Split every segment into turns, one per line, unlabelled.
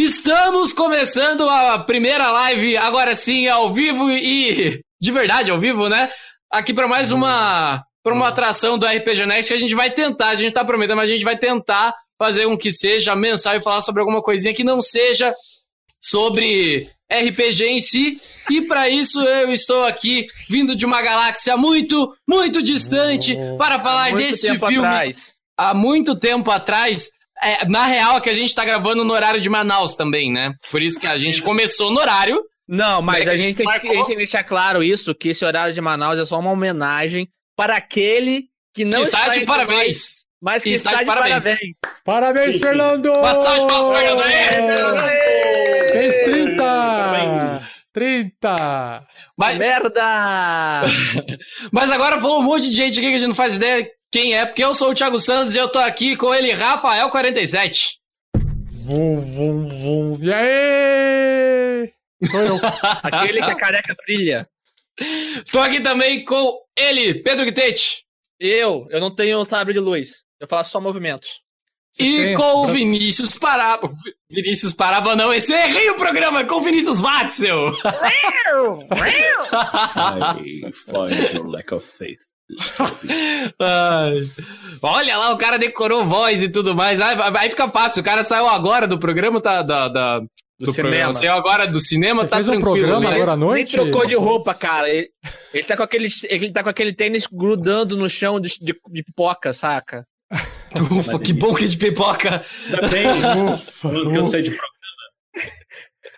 Estamos começando a primeira live, agora sim, ao vivo e de verdade, ao vivo, né? Aqui para mais uma para uma atração do RPG Next que a gente vai tentar, a gente tá prometendo, mas a gente vai tentar fazer um que seja mensal e falar sobre alguma coisinha que não seja sobre RPG em si. E para isso eu estou aqui, vindo de uma galáxia muito, muito distante, para falar desse filme. Atrás. Há muito tempo atrás. É, na real, é que a gente tá gravando no horário de Manaus também, né? Por isso que a gente começou no horário.
Não, mas a gente, tem que, a gente tem que deixar claro isso, que esse horário de Manaus é só uma homenagem para aquele que não
que está, está de parabéns.
mas que, que está, está, de parabéns. Parabéns,
parabéns Fernando!
Uma salva de palmas, Fernando!
Fez 30! 30!
Mas... Merda!
Mas agora falou um monte de gente aqui que a gente não faz ideia quem é, porque eu sou o Thiago Santos e eu tô aqui com ele, Rafael47.
Vum, vum, vum. E aí?
Sou eu. Aquele que a careca brilha.
Tô aqui também com ele, Pedro Guitete.
Eu, eu não tenho sabre de luz. Eu faço só movimentos.
Você e tem? com o Vinícius Paraba. Vinícius Paraba, não, esse eu errei o programa com o Vinícius Watzel.
I find your lack of faith.
olha lá, o cara decorou voz e tudo mais. Aí, aí, fica fácil. O cara saiu agora do programa, tá, da, da do, do cinema. Programa. Saiu agora do cinema, Você tá
fez um programa agora à noite?
Nem trocou de roupa, cara. Ele, ele, tá com aquele, ele tá com aquele tênis grudando no chão de, de, de pipoca, saca?
Ufa, que bom que é de pipoca.
Também, ufa, ufa. que eu sei de programa.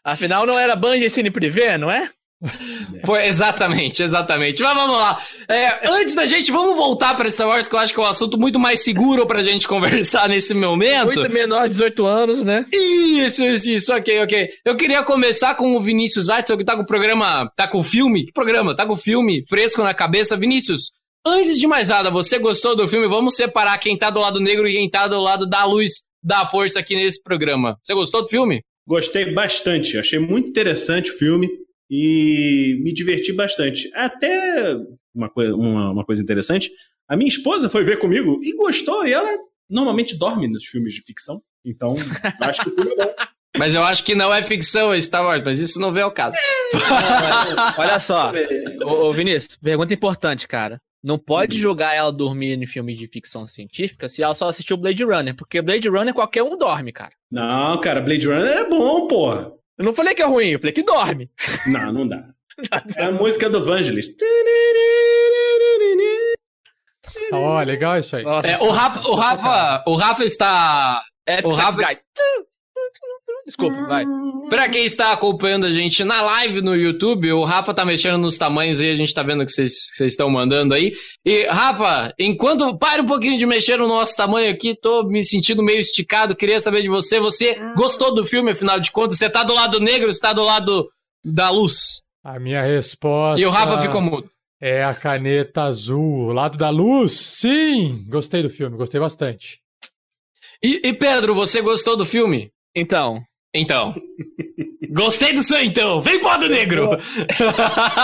Afinal, não era Band e Cine Privé, não é?
Pô, exatamente, exatamente. Mas vamos lá. É, antes da gente, vamos voltar para Star Wars, que eu acho que é um assunto muito mais seguro pra gente conversar nesse momento.
Muito menor de 18 anos, né?
Isso, isso, isso, ok, ok. Eu queria começar com o Vinícius Weitzel, que tá com o programa, tá com o filme, que programa? Tá com o filme fresco na cabeça. Vinícius, antes de mais nada, você gostou do filme? Vamos separar quem tá do lado negro e quem tá do lado da luz, da força aqui nesse programa. Você gostou do filme?
Gostei bastante, achei muito interessante o filme e me diverti bastante. Até uma, coisa, uma, uma coisa interessante, a minha esposa foi ver comigo e gostou, e ela normalmente dorme nos filmes de ficção, então acho que tudo é bom.
Mas eu acho que não é ficção Star Wars, mas isso não vê ao caso.
Olha só, ô, Vinícius, pergunta importante, cara. Não pode jogar ela dormir em filme de ficção científica se ela só assistiu Blade Runner, porque Blade Runner qualquer um dorme, cara.
Não, cara, Blade Runner é bom, porra.
Eu não falei que é ruim, eu falei que dorme.
Não, não dá. É a música do Vangelis.
Ó, oh, legal isso aí.
Nossa, é, o, Rafa, o, Rafa, o Rafa está.
É, o Rafa. Desculpa, vai.
Pra quem está acompanhando a gente na live no YouTube, o Rafa tá mexendo nos tamanhos aí, a gente tá vendo o que vocês estão mandando aí. E, Rafa, enquanto. Pare um pouquinho de mexer no nosso tamanho aqui, tô me sentindo meio esticado, queria saber de você. Você gostou do filme, afinal de contas? Você tá do lado negro, você tá do lado da luz?
A minha resposta.
E o Rafa ficou mudo.
É a caneta azul, o lado da luz. Sim, gostei do filme, gostei bastante.
E, e Pedro, você gostou do filme?
Então,
então. Gostei do seu então. Vem do negro!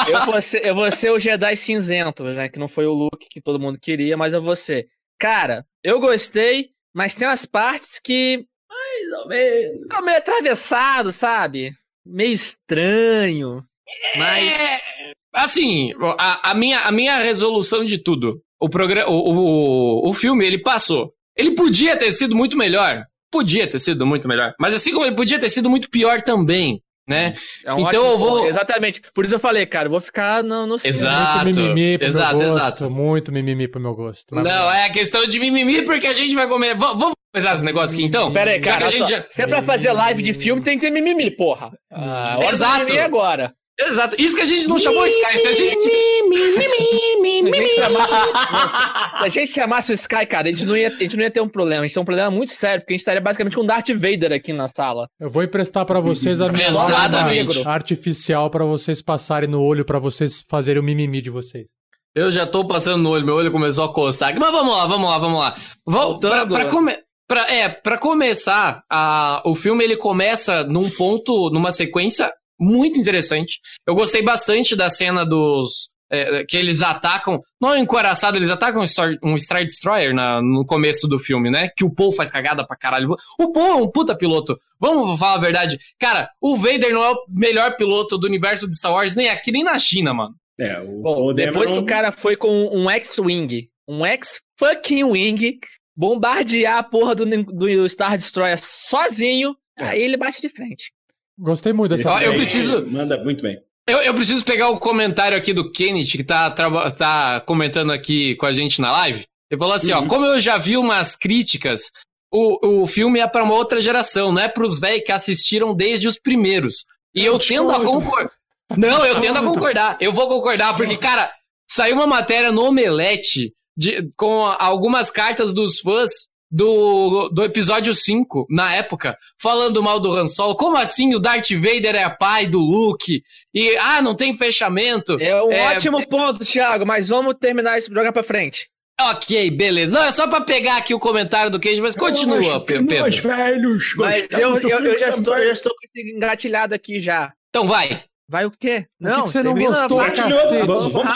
Eu vou, ser, eu vou ser o Jedi cinzento, né? Que não foi o look que todo mundo queria, mas eu vou ser. Cara, eu gostei, mas tem umas partes que.
Mais ou menos.
Ficou meio atravessado, sabe? Meio estranho. Mas. É,
assim, a, a, minha, a minha resolução de tudo. O, programa, o, o, o filme, ele passou. Ele podia ter sido muito melhor podia ter sido muito melhor. Mas assim como ele podia ter sido muito pior também. Né?
É um então eu vou. Exatamente. Por isso eu falei, cara, eu vou ficar no, no
Exato.
Muito mimimi pro
exato,
meu gosto.
Exato.
Muito mimimi pro meu gosto.
Não, é questão de mimimi porque a gente vai comer. V vamos começar esse negócio aqui então?
Pera aí, cara. Já... Se é pra fazer live de filme, tem que ter mimimi, porra.
Ah, exato.
Mimimi agora.
Exato. Isso que a gente não chamou Sky. Se a gente.
Se a gente chamasse o Sky, cara, a gente, não ia, a gente não ia ter um problema. A gente tem um problema muito sério, porque a gente estaria basicamente com um Darth Vader aqui na sala.
Eu vou emprestar para vocês a minha artificial para vocês passarem no olho, para vocês fazerem o mimimi de vocês.
Eu já tô passando no olho, meu olho começou a coçar. Mas vamos lá, vamos lá, vamos lá. Vamos, pra, pra, come, pra, é, pra começar, a, o filme ele começa num ponto, numa sequência muito interessante. Eu gostei bastante da cena dos, é, que eles atacam. Não é encoraçado, eles atacam um Star, um Star Destroyer na, no começo do filme, né? Que o Paul faz cagada pra caralho. O Paul é um puta piloto. Vamos falar a verdade. Cara, o Vader não é o melhor piloto do universo de Star Wars, nem aqui, nem na China, mano.
É, o, Bom, o depois que o cara foi com um X-Wing, um X-fucking Wing, bombardear a porra do, do Star Destroyer sozinho, é. aí ele bate de frente.
Gostei muito dessa.
Eu preciso.
Manda muito bem.
Eu, eu, preciso pegar o comentário aqui do Kenneth, que tá, tá comentando aqui com a gente na live. Ele falou assim: uhum. ó, como eu já vi umas críticas, o, o filme é para uma outra geração, não é para os velhos que assistiram desde os primeiros. E eu, eu tendo a concordar. Não, eu tendo a concordar. Eu vou concordar, porque, cara, saiu uma matéria no Omelete de, com algumas cartas dos fãs do, do episódio 5, na época, falando mal do Han Solo. Como assim o Darth Vader é pai do Luke? E, ah, não tem fechamento.
É um é... ótimo ponto, Thiago, mas vamos terminar esse jogar pra frente.
Ok, beleza. Não, é só pra pegar aqui o comentário do Cage, mas continua, nós, Pedro.
Nós velhos Mas eu, eu, eu, já estou, já estou engatilhado aqui já.
Então vai.
Vai o quê?
Não, que você não gostou, cacete? Vamos, vamos.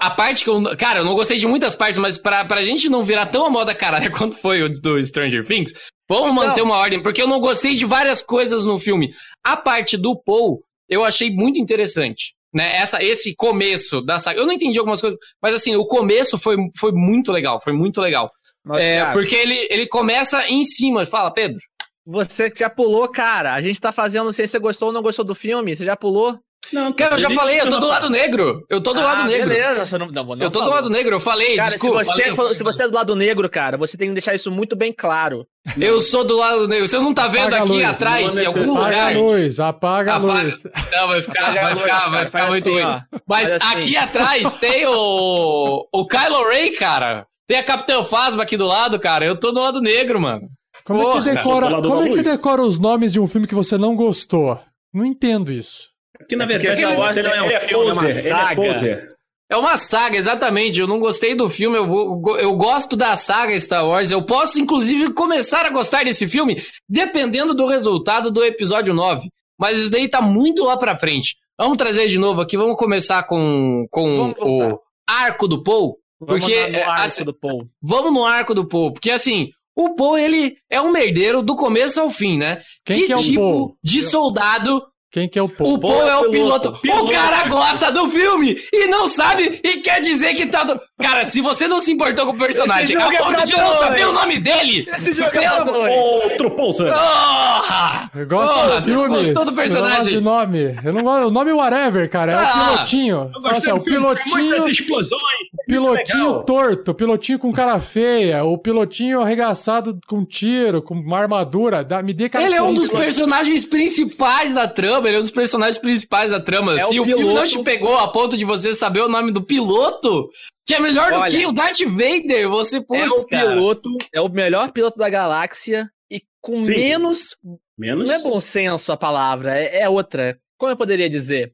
A parte que eu. Cara, eu não gostei de muitas partes, mas pra, pra gente não virar tão a moda caralho quanto foi o do Stranger Things, vamos manter uma ordem, porque eu não gostei de várias coisas no filme. A parte do Paul, eu achei muito interessante. Né, essa, esse começo da saga. Eu não entendi algumas coisas, mas assim, o começo foi, foi muito legal, foi muito legal. Nossa, é, porque ele, ele começa em cima. Fala, Pedro.
Você já pulou, cara. A gente tá fazendo, não sei se você gostou ou não gostou do filme. Você já pulou?
Não, cara, eu já falei, eu tô do lado negro. Eu tô do ah, lado negro. Beleza, você não, não, não Eu tô falou. do lado negro, eu falei,
cara,
desculpa.
Se você, falei. se você é do lado negro, cara, você tem que deixar isso muito bem claro.
Eu sou do lado negro. Você não tá vendo apaga aqui atrás, em algum lugar?
Apaga a luz, apaga, a luz.
Não, vai ficar, vai ficar, vai ficar muito assim, ruim. Mas assim. aqui atrás tem o, o Kylo Ren, cara. Tem a Capitã Phasma aqui do lado, cara. Eu tô do lado negro, mano.
Como Porra, é que você decora, como é que você decora os nomes de um filme que você não gostou? Não entendo isso.
Que na é verdade Star Wars ele, é um filme, poser, é uma saga. Ele é poser.
É uma saga, exatamente. Eu não gostei do filme, eu, vou, eu gosto da saga Star Wars. Eu posso, inclusive, começar a gostar desse filme dependendo do resultado do episódio 9. Mas isso daí tá muito lá pra frente. Vamos trazer de novo aqui, vamos começar com, com o arco do Paul. Porque, vamos no arco assim, do Paul. Vamos no arco do Paul. Porque assim, o Paul, ele é um merdeiro do começo ao fim, né?
Quem que, que é tipo o Paul?
de soldado
quem que é o Paul?
O Paul é, é o piloto. piloto. O cara gosta do filme e não sabe e quer dizer que tá. Do... Cara, se você não se importou com o personagem a é ponto de não saber o nome dele. Esse jogo é
Outro Paul
Porra! Eu gosto Porra, do filme. Gostou do personagem? Eu nome. Eu não gosto. O nome whatever, cara. É ah, o pilotinho. Nossa, é o pilotinho. explosões. Pilotinho torto, pilotinho com cara feia, o pilotinho arregaçado com tiro, com uma armadura. me dê
Ele é um dos personagens principais da trama ele é um dos personagens principais da trama. É Se o, o filme não te pegou a ponto de você saber o nome do piloto, que é melhor Olha, do que o Darth Vader, você pode.
É o cara. piloto, é o melhor piloto da galáxia e com Sim. menos. Menos. Não é bom senso a palavra, é, é outra. Como eu poderia dizer?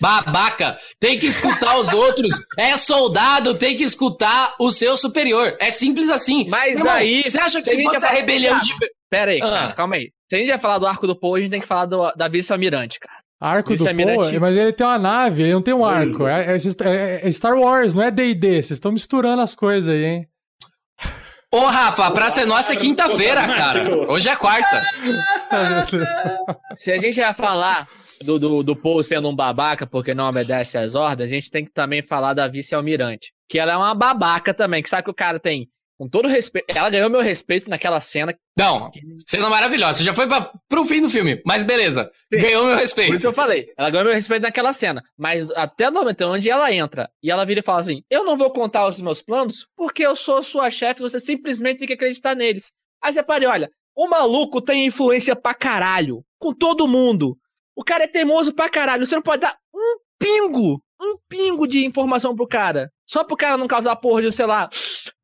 Babaca, tem que escutar os outros. É soldado, tem que escutar o seu superior. É simples assim.
Mas Irmão, aí.
Você acha que se fosse a rebelião de.
Pera aí, ah. calma aí. Se a gente vai falar do arco do Paul, a gente tem que falar do, da vice-almirante, cara.
Arco do Paul? Mas ele tem uma nave, ele não tem um arco. É, é, é, é Star Wars, não é D&D. Vocês estão misturando as coisas aí, hein?
Ô, Rafa, a praça é nossa quinta-feira, cara. Hoje é quarta.
Se a gente vai falar do, do, do Paul sendo um babaca porque não obedece às ordens, a gente tem que também falar da vice-almirante. Que ela é uma babaca também, que sabe que o cara tem com todo respeito. Ela ganhou meu respeito naquela cena.
Não, cena maravilhosa. Você já foi pra, pro fim do filme, mas beleza. Sim. Ganhou meu respeito. Por
isso eu falei. Ela ganhou meu respeito naquela cena. Mas até no momento onde ela entra e ela vira e fala assim: Eu não vou contar os meus planos porque eu sou sua chefe, você simplesmente tem que acreditar neles. Aí você pare, olha, o maluco tem influência pra caralho. Com todo mundo. O cara é teimoso pra caralho. Você não pode dar um pingo, um pingo de informação pro cara. Só pro cara não causar porra de, sei lá,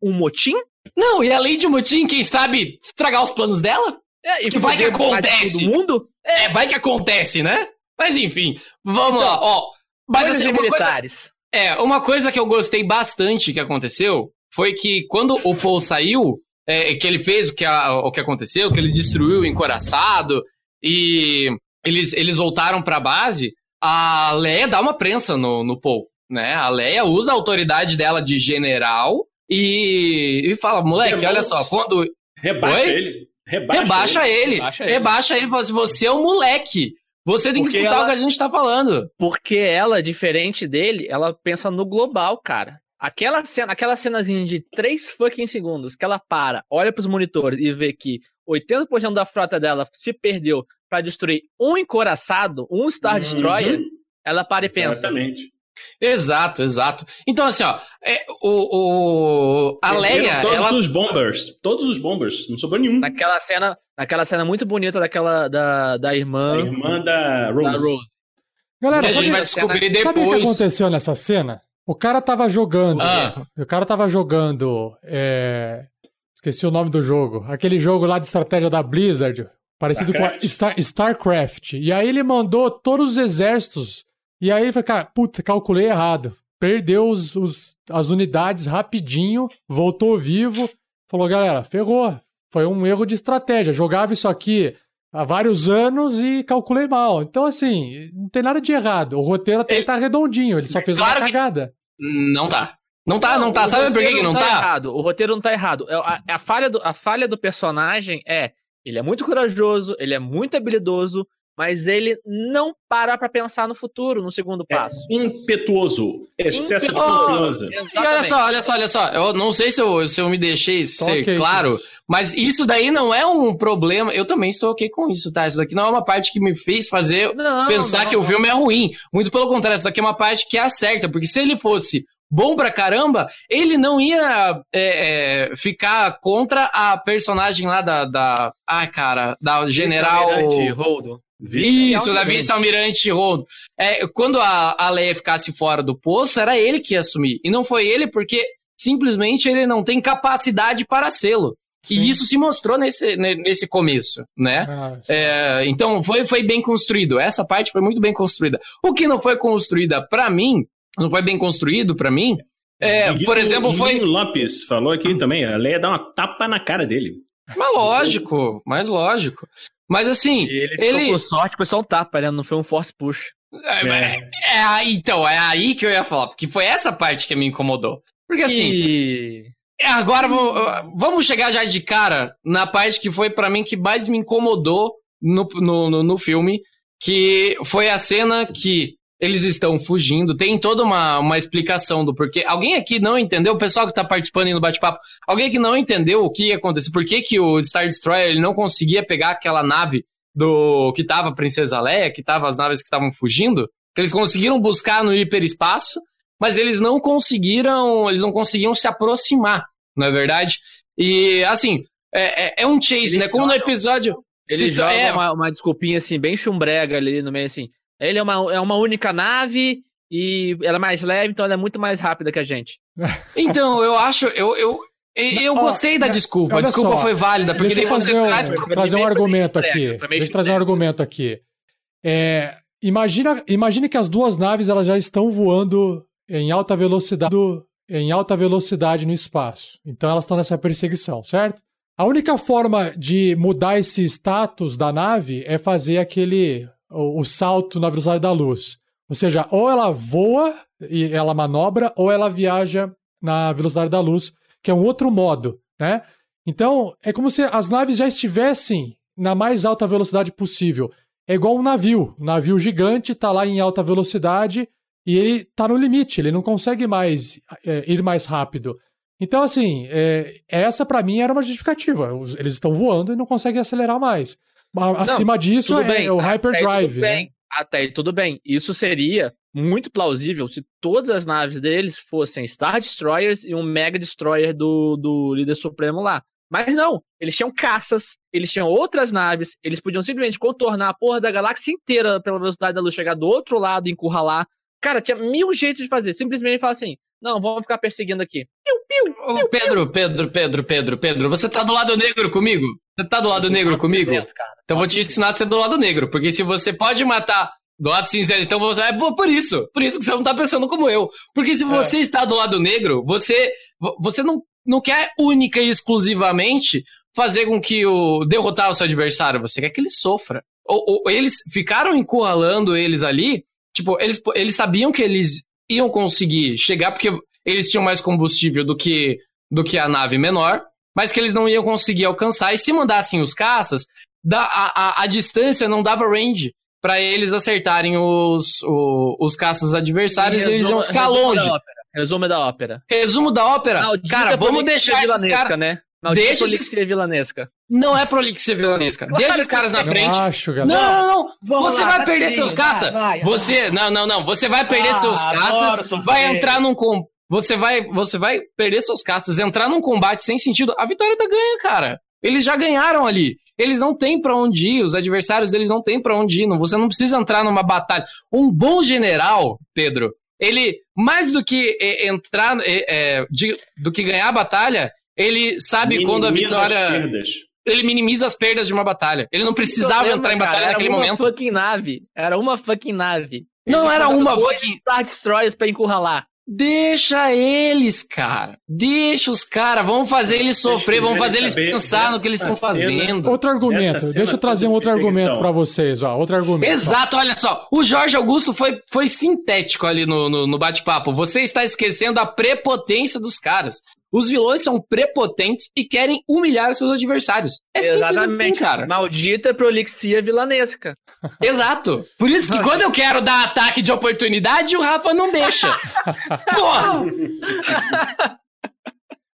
um motim?
Não, e além de motim, quem sabe estragar os planos dela? É, e que vai que acontece.
Do mundo?
É, vai que acontece, né? Mas enfim, vamos então, lá, ó. Mas assim, uma
militares.
Coisa, é, uma coisa que eu gostei bastante que aconteceu foi que quando o Paul saiu, é, que ele fez o que, a, o que aconteceu, que ele destruiu o encoraçado e eles, eles voltaram pra base, a Leia dá uma prensa no, no Paul, né? A Leia usa a autoridade dela de general e, e fala, moleque, olha só, quando...
Rebaixa Oi? ele.
Rebaixa, rebaixa ele. ele. Rebaixa ele. Rebaixa ele. Você é um moleque. Você tem que escutar ela, o que a gente tá falando.
Porque ela, diferente dele, ela pensa no global, cara. Aquela cena, aquela cenazinha de 3 fucking segundos que ela para, olha pros monitores e vê que 80% da frota dela se perdeu para destruir um encoraçado, um Star uhum. Destroyer, uhum. ela para e pensa. Exatamente.
Exato, exato. Então, assim, ó, é, o, o, a Leia.
Todos ela... os bombers. Todos os bombers. Não sobrou nenhum.
Naquela cena, naquela cena muito bonita daquela da, da irmã.
A irmã da Rose. Da Rose.
Galera, a gente vai descobrir depois. Sabe o que aconteceu nessa cena? O cara tava jogando. Ah. O cara tava jogando. É... Esqueci o nome do jogo. Aquele jogo lá de estratégia da Blizzard. Parecido Starcraft. com Star, StarCraft. E aí ele mandou todos os exércitos e aí ele falou, cara, puta, calculei errado. Perdeu os, os, as unidades rapidinho, voltou vivo. Falou, galera, ferrou. Foi um erro de estratégia. Jogava isso aqui há vários anos e calculei mal. Então, assim, não tem nada de errado. O roteiro até ele... tá redondinho, ele só fez claro uma cagada.
Não tá. Não tá, não, não tá. Sabe por que, que não, tá? tá?
Errado. O roteiro não tá errado. É, a, a, falha do, a falha do personagem é ele é muito corajoso, ele é muito habilidoso, mas ele não para para pensar no futuro, no segundo é passo.
É impetuoso, excesso Impetuoso. de confiança.
E olha só, olha só, olha só, eu não sei se eu, se eu me deixei ser okay, claro, isso. mas isso daí não é um problema, eu também estou ok com isso, tá? Isso daqui não é uma parte que me fez fazer não, pensar não, que não. o filme é ruim, muito pelo contrário, isso daqui é uma parte que acerta, porque se ele fosse bom pra caramba, ele não ia é, é, ficar contra a personagem lá da. da ah, cara, da general. Holdo. Isso, da vice-almirante Holdo. É, quando a, a Leia ficasse fora do poço, era ele que ia assumir. E não foi ele porque simplesmente ele não tem capacidade para sê-lo. E isso se mostrou nesse, nesse começo, né? Ah, é, então foi, foi bem construído. Essa parte foi muito bem construída. O que não foi construída para mim não foi bem construído para mim. É, por exemplo, foi.
O Lopes falou aqui também, a Leia dá uma tapa na cara dele.
Mas lógico, mas lógico. Mas assim.
E ele, ele... com sorte, foi só um tapa, né? Não foi um force push.
É, é. é, então, é aí que eu ia falar, porque foi essa parte que me incomodou. Porque assim. E... Agora vamos chegar já de cara na parte que foi para mim que mais me incomodou no, no, no, no filme, que foi a cena que eles estão fugindo. Tem toda uma, uma explicação do porquê. Alguém aqui não entendeu, o pessoal que está participando aí no bate-papo, alguém aqui não entendeu o que ia acontecer, por que, que o Star Destroyer ele não conseguia pegar aquela nave do que tava a Princesa Leia, que tava as naves que estavam fugindo, que eles conseguiram buscar no hiperespaço, mas eles não conseguiram, eles não conseguiam se aproximar, não é verdade? E assim, é, é, é um chase, né? Como no episódio.
Ele joga é... uma, uma desculpinha assim, bem chumbrega ali no meio assim. Ele é uma, é uma única nave e ela é mais leve, então ela é muito mais rápida que a gente.
Então, eu acho, eu, eu, eu gostei da desculpa. A desculpa só, foi válida, porque
deixa eu fazer, um, traz... trazer um argumento aqui. Deixa eu trazer um argumento aqui. É, imagina, imagina que as duas naves elas já estão voando em alta velocidade em alta velocidade no espaço. Então elas estão nessa perseguição, certo? A única forma de mudar esse status da nave é fazer aquele o, o salto na velocidade da luz. Ou seja, ou ela voa e ela manobra, ou ela viaja na velocidade da luz, que é um outro modo, né? Então, é como se as naves já estivessem na mais alta velocidade possível. É igual um navio. Um navio gigante está lá em alta velocidade e ele está no limite, ele não consegue mais é, ir mais rápido. Então, assim, é, essa para mim era uma justificativa. Eles estão voando e não conseguem acelerar mais. Acima não, disso é, bem, é, o Hyperdrive. Né?
Até aí tudo bem. Isso seria muito plausível se todas as naves deles fossem Star Destroyers e um Mega Destroyer do, do líder supremo lá. Mas não, eles tinham caças, eles tinham outras naves, eles podiam simplesmente contornar a porra da galáxia inteira pela velocidade da luz, chegar do outro lado e encurralar. Cara, tinha mil jeitos de fazer. Simplesmente falar assim: não, vamos ficar perseguindo aqui. Piu,
piu, piu, Pedro, Pedro, Pedro, Pedro, Pedro, você tá do lado negro comigo? Você tá do lado negro comigo? Cinzento, então vou te ensinar a ser do lado negro, porque se você pode matar do lado cinzento, então você é por isso, por isso que você não tá pensando como eu. Porque se você é. está do lado negro, você você não, não quer única e exclusivamente fazer com que o derrotar o seu adversário, você quer que ele sofra. Ou, ou eles ficaram encurralando eles ali Tipo, eles, eles sabiam que eles iam conseguir chegar, porque eles tinham mais combustível do que, do que a nave menor, mas que eles não iam conseguir alcançar. E se mandassem os caças, da, a, a, a distância não dava range para eles acertarem os, os, os caças adversários, resumo, eles iam ficar longe.
Resumo da ópera.
Resumo da ópera? Cara, vamos deixar esses caras...
Né? Maldita deixa prolixia vilanesca.
Não é prolixia vilanesca. Claro deixa os caras na frente.
Acho,
não, não, não. Vamos você lá, vai perder seus caças. Você, não, não, não. Você vai perder ah, seus caças. Vai entrar num com... Você vai, você vai perder seus caças, entrar num combate sem sentido. A vitória tá ganha, cara. Eles já ganharam ali. Eles não têm para onde ir. Os adversários eles não têm para onde ir. Não, você não precisa entrar numa batalha. Um bom general, Pedro, ele mais do que é, entrar, é, é, de, do que ganhar a batalha, ele sabe minimiza quando a vitória. Ele minimiza as perdas de uma batalha. Ele não precisava problema, entrar em batalha cara, naquele
era
uma
momento. fucking nave. Era uma fucking nave.
Não ele era uma fucking.
Star Destroyers pra encurralar.
Deixa eles, cara. Deixa os caras. Vamos fazer eles sofrer, vamos fazer eles pensar no que eles estão fazendo.
Outro argumento. Deixa eu trazer um outro argumento para vocês, ó. Outro argumento.
Exato, olha só. O Jorge Augusto foi, foi sintético ali no, no, no bate-papo. Você está esquecendo a prepotência dos caras. Os vilões são prepotentes e querem humilhar os seus adversários. É Exatamente, assim, cara.
Maldita prolixia vilanesca.
Exato. Por isso que quando eu quero dar ataque de oportunidade, o Rafa não deixa. Porra!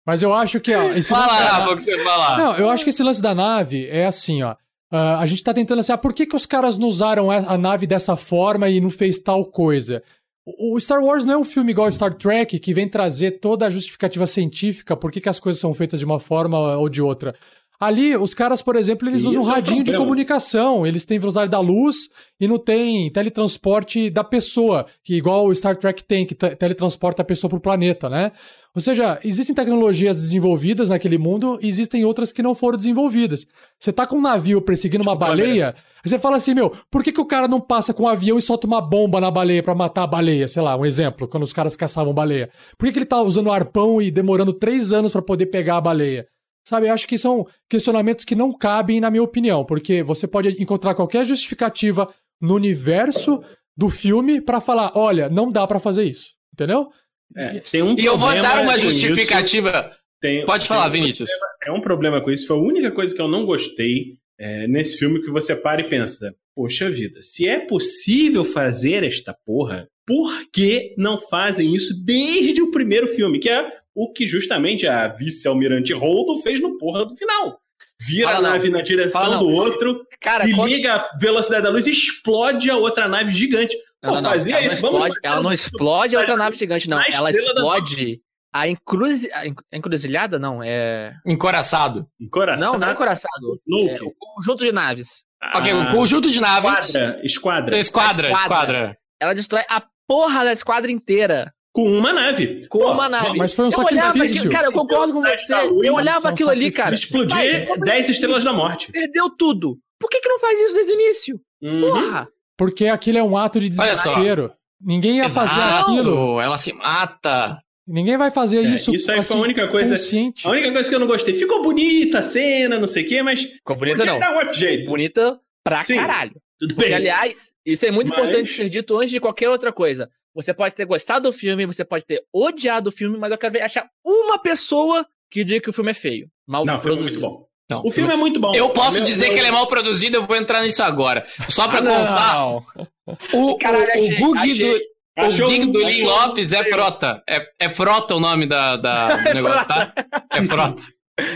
Mas eu acho que, ó.
Esse Fala, Rafa, o que você falar.
Não, eu acho que esse lance da nave é assim, ó. Uh, a gente tá tentando assim, ah, por que, que os caras não usaram a nave dessa forma e não fez tal coisa? O Star Wars não é um filme igual Star Trek que vem trazer toda a justificativa científica por que, que as coisas são feitas de uma forma ou de outra. Ali, os caras, por exemplo, eles Isso usam um é radinho é de comunicação, eles têm velocidade da luz e não tem teletransporte da pessoa, que igual o Star Trek tem, que teletransporta a pessoa para o planeta, né? Ou seja, existem tecnologias desenvolvidas naquele mundo e existem outras que não foram desenvolvidas. Você tá com um navio perseguindo uma baleia, aí você fala assim, meu, por que, que o cara não passa com um avião e solta uma bomba na baleia para matar a baleia? Sei lá, um exemplo, quando os caras caçavam baleia. Por que, que ele tá usando um arpão e demorando três anos para poder pegar a baleia? Sabe, eu acho que são questionamentos que não cabem, na minha opinião, porque você pode encontrar qualquer justificativa no universo do filme para falar, olha, não dá para fazer isso, entendeu?
É, tem um e eu vou dar uma justificativa. Tem, pode falar, tem Vinícius.
é um problema com isso. Foi a única coisa que eu não gostei é, nesse filme que você para e pensa: poxa vida, se é possível fazer esta porra, por que não fazem isso desde o primeiro filme? Que é o que justamente a vice-almirante Holdo fez no porra do final. Vira Fala a nave não. na direção do outro Cara, e quando... liga a velocidade da luz e explode a outra nave gigante.
Não, Pô, não, fazia ela isso. Não explode, ela não explode a outra nave gigante, não. Ela explode a, encruzi... a encruzilhada, não, é...
Encoraçado.
Encoraçado? Não, não é encoraçado. É o conjunto de naves.
Ah, ok, o conjunto de naves...
Esquadra. Esquadra.
Esquadra, esquadra.
Ela destrói a porra da esquadra inteira.
Com uma nave.
Com Pô, uma nave.
Mas foi um eu sacrifício.
Aquilo, cara, eu concordo com você. Eu olhava aquilo ali, cara.
Explodir 10 estrelas da morte.
Perdeu tudo. Por que, que não faz isso desde o início? Uhum. Porra.
Porque aquilo é um ato de desespero. Ninguém ia Exato. fazer aquilo.
Ela se mata.
Ninguém vai fazer é, isso.
Isso aí assim, foi a única coisa. Consciente. A única coisa que eu não gostei. Ficou bonita a cena, não sei o quê, mas.
Ficou bonita, não.
Dar outro jeito.
Bonita pra Sim, caralho. Tudo Porque, bem. aliás, isso é muito mas... importante ser dito antes de qualquer outra coisa. Você pode ter gostado do filme, você pode ter odiado o filme, mas eu quero ver, achar uma pessoa que diga que o filme é feio. Mal
não, produzido. Foi muito bom. Não, o filme é muito bom.
Eu posso meu, dizer meu... que ele é mal produzido, eu vou entrar nisso agora. Só pra ah, constar. O, Caralho, achei, o bug do. o bug do Lin Lopes é Frota. É, é Frota o nome da, da do negócio, tá? É Frota.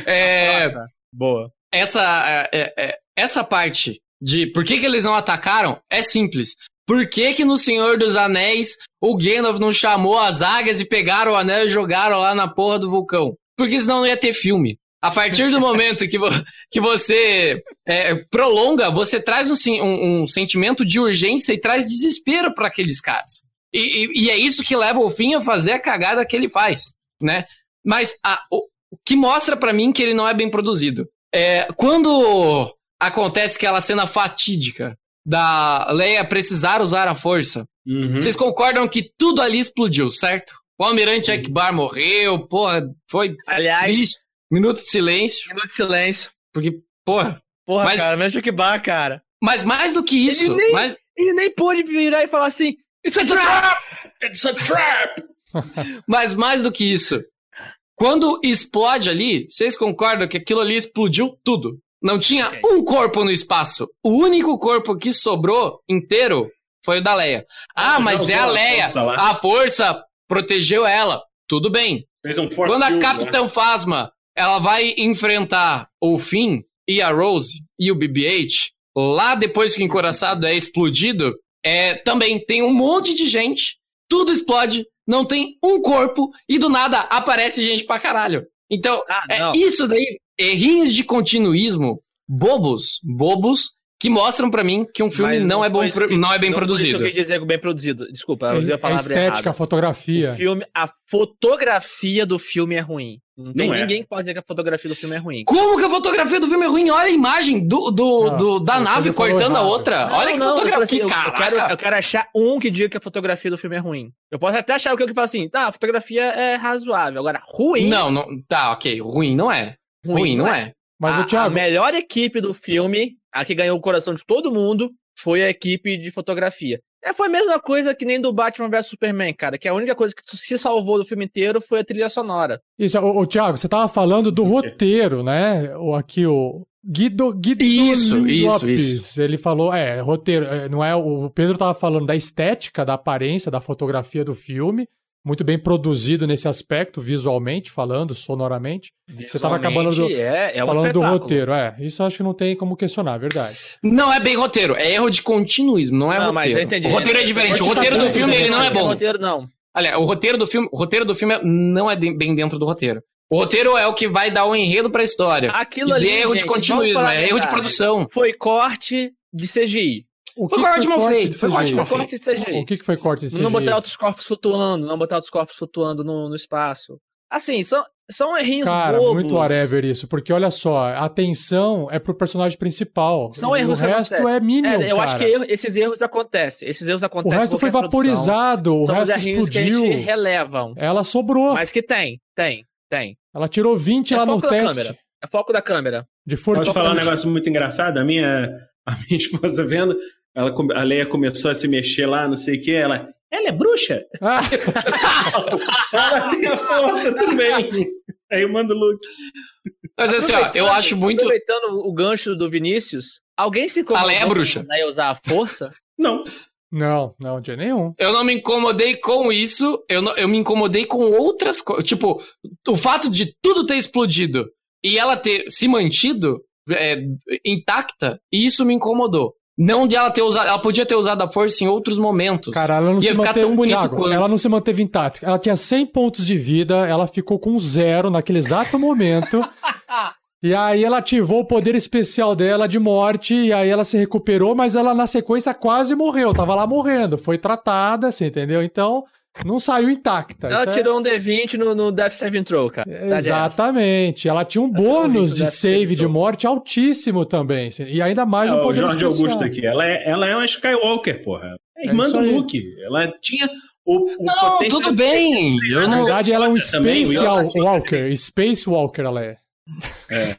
É,
Boa.
Essa, é, é, é, essa parte de por que, que eles não atacaram é simples. Por que, que no Senhor dos Anéis o Gandalf não chamou as águias e pegaram o anel e jogaram lá na porra do vulcão? Porque senão não ia ter filme. A partir do momento que, vo que você é, prolonga, você traz um, um, um, sentimento de urgência e traz desespero para aqueles caras. E, e, e, é isso que leva o fim a fazer a cagada que ele faz, né? Mas a, o, que mostra para mim que ele não é bem produzido. É, quando acontece aquela cena fatídica da Leia precisar usar a força, uhum. vocês concordam que tudo ali explodiu, certo? O Almirante Akbar morreu, porra, foi.
Aliás, triste.
Minuto de silêncio.
Minuto de silêncio.
Porque, porra.
Porra, mas, cara, mesmo que bar, cara.
Mas mais do que isso.
Ele nem,
mais...
ele nem pôde virar e falar assim:
It's a trap! It's a trap! Mas mais do que isso, quando explode ali, vocês concordam que aquilo ali explodiu tudo? Não tinha um corpo no espaço. O único corpo que sobrou inteiro foi o da Leia. Ah, mas é a Leia. A força protegeu ela. Tudo bem. Um Quando a Capitã né? Phasma ela vai enfrentar o Finn e a Rose e o BB-8, lá depois que o encoraçado é explodido, é, também tem um monte de gente, tudo explode, não tem um corpo e do nada aparece gente pra caralho. Então, ah, é isso daí, errinhos de continuismo, bobos, bobos, que mostram para mim que um filme não, não, é bom, que, não é bem não produzido. Foi
isso que eu dizer bem produzido. Desculpa, eu usei a palavra
a estética, errada. a fotografia.
O filme, a fotografia do filme é ruim. Não tem não é. ninguém é. que pode dizer que a fotografia do filme é ruim.
Como que a fotografia do filme é ruim? Olha a imagem do, do, do da nave cortando a outra.
Não,
Olha que
não, fotografia, assim, eu, eu, quero, eu quero achar um que diga que a fotografia do filme é ruim. Eu posso até achar o que eu falo assim, tá, a fotografia é razoável. Agora, ruim...
Não, não tá, ok. Ruim não é. Ruim, ruim não, não é. é.
Mas a, o Thiago... a melhor equipe do filme, a que ganhou o coração de todo mundo, foi a equipe de fotografia. É, foi a mesma coisa que nem do Batman vs Superman, cara, que a única coisa que se salvou do filme inteiro foi a trilha sonora.
Isso, o, o Thiago, você tava falando do roteiro, né? O, aqui o Guido, Guido isso, isso, Lopes, isso. ele falou, é, roteiro, é, não é, o Pedro tava falando da estética, da aparência, da fotografia do filme, muito bem produzido nesse aspecto, visualmente falando, sonoramente. Você estava acabando do, é, é um falando do roteiro, é. Isso acho que não tem como questionar, é verdade.
Não é bem roteiro, é erro de continuismo, não é não, roteiro. Mas eu entendi. O roteiro é diferente, o roteiro do filme ele não é bom. O
roteiro não.
Olha, o roteiro do filme, o roteiro do filme não é bem dentro do roteiro. O roteiro é o que vai dar o um enredo para a história.
Aquilo ali, é
erro gente, de continuismo, é erro de produção.
Foi corte de CGI.
O que foi corte mal feito. Foi corte mal
feito. O que, que foi corte de CGI?
Não botar outros corpos flutuando, não botar outros corpos flutuando no, no espaço. Assim, são, são errinhos
Cara,
bobos.
muito whatever isso, porque olha só, a atenção é pro personagem principal.
São erros O
resto é mínimo, é,
Eu
cara.
acho que erro, esses erros acontecem. Esses erros acontecem.
O resto foi vaporizado, produção. o resto explodiu. Que a gente
relevam.
Ela sobrou.
Mas que tem, tem, tem.
Ela tirou 20 é lá no teste.
Câmera. É foco da câmera.
De Posso falar um negócio muito engraçado? A minha, a minha esposa vendo, ela, a Leia começou a se mexer lá, não sei o que, ela. Ela é bruxa? Ah. ela tem a força também. Aí eu mando o Luke.
Mas assim, ó, eu acho muito.
Aproveitando o gancho do Vinícius, alguém se
incomodou a Leia é bruxa.
Leia usar a força?
Não.
Não, não, de nenhum.
Eu não me incomodei com isso, eu, não, eu me incomodei com outras coisas. Tipo, o fato de tudo ter explodido e ela ter se mantido é, intacta, isso me incomodou. Não de ela ter usado. Ela podia ter usado a força em outros momentos.
Cara, ela não Ia se manteve. Tão bonito Thiago, quanto... Ela não se manteve intacta. Ela tinha 100 pontos de vida, ela ficou com zero naquele exato momento. e aí ela ativou o poder especial dela de morte, e aí ela se recuperou, mas ela na sequência quase morreu. Tava lá morrendo. Foi tratada, assim, entendeu? Então. Não saiu intacta.
Ela é tirou é... um D20 no, no Death Saving Throw, cara.
Exatamente. Ela tinha um bônus de save de morte altíssimo também. Assim, e ainda mais é,
um poder O Jorge especial. Augusto aqui. Ela é, ela é uma Skywalker, porra. É, é irmã do Luke. Ela tinha o,
o não, tudo bem.
Eu, na verdade, ela é um Space Walker. Space Walker, ela é.
É.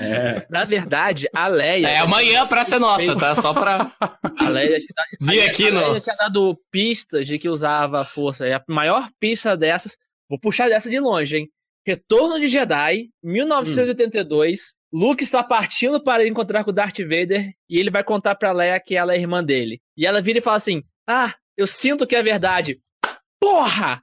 é. Na verdade, a Leia.
É amanhã pra ser nossa, tá? Só pra.
A Leia
Vi aqui. A
Leia tinha dado pistas de que usava a força. E a maior pista dessas. Vou puxar dessa de longe, hein? Retorno de Jedi, 1982. Hum. Luke está partindo para encontrar com o Darth Vader e ele vai contar pra Leia que ela é irmã dele. E ela vira e fala assim: Ah, eu sinto que é verdade. Porra!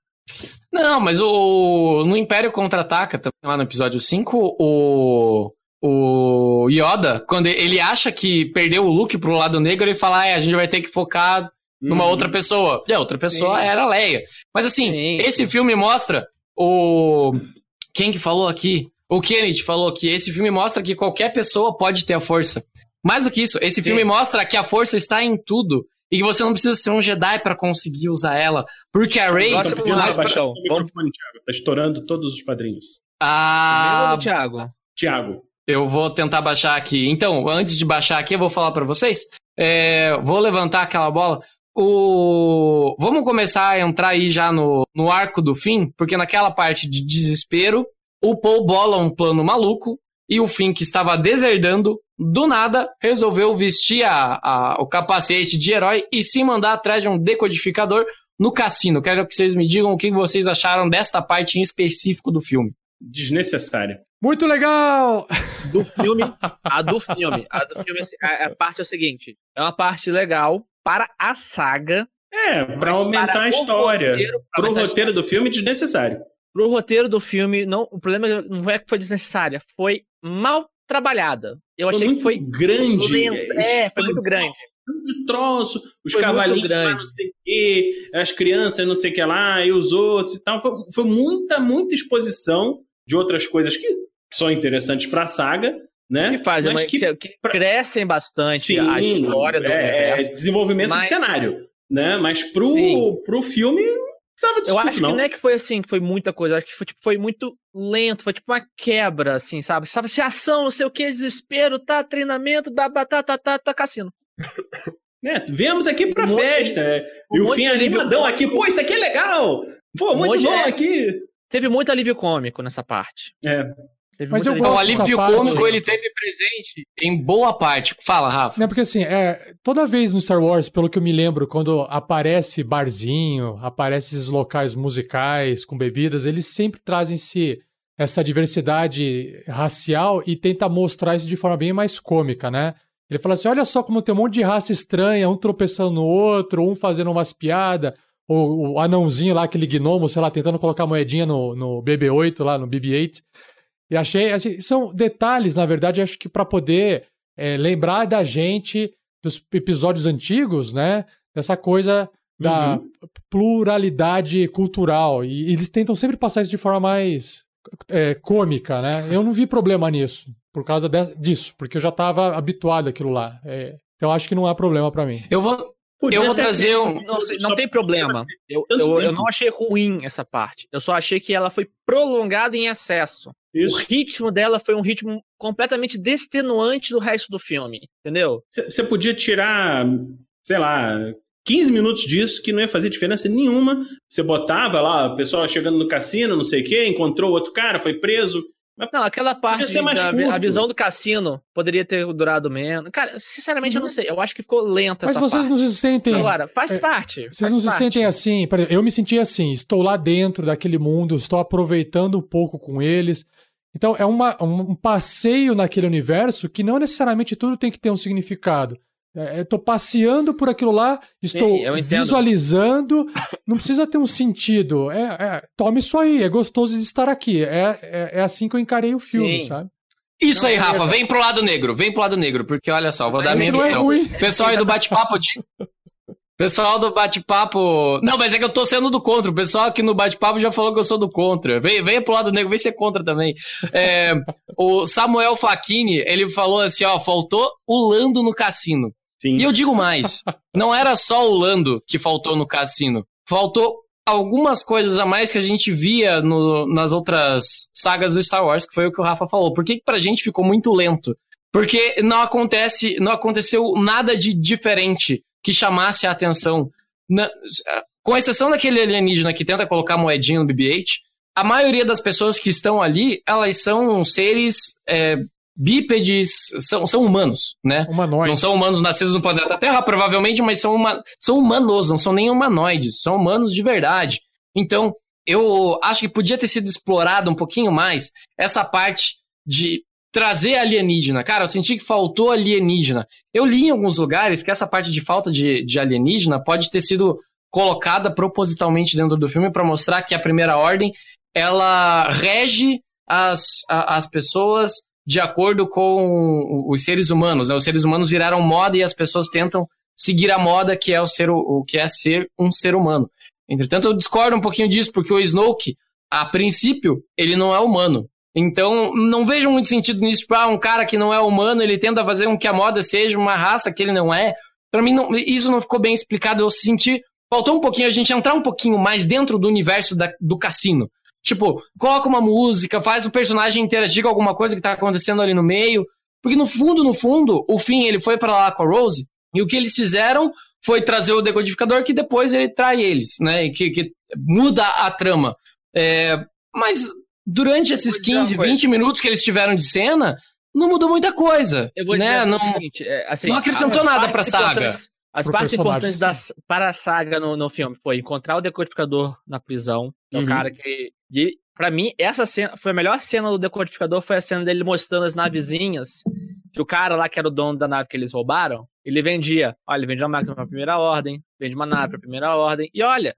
Não, mas o no Império Contra-Ataca, lá no episódio 5, o, o Yoda, quando ele acha que perdeu o Luke pro lado negro, ele fala, ah, é, a gente vai ter que focar numa uhum. outra pessoa. E a outra pessoa Sim. era a Leia. Mas assim, Sim. esse filme mostra o... Quem que falou aqui? O Kennedy falou que esse filme mostra que qualquer pessoa pode ter a força. Mais do que isso, esse Sim. filme mostra que a força está em tudo e que você não precisa ser um Jedi para conseguir usar ela. Porque a Rey.
Nossa, tá mais pra... Vamos... Tá estourando todos os padrinhos.
Ah.
Thiago?
Thiago.
Eu vou tentar baixar aqui. Então, antes de baixar aqui, eu vou falar para vocês. É, vou levantar aquela bola. O... Vamos começar a entrar aí já no, no arco do fim, porque naquela parte de desespero, o Paul bola um plano maluco e o Finn, que estava deserdando, do nada, resolveu vestir a, a, o capacete de herói e se mandar atrás de um decodificador no cassino. Quero que vocês me digam o que vocês acharam desta parte em específico do filme.
Desnecessária.
Muito legal!
Do filme, a do filme, a do filme, a, a parte é o seguinte: é uma parte legal para a saga.
É, para aumentar para a história. Roteiro, Pro roteiro do filme, desnecessário.
Pro roteiro do filme, não, o problema não é que foi desnecessária, foi mal trabalhada. Eu achei que foi
grande.
Lento. É, foi muito grande.
De troço, os foi cavalinhos lá, não sei o quê, as crianças não sei o que lá, e os outros e tal. Foi, foi muita, muita exposição de outras coisas que são interessantes para a saga, né?
Que fazem, mas que, que, crescem bastante
sim,
a história do
é, é desenvolvimento mas, de cenário, né? Mas pro, pro filme
precisava disso Eu tudo, acho não. que não é que foi assim, que foi muita coisa, acho que foi, tipo, foi muito lento, foi tipo uma quebra, assim, sabe? Sabe, se ação, não sei o que, desespero, tá, treinamento, tá, tá, tá, tá, tá cassino.
É, viemos aqui pra um festa. É. Um e o fim aliviadão aqui, pô, isso aqui é legal! Pô, muito bom é... aqui!
Teve muito alívio cômico nessa parte.
É.
Teve Mas eu gosto o alívio cômico ele teve presente em boa parte. Fala, Rafa.
É porque assim, é, toda vez no Star Wars, pelo que eu me lembro, quando aparece barzinho, aparece esses locais musicais com bebidas, eles sempre trazem se essa diversidade racial e tenta mostrar isso de forma bem mais cômica, né? Ele fala assim: olha só como tem um monte de raça estranha, um tropeçando no outro, um fazendo umas piadas, o, o anãozinho lá, aquele gnomo, sei lá, tentando colocar moedinha no, no BB-8 lá, no BB-8. E achei, assim, são detalhes, na verdade, acho que para poder é, lembrar da gente dos episódios antigos, né? Dessa coisa da uhum. pluralidade cultural. E, eles tentam sempre passar isso de forma mais é, cômica, né? Eu não vi problema nisso, por causa de, disso, porque eu já estava habituado àquilo lá. É, então acho que não há problema para mim.
Eu vou, Podia eu vou trazer um.
Não, não tem problema. Eu, eu, eu, não achei ruim essa parte. Eu só achei que ela foi prolongada em excesso. Isso. O ritmo dela foi um ritmo completamente destenuante do resto do filme, entendeu?
Você podia tirar, sei lá, 15 minutos disso que não ia fazer diferença nenhuma. Você botava lá, o pessoal chegando no cassino, não sei o quê, encontrou outro cara, foi preso.
Não, aquela parte da a visão do cassino poderia ter durado menos. Cara, sinceramente, eu não sei. Eu acho que ficou lenta
Mas
essa
vocês
parte.
não se sentem.
Agora, faz é, parte.
Vocês
faz
não
parte.
se sentem assim. Eu me senti assim. Estou lá dentro daquele mundo, estou aproveitando um pouco com eles. Então, é uma, um passeio naquele universo que não necessariamente tudo tem que ter um significado. É, estou passeando por aquilo lá, estou Sim, visualizando, não precisa ter um sentido. É, é, tome isso aí, é gostoso de estar aqui. É, é, é assim que eu encarei o filme, Sim. sabe?
Isso não, aí, Rafa, vem pro lado negro, vem pro lado negro, porque olha só, vou dar minha opinião. É Pessoal aí do bate-papo de... Pessoal do bate-papo. Não, mas é que eu tô sendo do contra. O pessoal aqui no bate-papo já falou que eu sou do contra. Vem, vem pro lado negro, vem ser contra também. É, o Samuel Facchini, ele falou assim: ó, faltou o Lando no cassino. Sim. E eu digo mais: não era só o Lando que faltou no cassino. Faltou algumas coisas a mais que a gente via no, nas outras sagas do Star Wars, que foi o que o Rafa falou. Por que, que pra gente ficou muito lento? Porque não acontece, não aconteceu nada de diferente que chamasse a atenção. Na, com exceção daquele alienígena que tenta colocar moedinha no BB-8, a maioria das pessoas que estão ali, elas são seres é, bípedes são, são humanos, né?
Humanoides.
Não são humanos nascidos no planeta Terra, provavelmente, mas são, uma, são humanos, não são nem humanoides, são humanos de verdade. Então, eu acho que podia ter sido explorado um pouquinho mais essa parte de trazer alienígena. Cara, eu senti que faltou alienígena. Eu li em alguns lugares que essa parte de falta de, de alienígena pode ter sido colocada propositalmente dentro do filme para mostrar que a Primeira Ordem ela rege as, as pessoas de acordo com os seres humanos. Né? Os seres humanos viraram moda e as pessoas tentam seguir a moda que é o ser o que é ser um ser humano. Entretanto, eu discordo um pouquinho disso porque o Snoke, a princípio, ele não é humano. Então, não vejo muito sentido nisso. Tipo, ah, um cara que não é humano, ele tenta fazer com que a moda seja uma raça que ele não é. Para mim, não, isso não ficou bem explicado. Eu senti. Faltou um pouquinho a gente entrar um pouquinho mais dentro do universo da, do cassino. Tipo, coloca uma música, faz o personagem interagir com alguma coisa que tá acontecendo ali no meio. Porque no fundo, no fundo, o fim ele foi para lá com a Rose, e o que eles fizeram foi trazer o decodificador que depois ele trai eles, né? Que, que muda a trama. É, mas durante esses 15, 20 minutos que eles tiveram de cena, não mudou muita coisa. Eu vou né? não,
seguinte, é, assim,
não acrescentou nada pra saga.
As partes importantes da, para a saga no, no filme foi encontrar o decodificador na prisão, que é o uhum. cara que. E, pra mim, essa cena foi a melhor cena do decodificador, foi a cena dele mostrando as navezinhas. Que o cara lá, que era o dono da nave que eles roubaram, ele vendia. Olha, ele vende uma máquina pra primeira ordem, vende uma nave pra primeira ordem, e olha,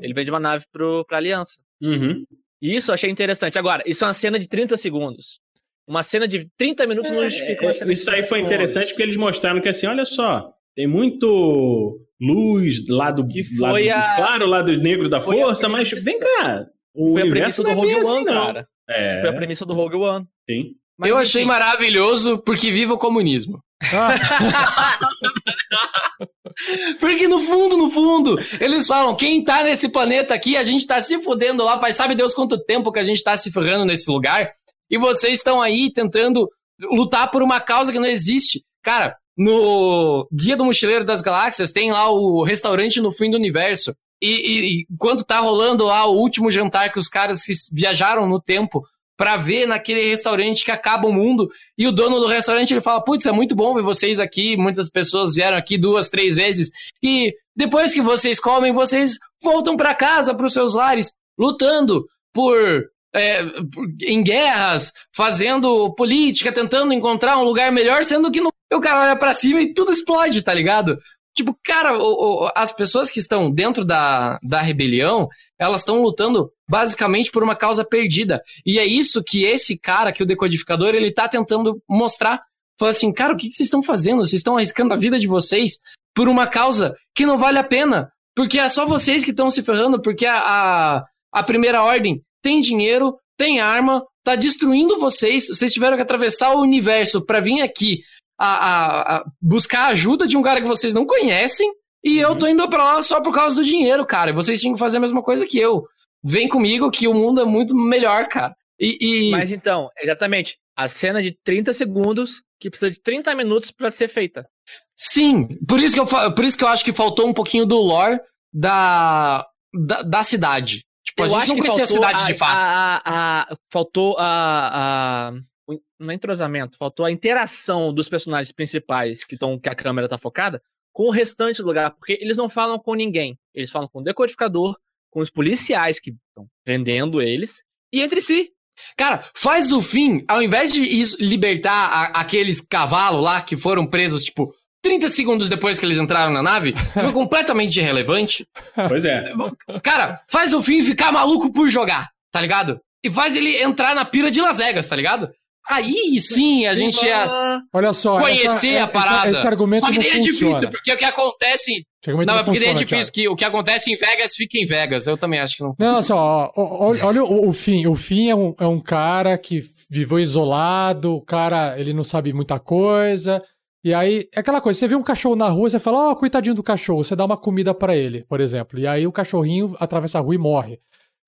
ele vende uma nave pro, pra aliança.
Uhum.
E isso eu achei interessante. Agora, isso é uma cena de 30 segundos. Uma cena de 30 minutos é, não justifica uma cena
Isso aí foi interessante porque eles mostraram que assim, olha só, tem muito luz lado, lado a... claro, lado negro da foi força, mas vem cá.
O foi a premissa do é Rogue One, assim, cara. É. Foi a premissa do Rogue One.
Sim.
Mas, eu achei maravilhoso porque viva o comunismo. porque no fundo, no fundo, eles falam: quem tá nesse planeta aqui, a gente tá se fudendo lá, pai, sabe Deus quanto tempo que a gente tá se ferrando nesse lugar, e vocês estão aí tentando lutar por uma causa que não existe. Cara, no Guia do Mochileiro das Galáxias tem lá o restaurante no fim do universo. E, e, quando tá rolando lá o último jantar que os caras viajaram no tempo para ver naquele restaurante que acaba o mundo, e o dono do restaurante ele fala: Putz, é muito bom ver vocês aqui. Muitas pessoas vieram aqui duas, três vezes. E depois que vocês comem, vocês voltam para casa, para os seus lares, lutando por é, em guerras, fazendo política, tentando encontrar um lugar melhor, sendo que no, o cara olha pra cima e tudo explode, tá ligado? Tipo, cara, o, o, as pessoas que estão dentro da, da rebelião, elas estão lutando basicamente por uma causa perdida. E é isso que esse cara, que o decodificador, ele tá tentando mostrar. Fala assim, cara, o que, que vocês estão fazendo? Vocês estão arriscando a vida de vocês por uma causa que não vale a pena. Porque é só vocês que estão se ferrando, porque a, a, a primeira ordem tem dinheiro, tem arma, tá destruindo vocês. Vocês tiveram que atravessar o universo para vir aqui a, a, a, buscar ajuda de um cara que vocês não conhecem. E uhum. eu tô indo pra lá só por causa do dinheiro, cara. Vocês tinham que fazer a mesma coisa que eu. Vem comigo que o mundo é muito melhor, cara. E, e...
Mas então, exatamente. A cena de 30 segundos que precisa de 30 minutos para ser feita.
Sim, por isso, que eu, por isso que eu acho que faltou um pouquinho do lore da, da, da cidade.
Tipo, eu a gente não conhecia a cidade a, de fato. A, a, faltou a, não é entrosamento, faltou a interação dos personagens principais que, tão, que a câmera tá focada com o restante do lugar, porque eles não falam com ninguém. Eles falam com o decodificador, com os policiais que estão prendendo eles, e entre si.
Cara, faz o fim, ao invés de libertar a, aqueles cavalos lá que foram presos, tipo, 30 segundos depois que eles entraram na nave, foi completamente irrelevante.
Pois é.
Cara, faz o fim ficar maluco por jogar, tá ligado? E faz ele entrar na pira de Las Vegas, tá ligado? Aí sim a gente ia
Olha só,
conhecer
essa,
a parada.
Esse, esse argumento só que nem é
difícil, porque o que acontece. Não, não porque nem é difícil, que o que acontece em Vegas fica em Vegas. Eu também acho que não.
Não, só, olha, olha o, o, fim. O fim é um, é um cara que viveu isolado, o cara ele não sabe muita coisa. E aí, é aquela coisa, você vê um cachorro na rua, você fala, ó, oh, coitadinho do cachorro, você dá uma comida para ele, por exemplo. E aí o cachorrinho atravessa a rua e morre.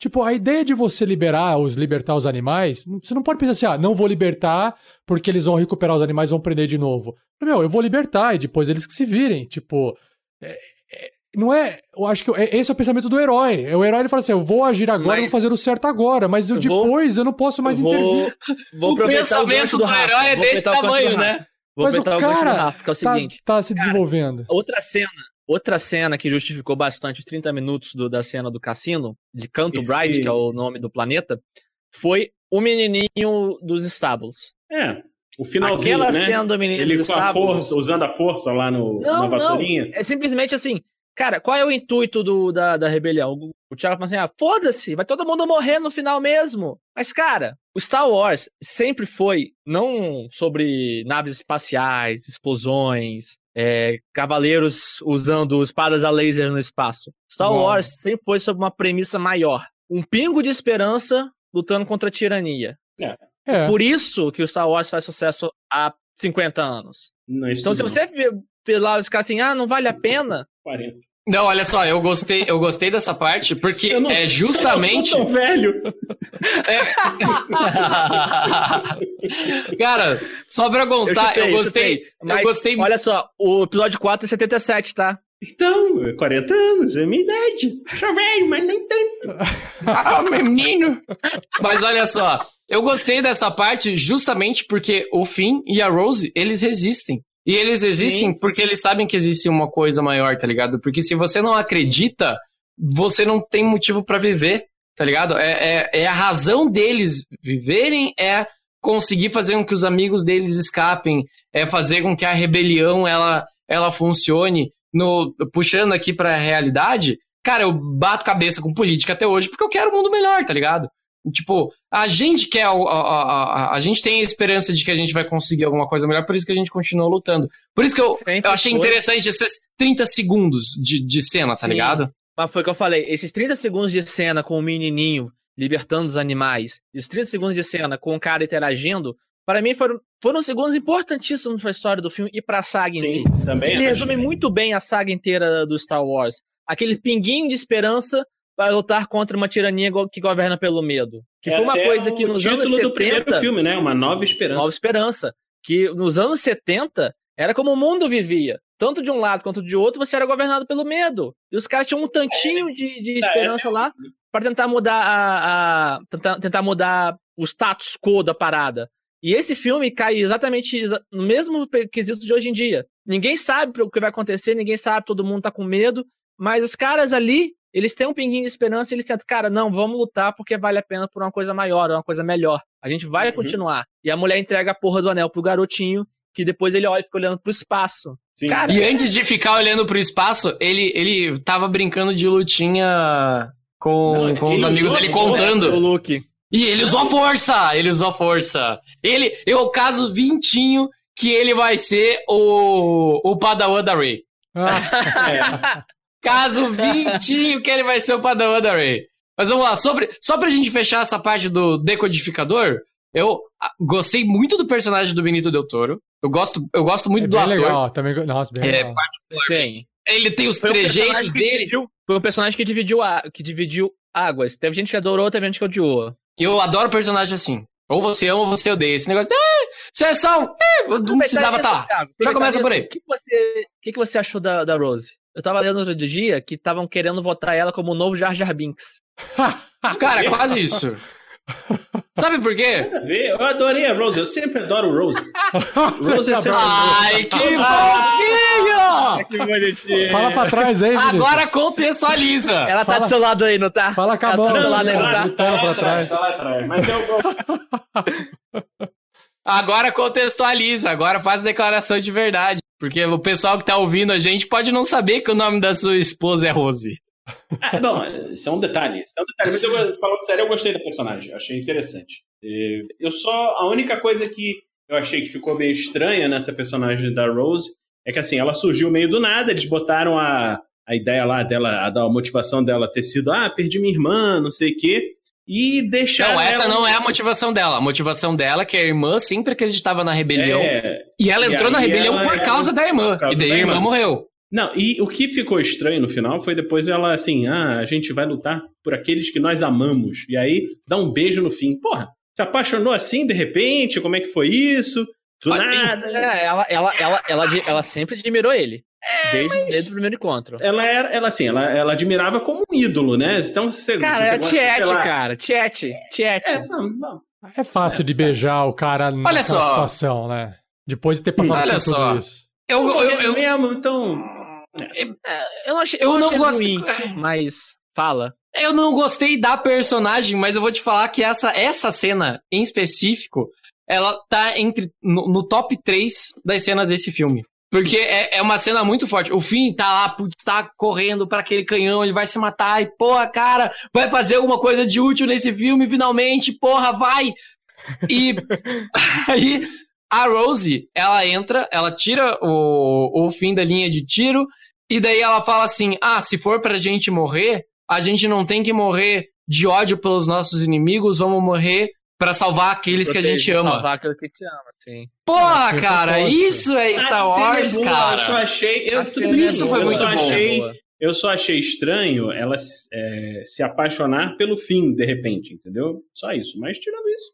Tipo, a ideia de você liberar, os libertar os animais, você não pode pensar assim, ah, não vou libertar porque eles vão recuperar os animais e vão prender de novo. Meu, eu vou libertar e depois eles que se virem. Tipo, é, é, não é. Eu acho que é, esse é o pensamento do herói. O herói ele fala assim: eu vou agir agora, mas... vou fazer o certo agora, mas eu, eu depois eu não posso mais eu vou,
intervir. Vou o pensamento do, do herói é desse tamanho, né?
Vou mas o cara o Rafa, é o tá, seguinte, tá, se desenvolvendo.
outra cena, outra cena que justificou bastante os 30 minutos do, da cena do cassino, de Canto Esse... Bright, que é o nome do planeta, foi o menininho dos estábulos.
É, o finalzinho, Aquela né? cena do menino Ele dos com estábulos... a força, usando a força lá no, não, na vassourinha.
Não, é simplesmente assim, cara, qual é o intuito do, da, da rebelião? O Thiago fala assim, ah, foda-se, vai todo mundo morrer no final mesmo. Mas, cara, o Star Wars sempre foi não sobre naves espaciais, explosões, é, cavaleiros usando espadas a laser no espaço. Star Bom. Wars sempre foi sobre uma premissa maior. Um pingo de esperança lutando contra a tirania. É. É. Por isso que o Star Wars faz sucesso há 50 anos. Não, então, se não. você ver lá os caras assim, ah, não vale a pena.
40. Não, olha só, eu gostei, eu gostei dessa parte porque não, é justamente.
Eu sou tão velho. É...
Cara, só pra constar, eu, chutei, eu gostei.
Mas,
eu gostei.
Olha só, o episódio 4 é 77, tá?
Então, 40 anos, é minha idade. Sou velho, mas nem tanto.
ah, meu menino. Mas olha só, eu gostei dessa parte justamente porque o Finn e a Rose, eles resistem. E eles existem Sim. porque eles sabem que existe uma coisa maior, tá ligado? Porque se você não acredita, você não tem motivo para viver, tá ligado? É, é, é, a razão deles viverem, é conseguir fazer com que os amigos deles escapem, é fazer com que a rebelião ela, ela funcione. No, puxando aqui pra realidade, cara, eu bato cabeça com política até hoje porque eu quero um mundo melhor, tá ligado? Tipo, a gente quer. A, a, a, a, gente tem a esperança de que a gente vai conseguir alguma coisa melhor, por isso que a gente continua lutando. Por isso que eu, eu achei foi. interessante esses 30 segundos de, de cena, tá Sim. ligado?
Mas foi o que eu falei. Esses 30 segundos de cena com o menininho libertando os animais, esses 30 segundos de cena com o cara interagindo, para mim foram, foram segundos importantíssimos para a história do filme e para a saga Sim, em si.
Também
Ele resume muito bem a saga inteira do Star Wars. Aquele pinguinho de esperança para lutar contra uma tirania que governa pelo medo. Que é foi uma coisa que nos anos 70... do primeiro
filme, né? Uma nova esperança.
Nova esperança. Que nos anos 70 era como o mundo vivia. Tanto de um lado quanto de outro, você era governado pelo medo. E os caras tinham um tantinho é, de, de esperança é, é, lá para tentar mudar a, a tentar, tentar mudar o status quo da parada. E esse filme cai exatamente no mesmo quesito de hoje em dia. Ninguém sabe o que vai acontecer, ninguém sabe, todo mundo tá com medo, mas os caras ali eles têm um pinguinho de esperança e eles tentam, cara, não, vamos lutar porque vale a pena por uma coisa maior, uma coisa melhor. A gente vai uhum. continuar. E a mulher entrega a porra do anel pro garotinho, que depois ele olha e fica olhando pro espaço.
Cara, e antes de ficar olhando pro espaço, ele, ele tava brincando de lutinha com, não, com os amigos ali contando. O Luke. E ele usou a força! Ele usou a força. Ele, eu caso vintinho que ele vai ser o, o Padawan da Rey. Ah. é. Caso vintinho que ele vai ser o Padawan da Rey. Mas vamos lá, sobre, só pra gente fechar essa parte do decodificador, eu ah, gostei muito do personagem do Benito Del Toro. Eu gosto, eu gosto muito é do ator. legal,
também, nossa, bem
é, legal. Sim. Ele tem os foi trejeitos um dele.
Dividiu, foi um personagem que dividiu, a, que dividiu águas. Teve gente que adorou, teve gente que odiou.
Eu adoro personagem assim. Ou você ama ou você odeia. Esse negócio de, ah, sessão, é, não precisava estar tá lá. Já começa por aí. O
que, você, que, que você achou da, da Rose? Eu tava lendo outro dia que estavam querendo votar ela como o novo Jar Jar Binks.
Cara, quase isso. Sabe por quê?
Eu adorei a Rose, eu sempre adoro Rose.
Rose é Ai, que bonitinho!
que bonitinho! Fala pra trás aí,
Vinícius. Agora contextualiza.
Ela tá Fala... do seu lado aí, não tá?
Fala com a mão. Tá do seu lado aí, não tá?
Tá, lá atrás, tá lá atrás. Mas eu
Agora contextualiza, agora faz declaração de verdade. Porque o pessoal que tá ouvindo a gente pode não saber que o nome da sua esposa é Rose.
Ah, não, isso é um detalhe. Isso é um detalhe. Mas falando sério, eu gostei da personagem. Achei interessante. Eu só. A única coisa que eu achei que ficou meio estranha nessa personagem da Rose é que assim, ela surgiu meio do nada, eles botaram a, a ideia lá dela, a motivação dela ter sido, ah, perdi minha irmã, não sei o quê e deixar.
Não, essa ela... não é a motivação dela. A motivação dela é que a irmã sempre acreditava na rebelião. É... E ela entrou e na rebelião por causa da irmã. Causa e daí a irmã, irmã morreu.
Não, e o que ficou estranho no final foi depois ela assim: ah, a gente vai lutar por aqueles que nós amamos. E aí dá um beijo no fim. Porra, se apaixonou assim de repente? Como é que foi isso? Do nada.
É, ela, ela, ela, ela, ela sempre admirou ele. É, desde, mas... desde o primeiro encontro.
Ela era, ela assim, ela, ela admirava como um ídolo, né? Então,
você, cara, você é Tiete, cara. Tiete, Tiete. É, não,
não. é fácil de beijar o cara nessa só. situação, né? Depois de ter passado
Olha por
só. tudo isso.
Eu, eu, eu, eu mesmo, então.
É, eu não achei, eu, eu não gostei, mas fala.
Eu não gostei da personagem, mas eu vou te falar que essa, essa cena em específico, ela tá entre no, no top 3 das cenas desse filme. Porque é, é uma cena muito forte. O Finn tá lá, putz, tá correndo para aquele canhão, ele vai se matar e, porra, cara, vai fazer alguma coisa de útil nesse filme, finalmente, porra, vai! E aí a Rose, ela entra, ela tira o, o fim da linha de tiro, e daí ela fala assim: ah, se for pra gente morrer, a gente não tem que morrer de ódio pelos nossos inimigos, vamos morrer para salvar aqueles que a gente ama.
Salvar aquele que te ama, sim.
Porra, cara, isso é Star Wars, é cara.
Eu só achei. Eu, isso foi eu muito bom. Achei, eu só achei estranho ela é, se apaixonar pelo fim, de repente, entendeu? Só isso. Mas tirando isso.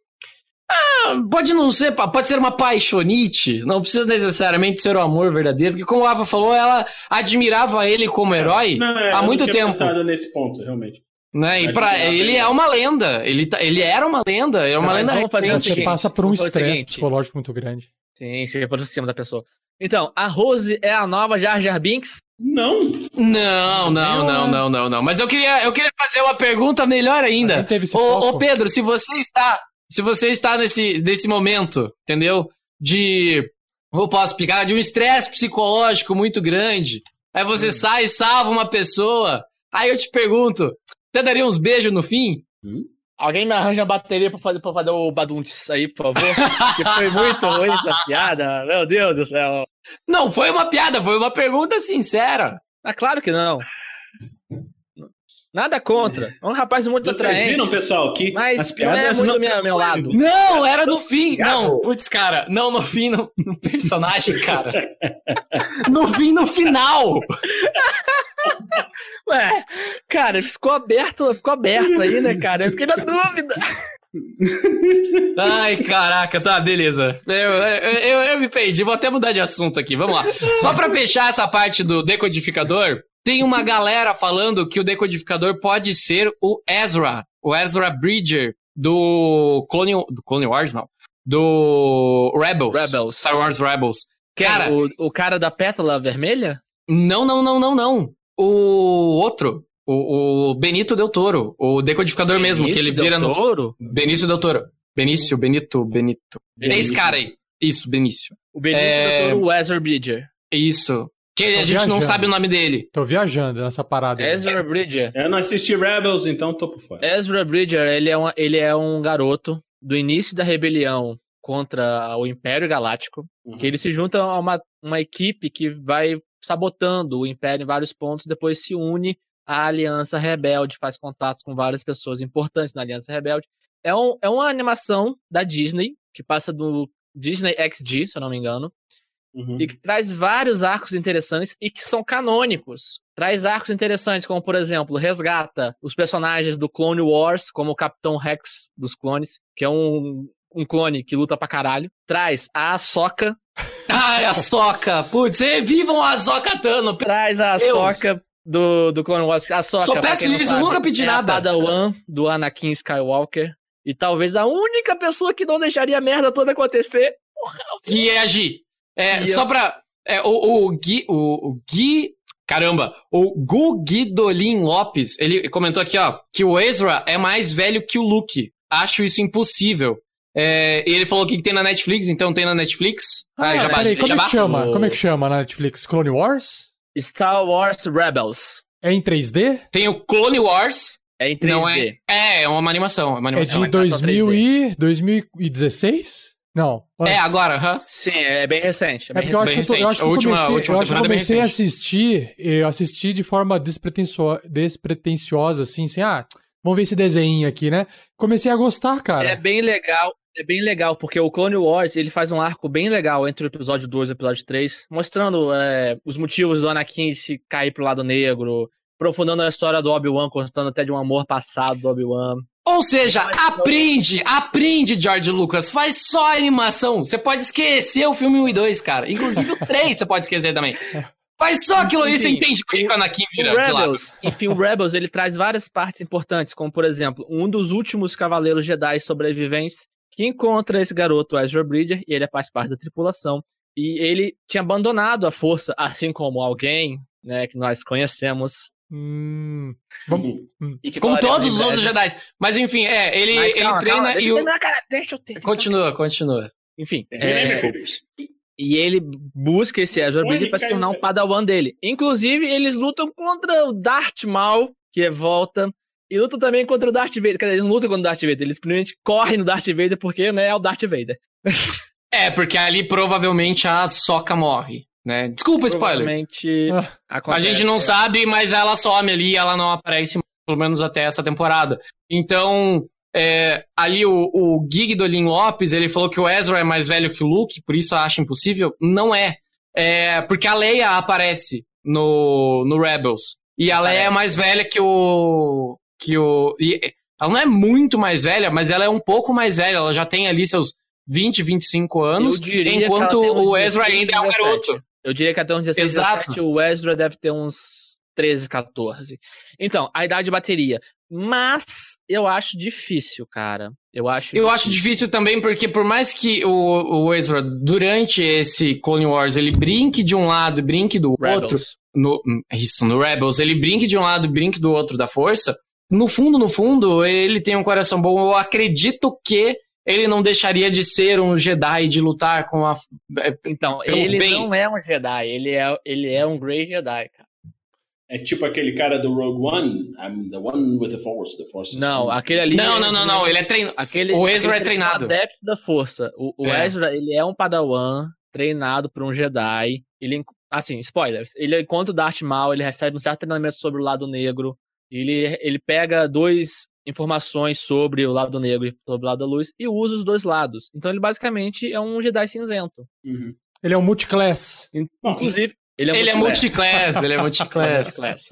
Ah, pode não ser, pode ser uma paixonite, não precisa necessariamente ser o um amor verdadeiro, porque como o Ava falou, ela admirava ele como herói não, é, há muito não tinha tempo.
pensado nesse ponto, realmente.
Né? E pra, ele é uma lenda, ele, tá, ele era uma lenda, é uma lenda.
Vamos fazer você passa por um estresse psicológico muito grande.
Sim, você por cima da pessoa. Então, a Rose é a nova Jar Jar Binks?
Não.
Não, não, não, não, não, não. Mas eu queria, eu queria fazer uma pergunta melhor ainda. Ô, ô, Pedro, se você está, se você está nesse, nesse momento, entendeu? De, eu posso explicar, de um estresse psicológico muito grande. Aí você hum. sai e salva uma pessoa. Aí eu te pergunto, você daria uns beijos no fim? Hum?
Alguém me arranja a bateria pra fazer, pra fazer o Baduntes aí, por favor? que foi muito ruim essa piada. Meu Deus do céu.
Não, foi uma piada, foi uma pergunta sincera.
Ah, claro que não. Nada contra. É um rapaz muito
Vocês
atraente.
Vocês viram, pessoal, que
mas as piadas não é muito não... meu, meu lado.
Não, era no fim. Não, putz, cara. Não, no fim, no, no personagem, cara. no fim, no final.
Ué, cara, ficou aberto, ficou aberto aí, né, cara? Eu fiquei na dúvida.
Ai, caraca, tá, beleza. Eu, eu, eu, me perdi, vou até mudar de assunto aqui, vamos lá. Só pra fechar essa parte do decodificador, tem uma galera falando que o decodificador pode ser o Ezra, o Ezra Bridger do Clone, do Clone Wars, não, do Rebels.
Rebels.
Star Wars Rebels.
Cara, o, o cara da pétala vermelha?
Não, não, não, não, não. O outro, o, o Benito Del Toro, o decodificador Benício mesmo, que ele vira
no. Toro?
Benício Del Toro. Benício, Benito, Benito. Benício. É esse cara aí. Isso, Benício.
O Benício é... Del Toro, o Ezra Bridger.
Isso. Que a gente viajando. não sabe o nome dele.
Tô viajando nessa parada.
Ezra Bridger.
Eu não assisti Rebels, então tô por fora.
Ezra Bridger, ele é, um, ele é um garoto do início da rebelião contra o Império Galáctico, uhum. que ele se junta a uma, uma equipe que vai sabotando o Império em vários pontos, depois se une à Aliança Rebelde, faz contatos com várias pessoas importantes na Aliança Rebelde. É, um, é uma animação da Disney, que passa do Disney XD, se eu não me engano, uhum. e que traz vários arcos interessantes e que são canônicos. Traz arcos interessantes, como, por exemplo, resgata os personagens do Clone Wars, como o Capitão Rex dos clones, que é um, um clone que luta pra caralho. Traz a Ahsoka,
Ai, a Soca. Putz, vivam a Soca Tano.
Traz a Soca do, do Clone Wars. A Soca,
Só peço isso, sabe, nunca pedi é nada.
A Padawan do Anakin Skywalker. E talvez a única pessoa que não deixaria a merda toda acontecer.
Que é agir. É, só eu... pra. É, o, o Gui. O, o Gui. Caramba, o Gu Guidolin Lopes, ele comentou aqui, ó, que o Ezra é mais velho que o Luke. Acho isso impossível. É, e ele falou que tem na Netflix, então tem na Netflix.
Ah, ah já peraí, como é que chama? Como é que chama na Netflix? Clone Wars?
Star Wars Rebels.
É em 3D?
Tem o Clone Wars.
É em 3D. Não
é, é, é uma animação. É, uma animação.
é de 2000 e... 2016? Não.
Antes. É, agora, uh -huh.
Sim, é bem recente. É,
bem é porque recente. eu acho que eu, última, comecei, eu acho que eu comecei a assistir, eu assisti de forma despretensiosa, assim, assim, ah, vamos ver esse desenho aqui, né? Comecei a gostar, cara.
É bem legal. É bem legal, porque o Clone Wars ele faz um arco bem legal entre o episódio 2 e o episódio 3, mostrando é, os motivos do Anakin se cair pro lado negro, aprofundando a história do Obi-Wan, contando até de um amor passado do Obi-Wan.
Ou seja, aprende, aprende, George Lucas, faz só animação. Você pode esquecer o filme 1 e 2, cara. Inclusive o 3 você pode esquecer também. Faz só aquilo ali, você entende por que o Anakin vira
Rebels, Enfim, o Rebels ele traz várias partes importantes, como por exemplo, um dos últimos Cavaleiros Jedi sobreviventes que encontra esse garoto, Ezra Bridger, e ele faz parte da tripulação. E ele tinha abandonado a força, assim como alguém né, que nós conhecemos.
Hum, vamos,
hum. Como todos os outros Jedi. Mas enfim, é, ele, Mas, calma, ele treina calma, e o. Cara, deixa eu ter. Continua, continua.
Enfim. É, e ele busca esse Ezra Bridger para se tornar um padawan dele. Inclusive, eles lutam contra o Darth Maul, que volta e luta também contra o Darth Vader. Quer dizer, eles não lutam contra o Darth Vader, eles simplesmente correm no Darth Vader porque, né, é o Darth Vader.
é, porque ali provavelmente a Soca morre, né? Desculpa, spoiler. Ah. a gente não é. sabe, mas ela some ali, ela não aparece pelo menos até essa temporada. Então, é, ali o, o Gig do Lin Lopes, ele falou que o Ezra é mais velho que o Luke, por isso acha impossível. Não é. é porque a Leia aparece no, no Rebels. E a Leia é mais velha que o, que o. E Ela não é muito mais velha, mas ela é um pouco mais velha. Ela já tem ali seus 20, 25 anos, enquanto o Ezra ainda é um garoto.
Eu diria que até uns 16, Exato. 17, o Ezra deve ter uns 13, 14. Então, a idade de bateria. Mas eu acho difícil, cara. Eu acho.
Eu difícil. acho difícil também porque por mais que o, o Ezra durante esse Clone Wars ele brinque de um lado e brinque do Rebels. outro, no, isso no Rebels ele brinque de um lado e brinque do outro da força. No fundo, no fundo, ele tem um coração bom. Eu acredito que ele não deixaria de ser um Jedi de lutar com a.
É, então, ele bem. não é um Jedi, ele é, ele é um Grey Jedi, cara.
É tipo aquele cara do Rogue One, I'm the one with the Force, the Force.
Não, aquele ali.
Não, é não, não, não, ele é treinado. Aquele, o Ezra é treinado.
É adepto da Força. O, o é. Ezra, ele é um Padawan treinado por um Jedi. Ele, assim, spoilers. Ele encontra o Darth Maul, ele recebe um certo treinamento sobre o lado negro. Ele, ele pega dois informações sobre o lado negro e sobre o lado da luz e usa os dois lados. Então ele basicamente é um Jedi cinzento.
Uhum. Ele é um multiclass.
Inclusive, ele é, ele multiclass. é multiclass, ele é multiclass.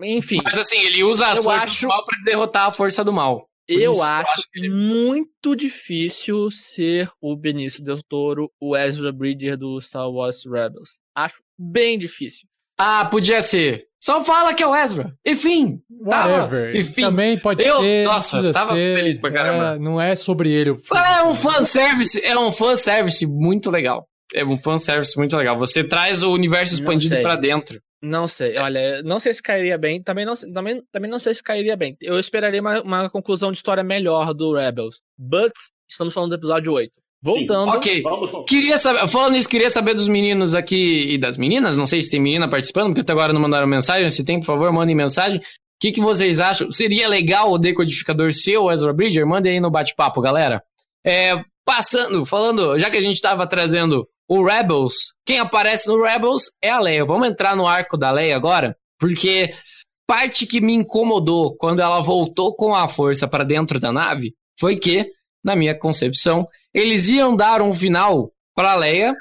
Enfim.
Mas assim, ele usa as forças acho... do mal para derrotar a força do mal.
Eu acho, eu acho ele... muito difícil ser o Benício Del Toro, o Ezra Bridger do Star Wars Rebels. Acho bem difícil.
Ah, podia ser. Só fala que é o Ezra. Enfim.
Whatever. Enfim. Também pode eu, ser. Nossa, tava ser, feliz pra caramba. É, não é sobre ele.
É um fanservice. É um fanservice muito legal é um fanservice muito legal. Você traz o universo expandido para dentro.
Não sei, olha, não sei se cairia bem, também não, também, também não sei se cairia bem. Eu esperaria uma, uma conclusão de história melhor do Rebels. But, estamos falando do episódio 8. Voltando.
Sim, ok. Queria saber, falando isso, queria saber dos meninos aqui e das meninas. Não sei se tem menina participando, porque até agora não mandaram mensagem. Se tem, por favor, mandem mensagem. O que, que vocês acham? Seria legal o decodificador ser o Ezra Bridger? Mandem aí no bate-papo, galera. É, passando, falando, já que a gente estava trazendo o Rebels, quem aparece no Rebels é a Leia. Vamos entrar no arco da Leia agora, porque parte que me incomodou quando ela voltou com a força para dentro da nave foi que, na minha concepção, eles iam dar um final para Leia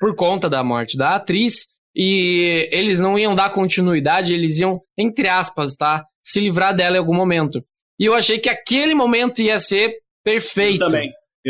por conta da morte da atriz e eles não iam dar continuidade, eles iam, entre aspas, tá, se livrar dela em algum momento. E eu achei que aquele momento ia ser perfeito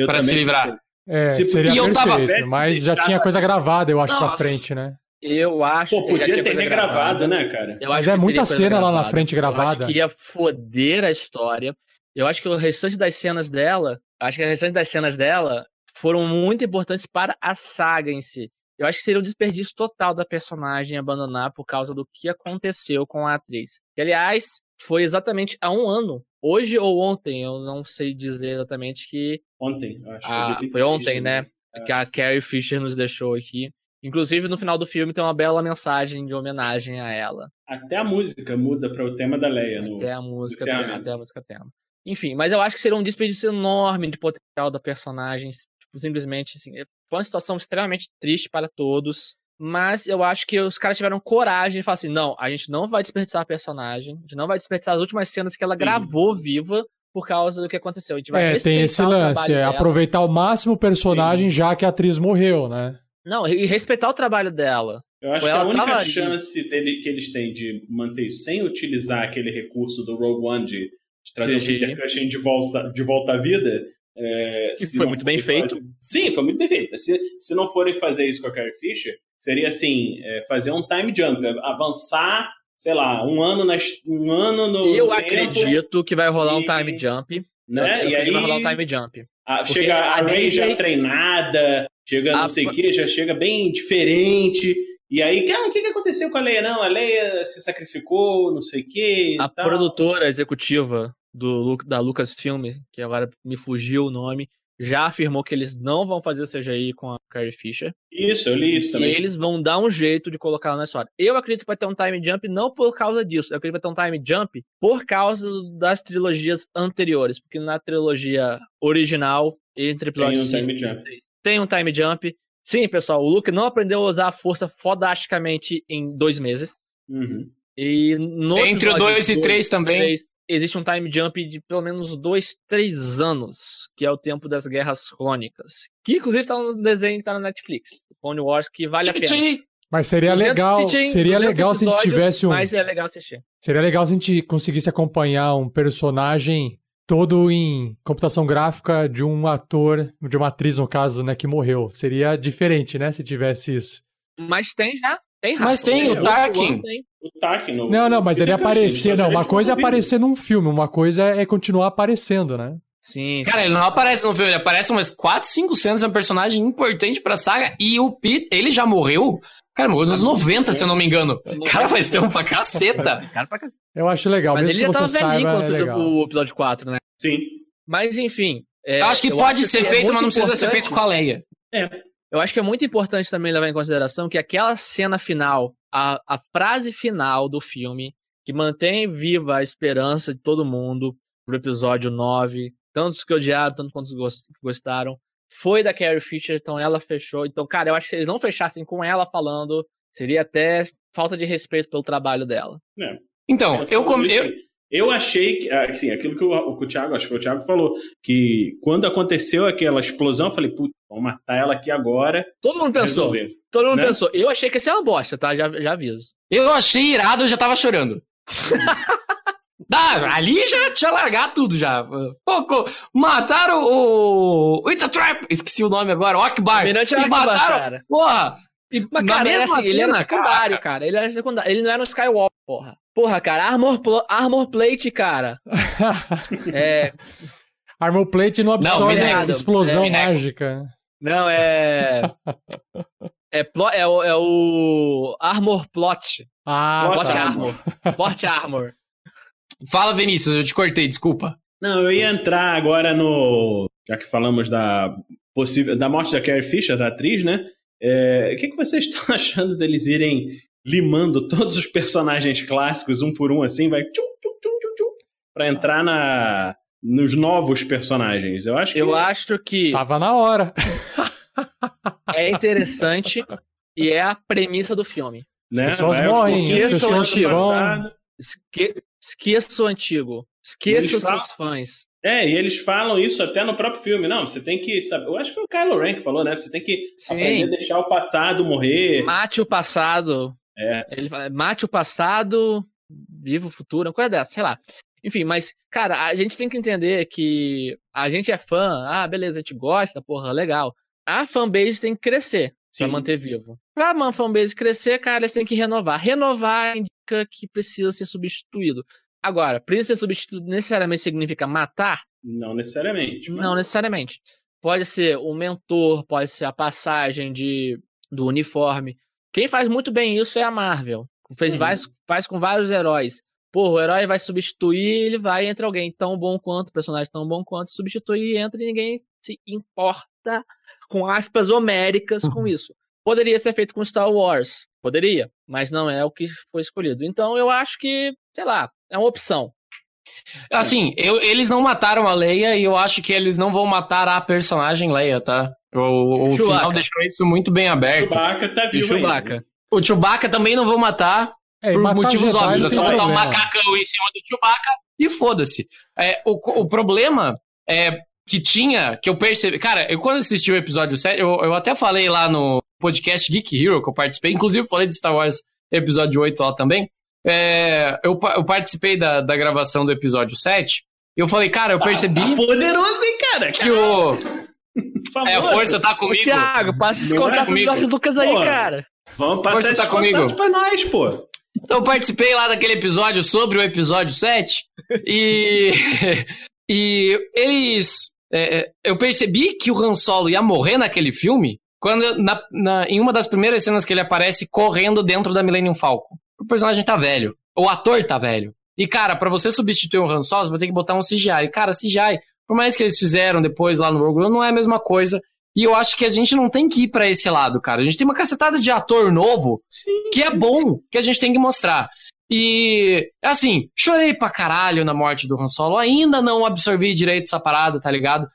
para se livrar.
É, Se, seria perfeito, tava... mas já tinha coisa gravada, eu acho, Nossa. pra frente, né?
Eu acho.
Pô, podia ter regravado, né, cara?
Eu mas é muita cena lá na frente gravada. Eu
acho que ia foder a história. Eu acho que o restante das cenas dela, acho que o restante das cenas dela foram muito importantes para a saga em si. Eu acho que seria um desperdício total da personagem abandonar por causa do que aconteceu com a atriz. Que, aliás, foi exatamente há um ano hoje ou ontem, eu não sei dizer exatamente que.
Ontem, eu acho.
A, foi ontem, né? É, que a Carrie Fisher nos deixou aqui. Inclusive, no final do filme tem uma bela mensagem de homenagem a ela.
Até a música muda para o tema da Leia. No,
até a música, até a música tema. Enfim, mas eu acho que seria um desperdício enorme de potencial da personagem. Tipo, simplesmente, assim, foi uma situação extremamente triste para todos. Mas eu acho que os caras tiveram coragem de falar assim: não, a gente não vai desperdiçar a personagem, a gente não vai desperdiçar as últimas cenas que ela Sim. gravou viva por causa do que aconteceu. A gente vai
é, tem esse lance, é aproveitar o máximo o personagem Sim. já que a atriz morreu, né?
Não, e respeitar o trabalho dela.
Eu acho que a única chance dele, que eles têm de manter isso sem utilizar aquele recurso do Rogue One de trazer o Peter Cushing de volta, de volta à vida. É,
e foi muito bem feito.
Fazer... Sim, foi muito bem feito. Se, se não forem fazer isso com a Carrie Fisher, Seria assim, é, fazer um time jump, avançar, sei lá, um ano, na, um ano no.
Eu acredito que vai rolar e, um time jump.
Né? Eu,
e aí vai rolar um time jump.
A, chega a, a Ray já treinada, chega não sei o que, já chega bem diferente. E aí, ah, o que, que aconteceu com a Leia? Não, a Leia se sacrificou, não sei o que.
A tal. produtora executiva do, da Lucasfilm, que agora me fugiu o nome, já afirmou que eles não vão fazer CGI com a Carrie Fisher.
Isso, eu li isso também.
E eles vão dar um jeito de colocar ela na história. Eu acredito que vai ter um time jump não por causa disso. Eu acredito que vai ter um time jump por causa das trilogias anteriores. Porque na trilogia original, entre episódios tem um time jump. Tem um time jump. Sim, pessoal, o Luke não aprendeu a usar a força fodasticamente em dois meses.
Uhum.
E no
Entre o 2 e 3 também. 3,
existe um time jump de pelo menos dois, três anos, que é o tempo das guerras crônicas. Que inclusive está no desenho que tá na Netflix. Clone Wars, que vale a pena.
Mas seria legal, seria legal se a gente tivesse um.
Mas é legal assistir.
Seria legal se a gente conseguisse acompanhar um personagem todo em computação gráfica de um ator, de uma atriz, no caso, né, que morreu. Seria diferente, né, se tivesse isso.
Mas tem já. Tem
Mas tem, o Tarkin.
O Tarkin no,
Não, não, mas ele aparecer. Não, uma coisa é aparecer num filme, uma coisa é continuar aparecendo, né?
Sim.
Cara, ele não aparece no filme, ele aparece umas 4, 5 cenas, é um personagem importante pra saga. E o Pete, ele já morreu. Cara, morreu nos 90, se eu não me engano. Cara, faz tempo pra caceta.
Eu acho legal,
Mas
mesmo
ele
que
já
você
tava velhinho
saiba, é
quando
legal.
o episódio 4, né?
Sim.
Mas enfim. é,
eu acho que pode
acho
ser
que é
feito,
muito
mas não precisa ser
importante-
feito com a Leia.
Eu acho que é muito importante também levar em consideração que aquela cena final, a, a frase final do filme, que mantém viva a esperança de todo mundo pro episódio 9, tantos que odiaram, tanto quantos que gostaram, foi da Carrie Fisher, então ela fechou. Então, cara, eu acho que se eles não fechassem com ela falando, seria até falta de respeito pelo trabalho dela.
Então, eu, come, eu,
Eu achei que, assim, aquilo que o, o Thiago, acho que foi o Thiago falou, que quando aconteceu aquela explosão, eu falei, putz, vamos matar ela aqui agora.
Todo mundo pensou.
resolver.
Todo mundo
né?
pensou. Eu achei que ia ser uma bosta, tá? Já, já aviso.
eu achei irado, eu já tava chorando. Dá, ali já tinha largado tudo já. Pô, mataram o. It's a Trap! Esqueci o nome agora, o Akbar.
Mirante
E mataram.
cara.
Porra! E
Mas, cara, era
mesma
assim, ele era
cena,
secundário, cara. Ele era secundário. Ele não era um Skywalker, porra. Porra, cara, Armor, pl- armor Plate, cara. É.
Armor Plate não absorve
nego.
explosão
É,
mágica.
Não, é. É, plo- é, o, é o Armor Plot.
Ah,
Plot
tá.
Armor. Plot Armor.
Fala, Vinícius, eu te cortei, desculpa.
Não, eu ia entrar agora no. Já que falamos da possível da morte da Carrie Fisher, da atriz, né? É, o que, que vocês estão achando deles irem limando todos os personagens clássicos um por um assim, vai pra entrar na nos novos personagens? Eu acho que
Eu acho que
Tava na hora.
é interessante e é a premissa do filme.
né,
As pessoas
vai
morrem,
acontecer
as pessoas
passado.
Esque... Esqueça o antigo. Esqueça
Eles
os seus fãs.
É, e eles falam isso até no próprio filme. Não, você tem que saber. Eu acho que foi o Kylo Ren que falou, né? Você tem que
Sim.
aprender a deixar o passado morrer.
Mate o passado.
É.
Ele fala, mate o passado, viva o futuro, uma coisa dessa, sei lá. Enfim, mas, cara, a gente tem que entender que a gente é fã, ah, beleza, a gente gosta, porra, legal. A fanbase tem que crescer
Sim.
pra manter vivo. Pra uma fanbase crescer, cara, eles têm que renovar. Renovar indica que precisa ser substituído. Agora, precisa ser substituído necessariamente significa matar?
Não necessariamente. mas-
Não necessariamente. Pode ser o mentor, pode ser a passagem de, do uniforme. Quem faz muito bem isso é a Marvel. Fez
Uhum.
vários- faz com vários heróis. Pô, o herói vai substituir, ele vai entre alguém tão bom quanto, personagem tão bom quanto, substitui e entra e ninguém se importa com aspas homéricas com isso. Poderia ser feito com Star Wars. Poderia, mas não é o que foi escolhido. Então eu acho que, sei lá, é uma opção.
Assim, eu- eles não mataram a Leia e eu acho que eles não vão matar a personagem Leia, tá? O, o final deixou isso muito bem aberto.
Chewbacca tá vivo ainda.
Chewbacca.
O Chewbacca também não vão matar
É,
por motivos
Jedi
óbvios. É só botar um macacão em cima do Chewbacca e foda-se. É, o, o problema é que tinha, que eu percebi. Cara, eu quando assisti o episódio 7, eu, eu até falei lá no podcast Geek Hero que eu participei, inclusive falei de Star Wars episódio 8 lá também. É, eu, eu participei da, da gravação do episódio 7. Eu falei, cara, eu percebi
Tá poderoso, hein, cara?
que o.
Famoso.
É, a força tá
Ô,
comigo.
Thiago, passa esse contato do Lucas aí,
Porra.
cara.
Vamos passar
Força
esse
tá comigo.
pra nós, pô.
Então, eu participei lá daquele episódio sobre o episódio 7 e, e eles. é, é, eu percebi que o Han Solo ia morrer naquele filme quando na, na- em uma das primeiras cenas que ele aparece correndo dentro da Millennium Falcon. O personagem tá velho. O ator tá velho. E, cara, pra você substituir o Han Solo, você vai ter que botar um CGI. E, cara, CGI, por mais que eles fizeram depois lá no Rogue One, não é a mesma coisa. E eu acho que a gente não tem que ir pra esse lado, cara. A gente tem uma cacetada de ator novo
Sim.
que é bom, que a gente tem que mostrar. E, assim, chorei pra caralho na morte do Han Solo, ainda não absorvi direito essa parada, tá ligado?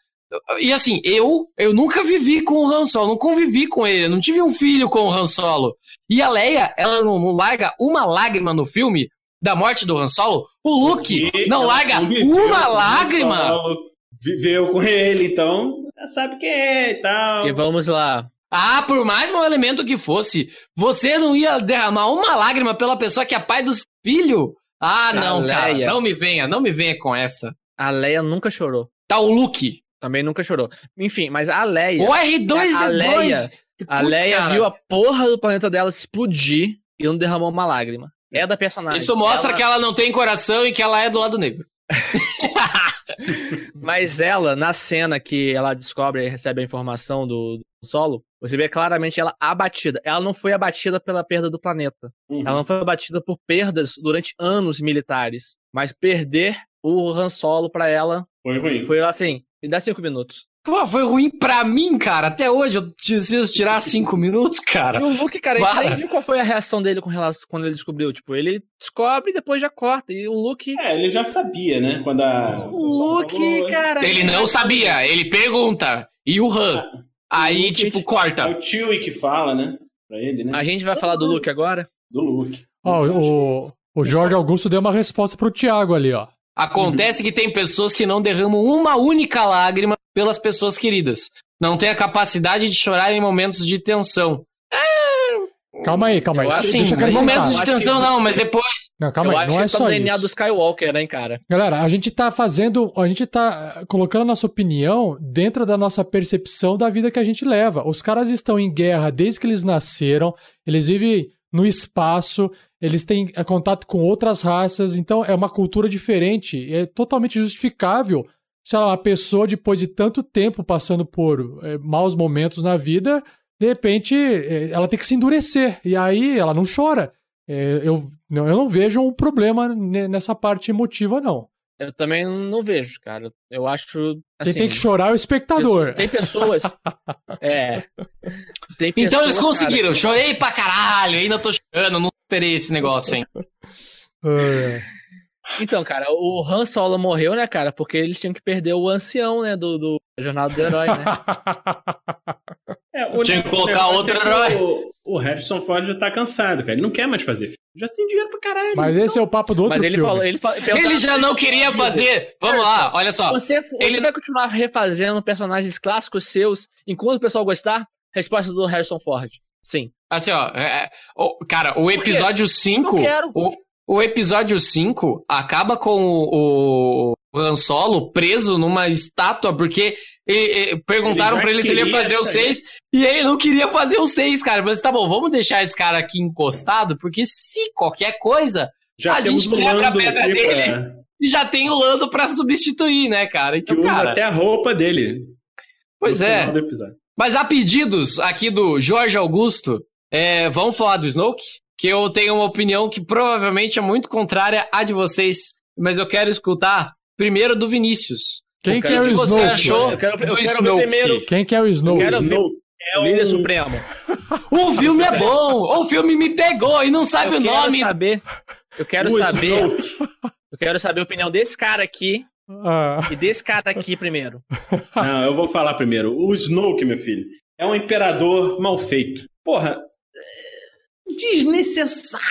E assim, eu eu nunca vivi com o Han Solo, não convivi com ele, eu não tive um filho com o Han Solo. E a Leia, ela não, não larga uma lágrima no filme da morte do Han Solo. O Luke
Porque
não larga uma lágrima.
Solo, viveu com ele, então sabe quem é e tal.
E vamos lá.
Ah, por mais mau elemento que fosse, você não ia derramar uma lágrima pela pessoa que é pai do seu filho? Ah, não, cara,
Leia.
não me venha, não me venha com essa.
A Leia nunca chorou.
Tá o Luke.
Também nunca chorou. Enfim, mas a Leia.
O R2
a
é
Leia,
dois.
a
Putz,
Leia
cara.
viu a porra do planeta dela explodir e não derramou uma lágrima. É da personagem.
Isso mostra
Ela-
que ela não tem coração e que ela é do lado negro.
Mas ela, na cena que ela descobre e recebe a informação do, do solo, você vê claramente ela abatida. Ela não foi abatida pela perda do planeta.
Uhum.
Ela não foi abatida por perdas durante anos militares. Mas perder o Han Solo pra ela
Foi ruim.
foi assim: me dá cinco minutos.
Pô, foi ruim pra mim, cara. Até hoje eu preciso tirar cinco minutos,
E
cara.
o Luke, cara, a gente
Para.
nem viu qual foi a reação dele com relação quando ele descobriu. Tipo, ele descobre e depois já corta. E o Luke.
É, ele já sabia, né? Quando a.
O Luke, cara.
Ele não sabia, ele pergunta. E o Han? Aí,
Luke,
tipo,
É
corta.
o Chewie que fala, né? Pra ele, né?
A gente vai falar do Luke agora?
Do Luke.
Ó, o, o Jorge Augusto deu uma resposta pro Thiago ali, ó.
Acontece que tem pessoas que não derramam uma única lágrima pelas pessoas queridas. Não tem a capacidade de chorar em momentos de tensão.
Calma aí, calma aí.
Eu acho-
Assim,
Deixa eu acrescentar.
momentos de tensão
que-
não, mas depois.
Não, calma
eu
aí,
acho
não é
que tá
só
no DNA
isso.
do Skywalker, né, cara?
Galera, a gente tá fazendo, a gente tá eh, colocando a nossa opinião dentro da nossa percepção da vida que a gente leva. Os caras estão em guerra desde que eles nasceram, eles vivem no espaço, eles têm eh, contato com outras raças, então é uma cultura diferente. É totalmente justificável, sei lá, uma pessoa depois de tanto tempo passando por eh, maus momentos na vida, de repente eh, ela tem que se endurecer, e aí ela não chora. É, eu, não, eu não vejo um problema ne- nessa parte emotiva, não.
Eu também não vejo, cara. Eu acho.
Quem
Assim,
tem que chorar é o espectador.
Tem pessoas. é. Tem
Então eles
pessoas,
conseguiram.
cara,
Chorei pra caralho, ainda tô chorando, não superei esse negócio, hein?
É.
Então, cara, o Han Solo morreu, né, cara? Porque eles tinham que perder o ancião, né? Do, do Jornada do Herói, né?
É, o
Tinha que
o
colocar outro herói.
O, o Harrison Ford já tá cansado, cara. Ele não quer mais fazer filme. Já tem dinheiro pra caralho.
Mas esse é o papo do outro
Mas ele
filme.
falou. Ele, falou,
Ele já não queria fazer. Vamos lá, olha só.
Você, você
Ele-
vai continuar refazendo personagens clássicos seus enquanto o pessoal gostar? Resposta do Harrison Ford. Sim.
Assim, ó. é, é, cara, o episódio 5.
Não quero.
O, o episódio 5 acaba com o, o Han Solo preso numa estátua, porque e- e perguntaram
Ele já
pra ele se ele ia fazer o
sair.
6 e ele não queria fazer o 6, cara. Mas tá bom, vamos deixar esse cara aqui encostado, porque se qualquer coisa,
Já
a gente quebra a pedra
aqui
dele.
pra-
já tem o Lando pra substituir, né, cara? Então, cara.
até a roupa dele.
Pois é. Mas há pedidos aqui do Jorge Augusto. É, vamos falar do Snoke? Que eu tenho uma opinião que provavelmente é muito contrária à de vocês. Mas eu quero escutar primeiro do Vinícius.
Quem que é o
que você
Snoke?
achou?
Eu quero, eu
do
quero ver primeiro.
Quem que é o Snoke?
Eu quero ver-
Snoke é
o líder supremo.
O filme é bom! O filme me pegou e não sabe
eu
o
quero
nome.
saber. Eu quero
o
saber.
Snoke.
Eu quero saber a opinião desse cara aqui
Ah,
e desse cara aqui primeiro.
Não, eu vou falar primeiro. O Snoke, meu filho, é um imperador mal feito. Porra, desnecessário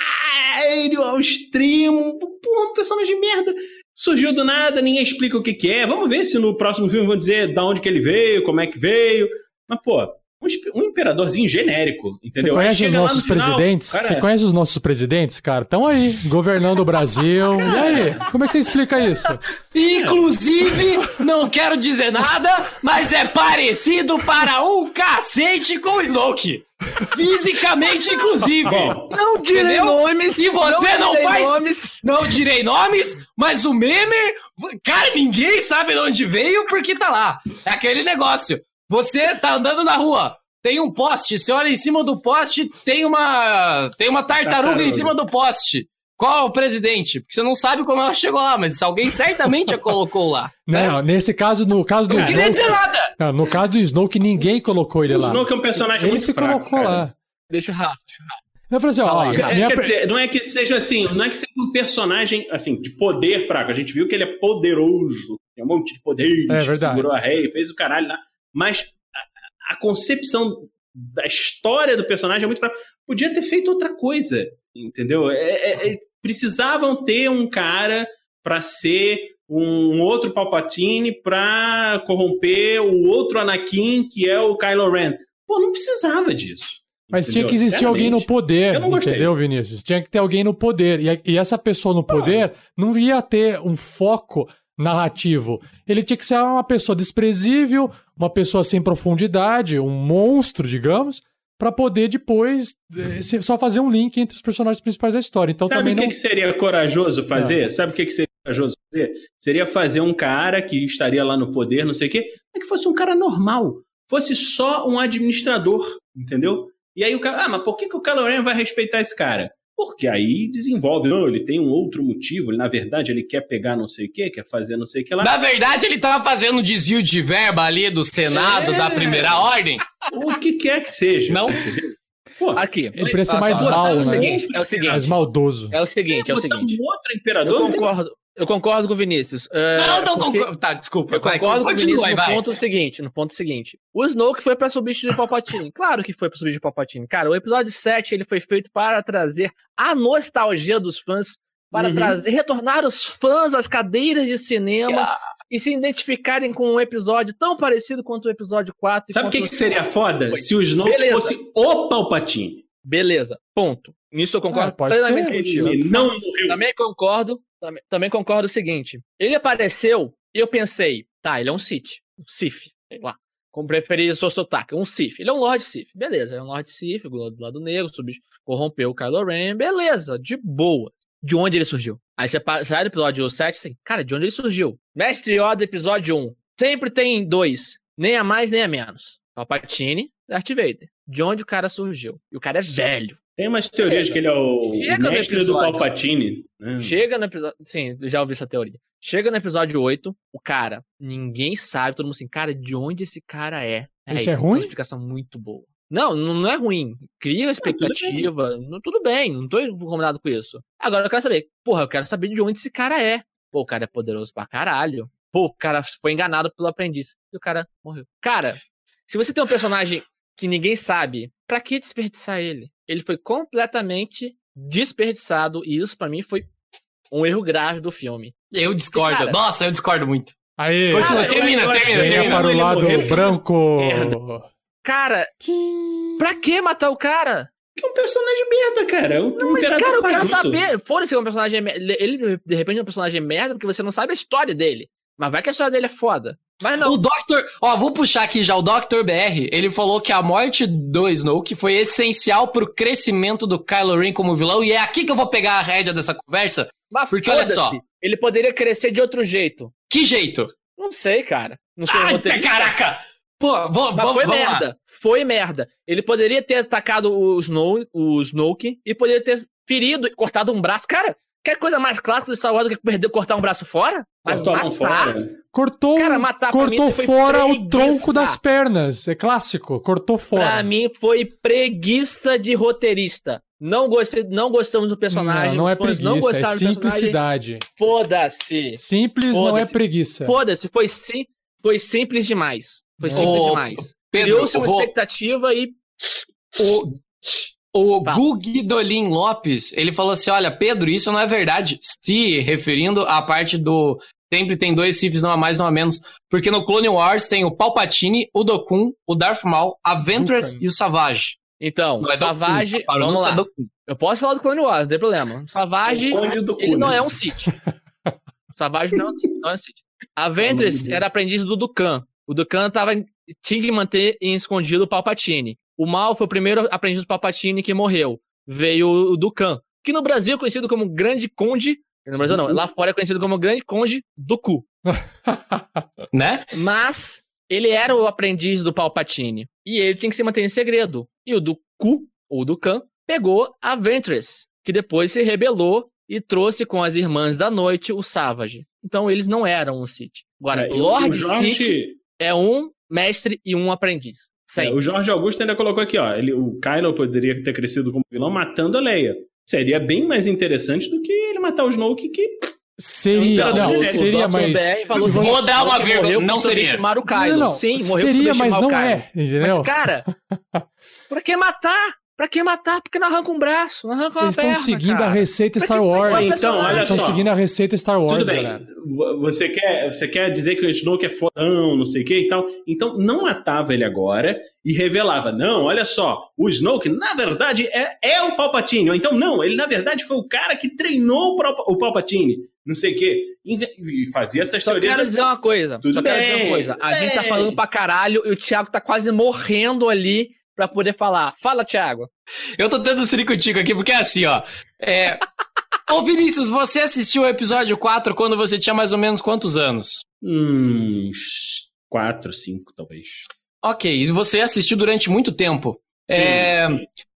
ao extremo. Porra, um personagem de merda. Surgiu do nada, ninguém explica o que, que é. Vamos ver se no próximo filme vão dizer da onde que ele veio, como é que veio. Mas, pô, um, um imperadorzinho genérico,
Você
entendeu? Aí
conhece os nossos
final,
presidentes?
cara,
Você conhece os nossos presidentes, cara? Estão aí, governando o Brasil. E aí? Como é que você explica isso?
Inclusive, não quero dizer nada, mas é parecido para um cacete com o Snoke. Fisicamente, inclusive.
Bom,
Não direi
Entendeu?
nomes.
Se você não
direi
faz-
nomes.
Não direi nomes, mas o meme, cara, ninguém sabe de onde veio porque tá lá. É aquele negócio. Você tá andando na rua, tem um poste, você olha em cima do poste, tem uma tem uma tartaruga,
Tartaruga.
em cima do poste. Qual é o presidente? Porque você não sabe como ela chegou lá, mas alguém certamente a colocou lá. né?
Não, nesse caso, no caso do
Não queria dizer
Snoke.
nada.
Não, no caso do Snoke, ninguém colocou ele
o
lá.
Snoke é um personagem
Ele
muito
se
fraco,
colocou
cara.
lá.
Deixa o.
Eu falei assim, ó,
Fala aí,
a
É,
minha
quer dizer, não é que seja assim, não é que seja um personagem assim de poder fraco. A gente viu que ele é poderoso, tem um monte de poderes,
É verdade.
segurou a rei, fez o caralho lá. Mas a, a concepção da história do personagem é muito fraca. Podia ter feito outra coisa, entendeu? É- é- é- precisavam ter um cara pra ser um outro Palpatine pra corromper o outro Anakin que é o Kylo Ren. Pô, não precisava disso.
Mas tinha
entendeu?
que existir alguém no poder, entendeu, Vinícius? Tinha que ter alguém no poder. E, e essa pessoa no poder não ia ter um foco narrativo. Ele tinha que ser uma pessoa desprezível, uma pessoa sem profundidade, um monstro, digamos, para poder depois eh, só fazer um link entre os personagens principais da história. Então
Sabe
também
o que,
não...
que seria corajoso fazer? É. Sabe o que, que seria corajoso fazer? Seria fazer um cara que estaria lá no poder, não sei o quê, é que fosse um cara normal, fosse só um administrador, entendeu? E aí o cara, ah, mas por que, que o Kylo Ren vai respeitar esse cara? Porque aí desenvolve, não, ele tem um outro motivo, ele, na verdade ele quer pegar não sei o que, quer fazer não sei o que lá.
Na verdade ele tava fazendo um desvio de verba ali do Senado, é... da primeira ordem.
O que quer que seja.
Não?
Pô, Aqui. Ele precisa ser mais mal, é né? O seguinte,
é o seguinte.
Mais maldoso.
É o seguinte, é, o seguinte.
Um outro imperador.
Eu concordo. Eu concordo com o Vinícius.
Uh, não, não concordo. Tá, desculpa.
Eu vai, concordo com o Vinícius no vai. ponto seguinte. No ponto seguinte. O Snoke foi pra substituir o Palpatine. claro que foi pra substituir o Palpatine. Cara, o episódio 7 ele foi feito para trazer a nostalgia dos fãs, para uhum. trazer, retornar os fãs às cadeiras de cinema. Ah. E se identificarem com um episódio tão parecido quanto o episódio 4.
Sabe o que, que seria foda? Foi. Se o Snoke Beleza. fosse o Palpatine.
Beleza, ponto. Nisso eu concordo ah, plenamente contigo.
Não
Também concordo também, também concordo o seguinte. Ele apareceu e eu pensei, tá, ele é um Sith. Um Sith, sei lá. Como preferir seu sotaque, um Sith. Ele é um Lord Sith. Beleza, é um Lord Sith, do lado negro, corrompeu o Kylo Ren. Beleza, de boa. De onde ele surgiu? Aí você sai do episódio 7 assim, cara, de onde ele surgiu? Mestre Yoda, episódio 1. Sempre tem dois. Nem a mais, nem a menos. Palpatine, Darth Vader. De onde o cara surgiu? E o cara é velho.
Tem umas teorias Chega. que ele é o Chega mestre do Palpatine.
Né? Chega no episódio. Sim, já ouvi essa teoria. Chega no episódio 8, o cara, ninguém sabe, todo mundo assim, cara, de onde esse cara é?
Isso é, é ruim? Uma
explicação muito boa. Não, não é ruim. Cria expectativa. tudo, bem. tudo bem, não tô incomodado com isso. Agora eu quero saber, porra, eu quero saber de onde esse cara é. Pô, o cara é poderoso pra caralho. Pô, o cara foi enganado pelo aprendiz. E o cara morreu. Cara, se você tem um personagem que ninguém sabe, pra que desperdiçar ele? ele foi completamente desperdiçado e isso para mim foi um erro grave do filme.
Eu discordo. Cara, Nossa, eu discordo muito.
Aí,
Continua, termina, termina, termina.
para o lado branco.
Cara, pra que matar o cara?
Que é um personagem merda, cara.
O não, mas, cara, eu quero saber. Foda-se que é um personagem merda. Ele, de repente, é um personagem merda porque você não sabe a história dele. Mas vai que a história dele é foda. Mas não.
O Dr. Ó, vou puxar aqui já. O Dr. BR, ele falou que a morte do Snoke foi essencial pro crescimento do Kylo Ren como vilão. E é aqui que eu vou pegar a rédea dessa conversa.
Mas porque olha só. Ele poderia crescer de outro jeito.
Que jeito?
Não sei, cara. Não
sei Ai, caraca! Pô, vou, vou,
foi merda. Lá. Foi merda. Ele poderia ter atacado o, Snow, o Snoke e poderia ter ferido e cortado um braço. Cara, Quer coisa mais clássica de Star Wars do que perder, cortar um braço fora?
Mas cortou matar, fora. Cortou, cara, matar cortou mim, fora o tronco das pernas. É clássico. Cortou fora.
Pra mim foi preguiça de roteirista. Não, gostei, não gostamos do personagem.
Não, não é preguiça, não é simplicidade.
Foda-se.
Simples Foda não é preguiça.
Foda-se, foi, sim, foi simples demais. Foi simples demais. Criou-se uma vou... expectativa e.
O... O Fala. Guguidolin Lopes, ele falou assim: olha, Pedro, isso não é verdade. Se referindo à parte do. Sempre tem dois Siths, não há mais, não há menos. Porque no Clone Wars tem o Palpatine, o Dokun, o Darth Maul, a Ventress e o Savage.
Então, o é Savage. Dokun, tá vamos lá. Eu posso falar do Clone Wars, não tem problema. Savage, ele não é um Sith. Savage não, não é um Sith. A Ventress era aprendiz do Dukan. O Dukan tava, tinha que manter em escondido o Palpatine. O Mal foi o primeiro aprendiz do Palpatine que morreu. Veio o Dukan, que no Brasil é conhecido como Grande Conde. No Brasil não, lá fora é conhecido como Grande Conde do Cu. né? Mas ele era o aprendiz do Palpatine. E ele tinha que se manter em segredo. E o do Cu, ou do Khan, pegou a Ventress, que depois se rebelou e trouxe com as Irmãs da Noite o Savage. Então eles não eram um Sith. Agora, é, Lord Jorge... Sith é um mestre e um aprendiz.
É, o Jorge Augusto ainda colocou aqui, ó. Ele, o Kylo poderia ter crescido como vilão matando a Leia. Seria bem mais interessante do que ele matar o Snoke que.
Seria, então, não, seria, mas.
Falou, vou dar uma vírgula, não seria.
O Kylo. Não, não,
Sim, morreu seria, mas não é, entendeu? Mas,
cara, pra que matar? Pra que matar? Porque não arranca um braço, não arranca uma
Eles
perna,
estão seguindo cara. a receita Star Wars.
Então, olha
estão seguindo a receita Star Wars, Tudo bem. Galera.
Você quer, você quer dizer que o Snoke é fodão, não sei o que e tal. Então, não matava ele agora e revelava. Não, olha só, o Snoke, na verdade, é, é o Palpatine. Então, não, ele na verdade foi o cara que treinou o Palpatine. não sei o quê. E fazia essas
só
teorias.
Quero dizer uma coisa. Tudo só bem, quero dizer uma coisa. A bem. gente tá falando pra caralho e o Thiago tá quase morrendo ali pra poder falar. Fala, Thiago.
Eu tô tendo ser contigo aqui, porque é assim, ó. É. Ô, Vinícius, você assistiu o episódio 4 quando você tinha mais ou menos quantos anos?
Uns 4, 5, talvez.
Ok, e você assistiu durante muito tempo. Sim. É...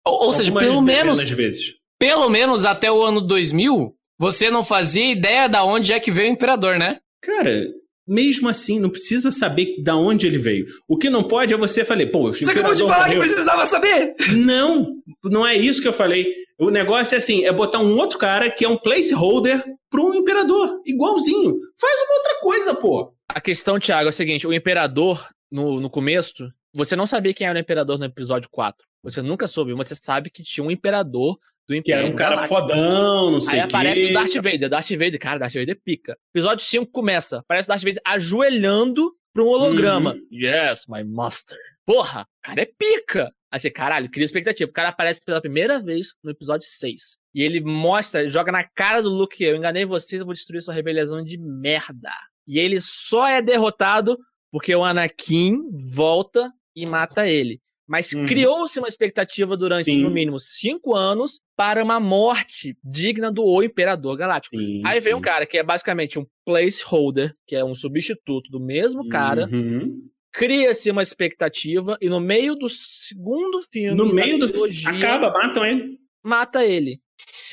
Ou, ou seja, pelo menos.
Vezes.
Pelo menos até o ano 2000, você não fazia ideia da onde é que veio o imperador, né?
Cara, mesmo assim, não precisa saber da onde ele veio. O que não pode é você falar, pô,
Você acabou de falar morreu. que precisava saber!
Não, não é isso que eu falei. O negócio é assim, é botar um outro cara que é um placeholder para um imperador, igualzinho. Faz uma outra coisa, pô.
A questão, Thiago, é a seguinte, o imperador, no, no começo, você não sabia quem era o imperador no episódio 4. Você nunca soube, você sabe que tinha um imperador do
Império. Que era um cara fodão, não sei
o. Aí aparece o Darth Vader. Darth Vader, cara, Darth Vader pica. Episódio 5 começa. Aparece Darth Vader ajoelhando pra um holograma. Uhum. Yes, my master. Porra, cara é pica. Aí você, caralho, cria expectativa. O cara aparece pela primeira vez no episódio 6. E ele mostra, joga na cara do Luke, eu enganei vocês, eu vou destruir sua rebelião de merda. E ele só é derrotado porque o Anakin volta e mata ele. Mas uhum. criou-se uma expectativa durante, sim. no mínimo, cinco anos para uma morte digna do O Imperador Galáctico. Sim, Aí vem sim. um cara que é basicamente um placeholder, que é um substituto do mesmo cara. Uhum. Cria-se uma expectativa e no meio do segundo filme.
No meio do. Acaba, matam ele.
Mata ele.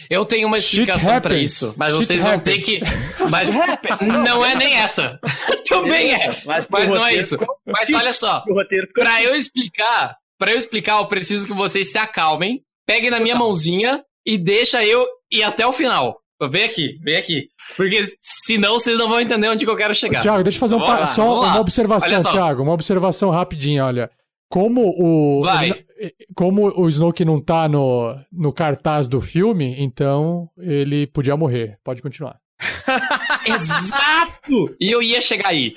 Eu tenho uma explicação para isso, mas Shit vocês vão ter que. Mas não é nem essa. Também é, mas, mas não é isso. Mas olha só, para eu explicar, para eu explicar, eu preciso que vocês se acalmem, peguem na minha mãozinha e deixa eu ir até o final. Vem aqui, vem aqui. Porque senão vocês não vão entender onde que eu quero chegar.
Tiago, deixa eu fazer um pa... só uma observação, Tiago. Uma observação rapidinha, olha. Como o.
Vai.
Como o Snoke não tá no, no cartaz do filme, então ele podia morrer. Pode continuar.
Exato! E eu ia chegar aí.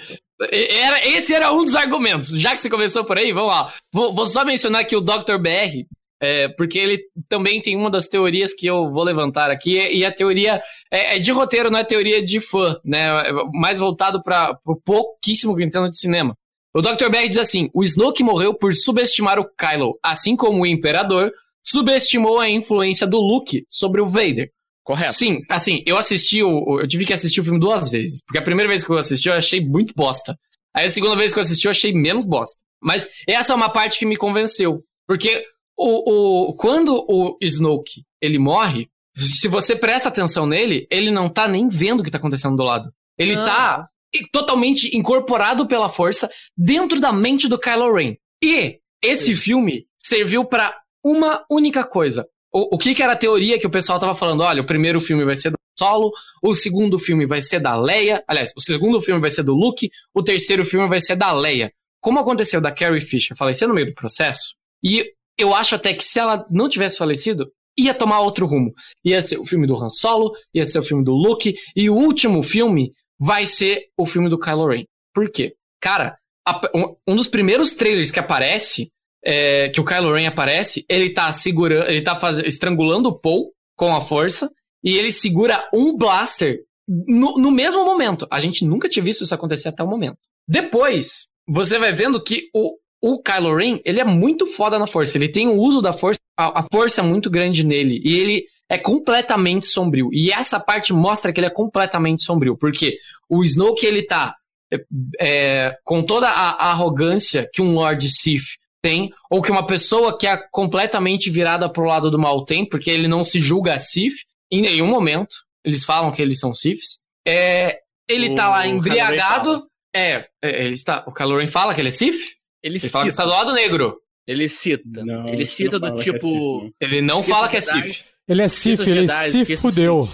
Era, esse era um dos argumentos. Já que você começou por aí, vamos lá. Vou, vou só mencionar aqui o Dr. BR, é, porque ele também tem uma das teorias que eu vou levantar aqui, e a teoria é, é de roteiro, não é teoria de fã, né? Mais voltado para o pouquíssimo que entendo de cinema. O Dr. BR diz assim: o Snoke morreu por subestimar o Kylo, assim como o Imperador subestimou a influência do Luke sobre o Vader.
Correto.
Sim, assim, eu assisti o. Eu tive que assistir o filme duas vezes. Porque a primeira vez que eu assisti, eu achei muito bosta. Aí a segunda vez que eu assisti, eu achei menos bosta. Mas essa é uma parte que me convenceu. Porque o, o, quando o Snoke ele morre, se você presta atenção nele, ele não tá nem vendo o que tá acontecendo do lado. Ele não. tá totalmente incorporado pela força dentro da mente do Kylo Ren. E esse Sim. filme serviu para uma única coisa: o, o que, que era a teoria que o pessoal tava falando? Olha, o primeiro filme vai ser do Solo, o segundo filme vai ser da Leia, aliás, o segundo filme vai ser do Luke, o terceiro filme vai ser da Leia. Como aconteceu da Carrie Fisher falecer no meio do processo, e eu acho até que se ela não tivesse falecido, ia tomar outro rumo. Ia ser o filme do Han Solo, ia ser o filme do Luke, e o último filme vai ser o filme do Kylo Ren. Por quê? Cara, a, um, um dos primeiros trailers que aparece é, que o Kylo Ren aparece, ele tá segurando, ele tá faz, estrangulando o Paul com a força e ele segura um blaster no, no mesmo momento. A gente nunca tinha visto isso acontecer até o momento. Depois, você vai vendo que o, o Kylo Ren, ele é muito foda na força. Ele tem o uso da força, a, a força é muito grande nele. E ele é completamente sombrio. E essa parte mostra que ele é completamente sombrio. Porque o Snoke, ele tá é, é com toda a, a arrogância que um Lord Sith tem, ou que uma pessoa que é completamente virada pro lado do mal tem, porque ele não se julga Sith em nenhum momento. Eles falam que eles são Siths. É, ele o, tá lá embriagado. É, é, ele está, o Caloran fala que ele é Sith? Ele, ele fala que está do lado negro.
Ele cita. Não, ele cita do tipo. É
ele não fala que é Sith.
Ele é Sith, ele se fudeu.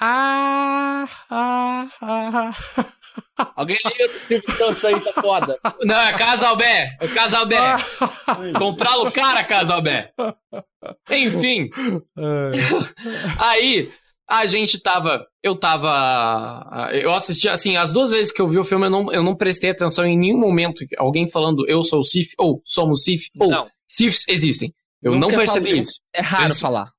Ah, ah,
ah. Alguém liga pro Silvio Santos aí, tá foda.
Não, é Casalbé. É Casalbé. Comprar o cara, Casalbé. Enfim. aí, a gente tava. Eu tava. Eu assisti, assim, as duas vezes que eu vi o filme, eu não, eu não prestei atenção em nenhum momento. Alguém falando eu sou o Sif, ou somos Sif, ou Sifs existem. Eu Nunca não percebi isso.
É raro eu, falar.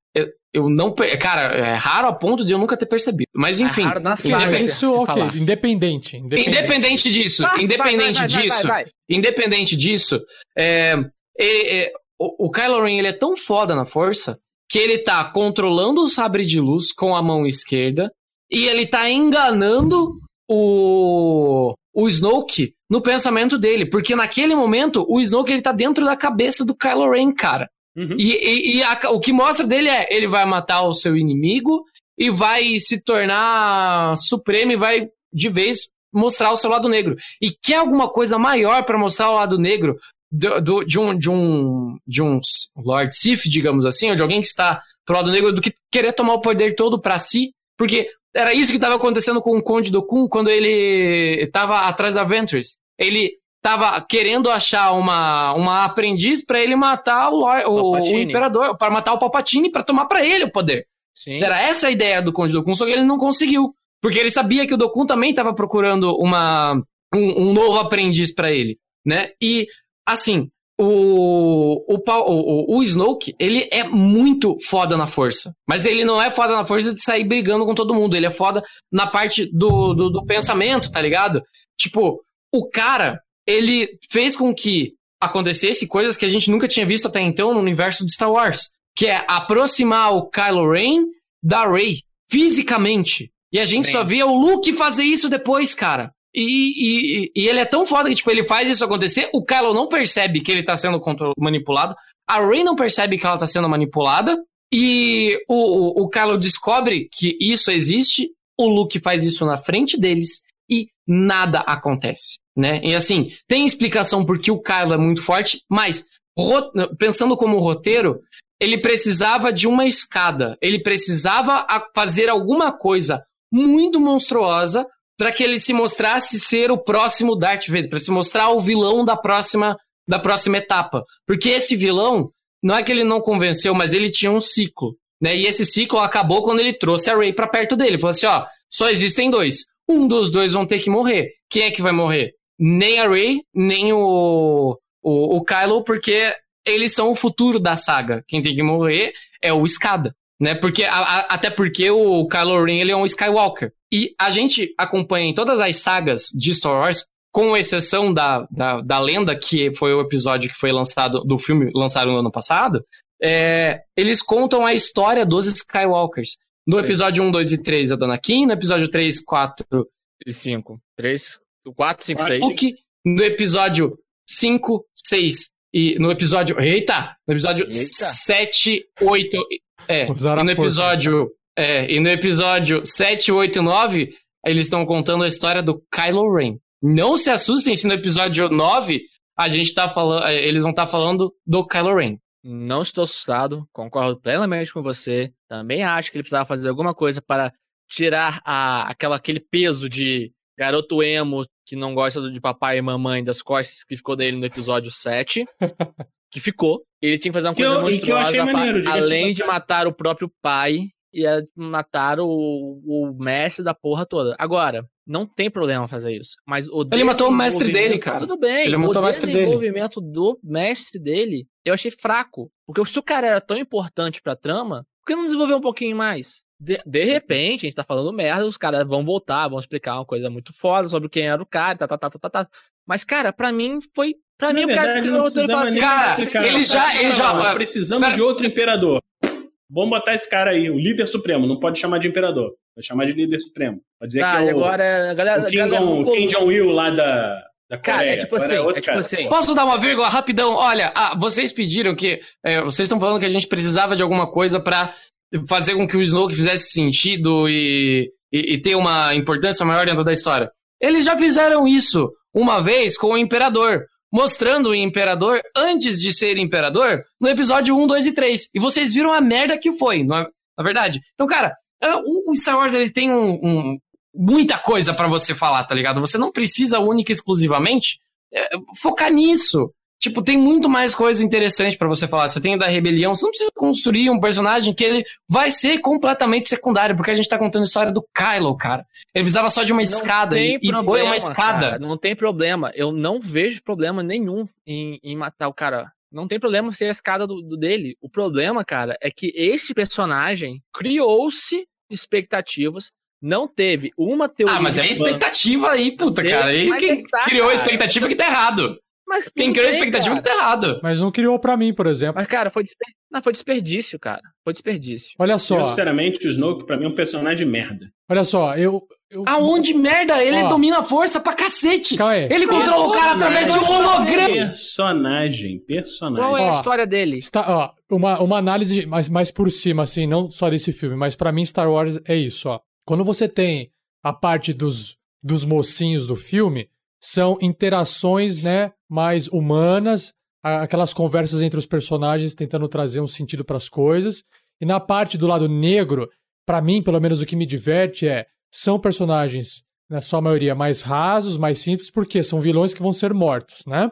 Eu, não. Cara, é raro a ponto de eu nunca ter percebido. Mas é enfim. É
na saga, isso, ok. Independente,
independente. Independente disso. Ah, independente vai, vai, disso. Vai, independente disso. É, é, é, o, o Kylo Ren ele é tão foda na força que ele tá controlando o sabre de luz com a mão esquerda e ele tá enganando o, o Snoke no pensamento dele. Porque naquele momento, o Snoke ele tá dentro da cabeça do Kylo Ren, cara. Uhum. E, e, e a, o que mostra dele é: ele vai matar o seu inimigo e vai se tornar supremo e vai de vez mostrar o seu lado negro. E quer alguma coisa maior para mostrar o lado negro do, do, de, um, de, um, de um Lord Sith, digamos assim, ou de alguém que está pro lado negro, do que querer tomar o poder todo para si? Porque era isso que estava acontecendo com o Conde do Kun quando ele estava atrás da Ventress. Ele estava querendo achar uma, uma aprendiz para ele matar o, o, o imperador, para matar o Palpatine, para tomar para ele o poder. Sim. Era essa a ideia do Conde Dokun, só que ele não conseguiu. Porque ele sabia que o Dokun também estava procurando uma, um, um, novo aprendiz para ele, né? E, assim, o, o, o, o Snoke, ele é muito foda na força. Mas ele não é foda na força de sair brigando com todo mundo. Ele é foda na parte do, do, do pensamento, tá ligado? Tipo, o cara, ele fez com que acontecesse coisas que a gente nunca tinha visto até então no universo de Star Wars, que é aproximar o Kylo Ren da Rey fisicamente. E a gente Bem. só via o Luke fazer isso depois, cara. E, e, e, ele é tão foda que, tipo, ele faz isso acontecer, o Kylo não percebe que ele tá sendo manipulado, a Rey não percebe que ela tá sendo manipulada, e o, o, o Kylo descobre que isso existe, o Luke faz isso na frente deles, nada acontece né? E assim, tem explicação porque o Kylo é muito forte, mas pensando como roteiro, ele precisava de uma escada, ele precisava fazer alguma coisa muito monstruosa para que ele se mostrasse ser o próximo Darth Vader, para se mostrar o vilão da próxima da próxima etapa. Porque esse vilão, não é que ele não convenceu, mas ele tinha um ciclo, né? E esse ciclo acabou quando ele trouxe a Rey para perto dele. Ele falou assim, ó, só existem dois. Um dos dois vão ter que morrer. Quem é que vai morrer? nem a Rey, nem o, o, o Kylo, porque eles são o futuro da saga. Quem tem que morrer é o Escada. Né? Porque, a, a, até porque o Kylo Ren ele é um Skywalker. E a gente acompanha em todas as sagas de Star Wars, com exceção da, da, da lenda, que foi o episódio que foi lançado, do filme lançado no ano passado, é, eles contam a história dos Skywalkers. No episódio 1, 2 e 3 é do Anakin, no episódio 3, 4
e 5. 3, 4, 5, 6.
Luke no episódio 5, 6. E no episódio. Eita! No episódio Eita. 7, 8. É. E no episódio. É, e no episódio 7, 8 e 9, eles estão contando a história do Kylo Ren. Não se assustem se no episódio 9 a gente tá falando. É, eles vão estar tá falando do Kylo Ren.
Não estou assustado, concordo plenamente com você. Também acho que ele precisava fazer alguma coisa para tirar a, aquela, aquele peso de garoto emo que não gosta de papai e mamãe das costas que ficou dele no episódio 7. que ficou. Ele tinha que fazer uma coisa eu, monstruosa, maneiro, além de matar o próprio pai e matar o, o mestre da porra toda. Agora, não tem problema fazer isso. Mas o
Ele matou o mestre dele, cara.
Tudo bem.
Ele matou o, o
desenvolvimento dele. do mestre dele, eu achei fraco. Porque se o cara era tão importante pra trama, por que não desenvolver um pouquinho mais? De, de repente, a gente tá falando merda, os caras vão voltar, vão explicar uma coisa muito foda sobre quem era o cara, tá, tá, tá, tá, tá. tá. Mas, cara, pra mim foi. Pra Na mim, verdade, o cara escreveu o roteiro assim,
cara, ele já. Ele já
precisamos de outro imperador. Vamos botar esse cara aí, o líder supremo. Não pode chamar de imperador. Vai chamar de líder supremo. Pode dizer tá, que é o,
agora, galera,
o Kim, galera, Jong, Kim Jong-il lá da, da Cara, é
tipo, assim, é tipo assim.
Posso dar uma vírgula rapidão? Olha, ah, vocês pediram que. É, vocês estão falando que a gente precisava de alguma coisa para fazer com que o Snoke fizesse sentido e, e, e ter uma importância maior dentro da história. Eles já fizeram isso uma vez com o Imperador, mostrando o Imperador antes de ser Imperador no episódio 1, 2 e 3. E vocês viram a merda que foi, não é, na verdade? Então, cara, é, o Star Wars ele tem um, um, muita coisa para você falar, tá ligado? Você não precisa única e exclusivamente é, focar nisso. Tipo, tem muito mais coisa interessante para você falar. Você tem da rebelião, você não precisa construir um personagem que ele vai ser completamente secundário, porque a gente tá contando a história do Kylo, cara. Ele precisava só de uma não escada e, problema, e foi uma escada.
Cara, não tem problema. Eu não vejo problema nenhum em, em matar o cara. Não tem problema ser a escada do, do dele. O problema, cara, é que esse personagem criou-se expectativas, não teve uma teoria.
Ah, mas é expectativa aí, puta, cara. Aí quem tá, criou a expectativa que tá errado. Mas Quem criou a expectativa que tá errado.
Mas não criou para mim, por exemplo.
Mas, cara, foi, desper... não, foi desperdício, cara. Foi desperdício.
Olha só.
Eu, sinceramente, o Snoke, pra mim, é um personagem merda.
Olha só, eu. Eu...
Aonde merda? Ele Ó, domina a força pra cacete. Ele controla o cara através de um holograma.
Personagem, personagem.
Qual é a história dele?
Está, ó, uma, uma análise mais, mais por cima, assim, não só desse filme, mas para mim, Star Wars é isso, ó. Quando você tem a parte dos, dos mocinhos do filme, são interações, né, mais humanas, aquelas conversas entre os personagens tentando trazer um sentido para as coisas. E na parte do lado negro, para mim, pelo menos o que me diverte é são personagens, na sua maioria, mais rasos, mais simples, porque são vilões que vão ser mortos, né?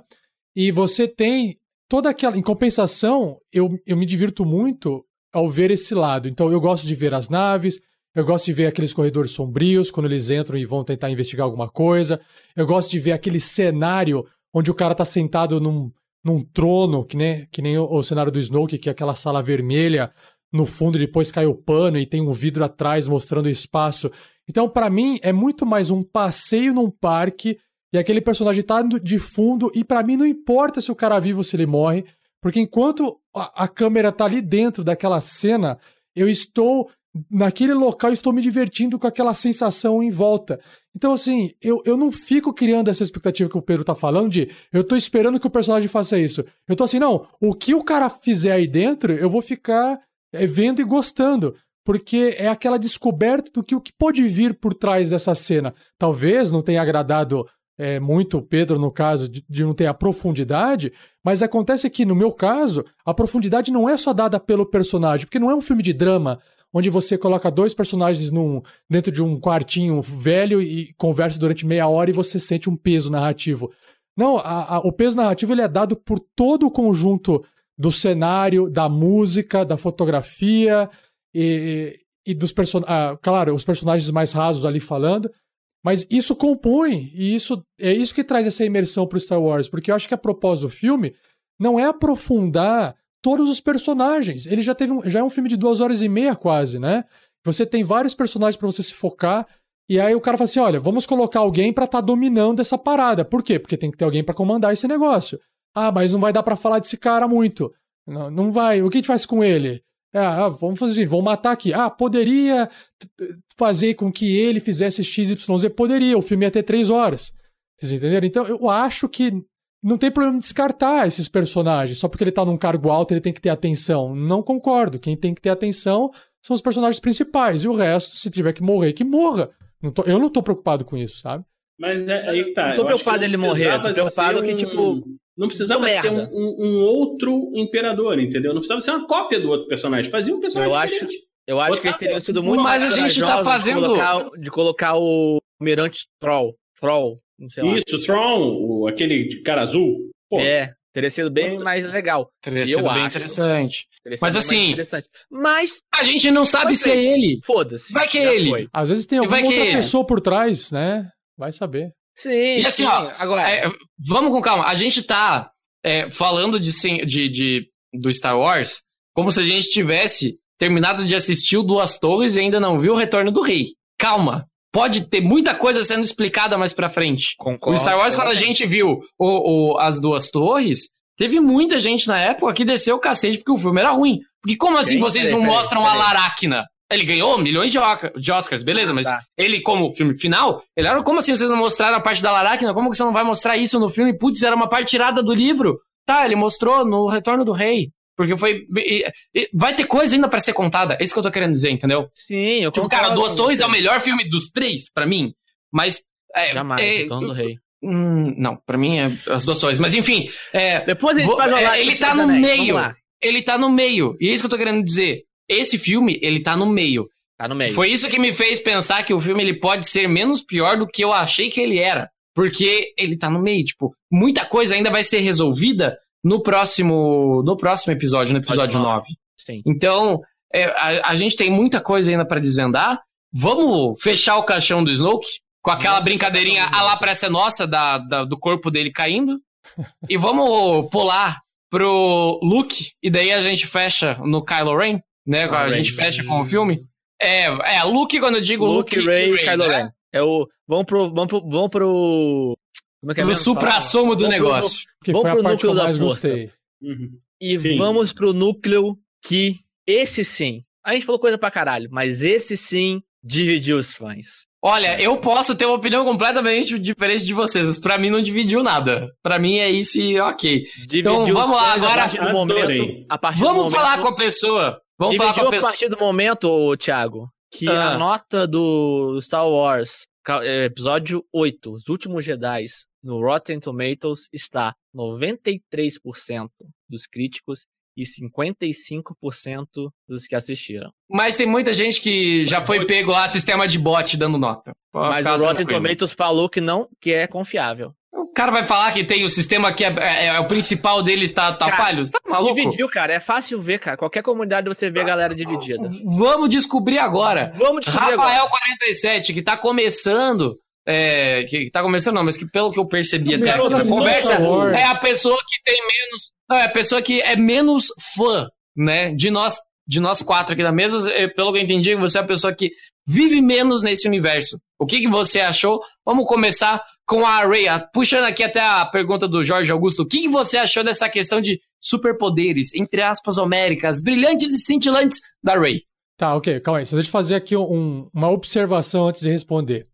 E você tem toda aquela. Em compensação, eu, eu me divirto muito ao ver esse lado. Então, eu gosto de ver as naves, eu gosto de ver aqueles corredores sombrios quando eles entram e vão tentar investigar alguma coisa. Eu gosto de ver aquele cenário onde o cara tá sentado num, num trono, que nem, que nem o, o cenário do Snoke, que é aquela sala vermelha no fundo, depois cai o pano e tem um vidro atrás mostrando o espaço. Então, para mim, é muito mais um passeio num parque e aquele personagem tá de fundo, e para mim não importa se o cara vive ou se ele morre, porque enquanto a, a câmera tá ali dentro daquela cena, eu estou naquele local estou me divertindo com aquela sensação em volta. Então, assim, eu, eu não fico criando essa expectativa que o Pedro tá falando de eu tô esperando que o personagem faça isso. Eu tô assim, não, o que o cara fizer aí dentro, eu vou ficar é, vendo e gostando. Porque é aquela descoberta do que o que pode vir por trás dessa cena. Talvez não tenha agradado é, muito o Pedro, no caso, de, de não ter a profundidade, mas acontece que, no meu caso, a profundidade não é só dada pelo personagem, porque não é um filme de drama onde você coloca dois personagens num, dentro de um quartinho velho e conversa durante meia hora e você sente um peso narrativo. Não, a, a, o peso narrativo ele é dado por todo o conjunto do cenário, da música, da fotografia e, e dos personagens. Ah, claro, os personagens mais rasos ali falando. Mas isso compõe, e isso é isso que traz essa imersão para o Star Wars, porque eu acho que a propósito do filme não é aprofundar todos os personagens. Ele já teve um, já é um filme de duas horas e meia quase, né? Você tem vários personagens para você se focar. E aí o cara fala assim: olha, vamos colocar alguém para estar tá dominando essa parada. Por quê? Porque tem que ter alguém para comandar esse negócio. Ah, mas não vai dar para falar desse cara muito. Não, não vai. O que a gente faz com ele? Ah, vamos fazer assim, vamos matar aqui. Ah, poderia fazer com que ele fizesse XYZ? Poderia, o filme ia ter três horas. Vocês entenderam? Então, eu acho que não tem problema descartar esses personagens. Só porque ele tá num cargo alto, ele tem que ter atenção. Não concordo. Quem tem que ter atenção são os personagens principais. E o resto, se tiver que morrer, que morra. Não tô, eu não tô preocupado com isso, sabe?
Mas é aí que tá.
Não tô preocupado ele morrer. Tô preocupado um... que, tipo.
Não precisava ser um, um, um, outro imperador, entendeu? Não precisava ser uma cópia do outro personagem. Fazia um personagem
eu
diferente.
Acho, eu acho que eles teriam sido muito
mais Mas a gente tá fazendo.
De colocar, de colocar o Almirante Troll. Troll.
Isso, Tron, o, aquele cara azul.
Pô. É, teria sido bem mais legal.
Teria sido bem acho. interessante. Mas assim,
interessante. mas
a gente não sabe se é ele.
Foda-se.
Vai que é ele. Foi.
Às vezes tem alguma outra que... pessoa por trás, né? Vai saber.
Sim. E assim, sim. ó, agora, é, vamos com calma. A gente tá é, falando de, de, de, do Star Wars como se a gente tivesse terminado de assistir o Duas Torres e ainda não viu o Retorno do Rei. Calma pode ter muita coisa sendo explicada mais pra frente.
Concordo.
O Star Wars, quando a gente viu o, o, as duas torres, teve muita gente na época que desceu o cacete porque o filme era ruim. Porque como assim vocês não mostram a Laracna? Ele ganhou milhões de, de Oscars, beleza, ah, mas tá. ele, como filme final, ele era como assim vocês não mostraram a parte da Laracna? Como que você não vai mostrar isso no filme? Putz, era uma parte tirada do livro. Tá, ele mostrou no Retorno do Rei. Porque foi. Vai ter coisa ainda para ser contada. É isso que eu tô querendo dizer, entendeu?
Sim, eu
tipo, Cara, Duas Torres é o melhor filme dos três, para mim. Mas.
É, Jamais, é, do Rei.
Hum, não, para mim é as duas torres. Mas enfim. É,
Depois ele, vou,
é, ele tá no meio. Ele tá no meio. E é isso que eu tô querendo dizer. Esse filme, ele tá no meio.
Tá no meio.
Foi isso que me fez pensar que o filme ele pode ser menos pior do que eu achei que ele era. Porque ele tá no meio. Tipo, muita coisa ainda vai ser resolvida no próximo, no próximo episódio, no episódio 9. Sim. Então, é, a, a, gente tem muita coisa ainda para desvendar. Vamos fechar o caixão do Snoke com aquela brincadeirinha a lá parece nossa da, da, do corpo dele caindo. e vamos pular pro Luke, e daí a gente fecha no Kylo Ren, né? a gente fecha com o filme. É, é, Luke, quando eu digo Luke, Luke Ray, e Kylo né? Ren.
É o. Vamos pro. Vamos pro. Vamos pro
como é que é pro supra-sumo do vamos negócio.
Pro, que vamos foi pro a parte núcleo que eu mais gostei.
Uhum. E sim. vamos pro núcleo que esse sim. A gente falou coisa pra caralho, mas esse sim dividiu os fãs.
Olha, eu posso ter uma opinião completamente diferente de vocês, mas pra mim não dividiu nada. Pra mim é isso e ok. Dividiu então vamos lá agora. A partir do momento, a partir vamos do momento, falar com a pessoa. Vamos falar com a pessoa.
a partir do momento, Thiago, que ah. a nota do Star Wars, é, episódio 8, Os Últimos Jedi, no Rotten Tomatoes está 93% dos críticos e 55% dos que assistiram.
Mas tem muita gente que já foi pego lá sistema de bot dando nota.
Mas o Rotten Tomatoes falou que não, que é confiável.
O cara vai falar que tem o sistema que é, é, é o principal dele está tá? Você tá maluco?
Dividiu, cara. É fácil ver, cara. Qualquer comunidade você vê a galera dividida.
Vamos descobrir agora. Vamos descobrir Rafael agora. 47, que tá começando é, que, que tá começando, não, mas que pelo que eu percebi até a conversa, é a pessoa que tem menos. Não, é a pessoa que é menos fã, né? De nós, de nós quatro aqui da mesa, é, pelo que eu entendi, você é a pessoa que vive menos nesse universo. O que, que você achou? Vamos começar com a Ray. Puxando aqui até a pergunta do Jorge Augusto. O que, que você achou dessa questão de superpoderes, entre aspas, homéricas, brilhantes e cintilantes da Ray?
Tá, ok, calma aí. Só deixa eu fazer aqui um, uma observação antes de responder.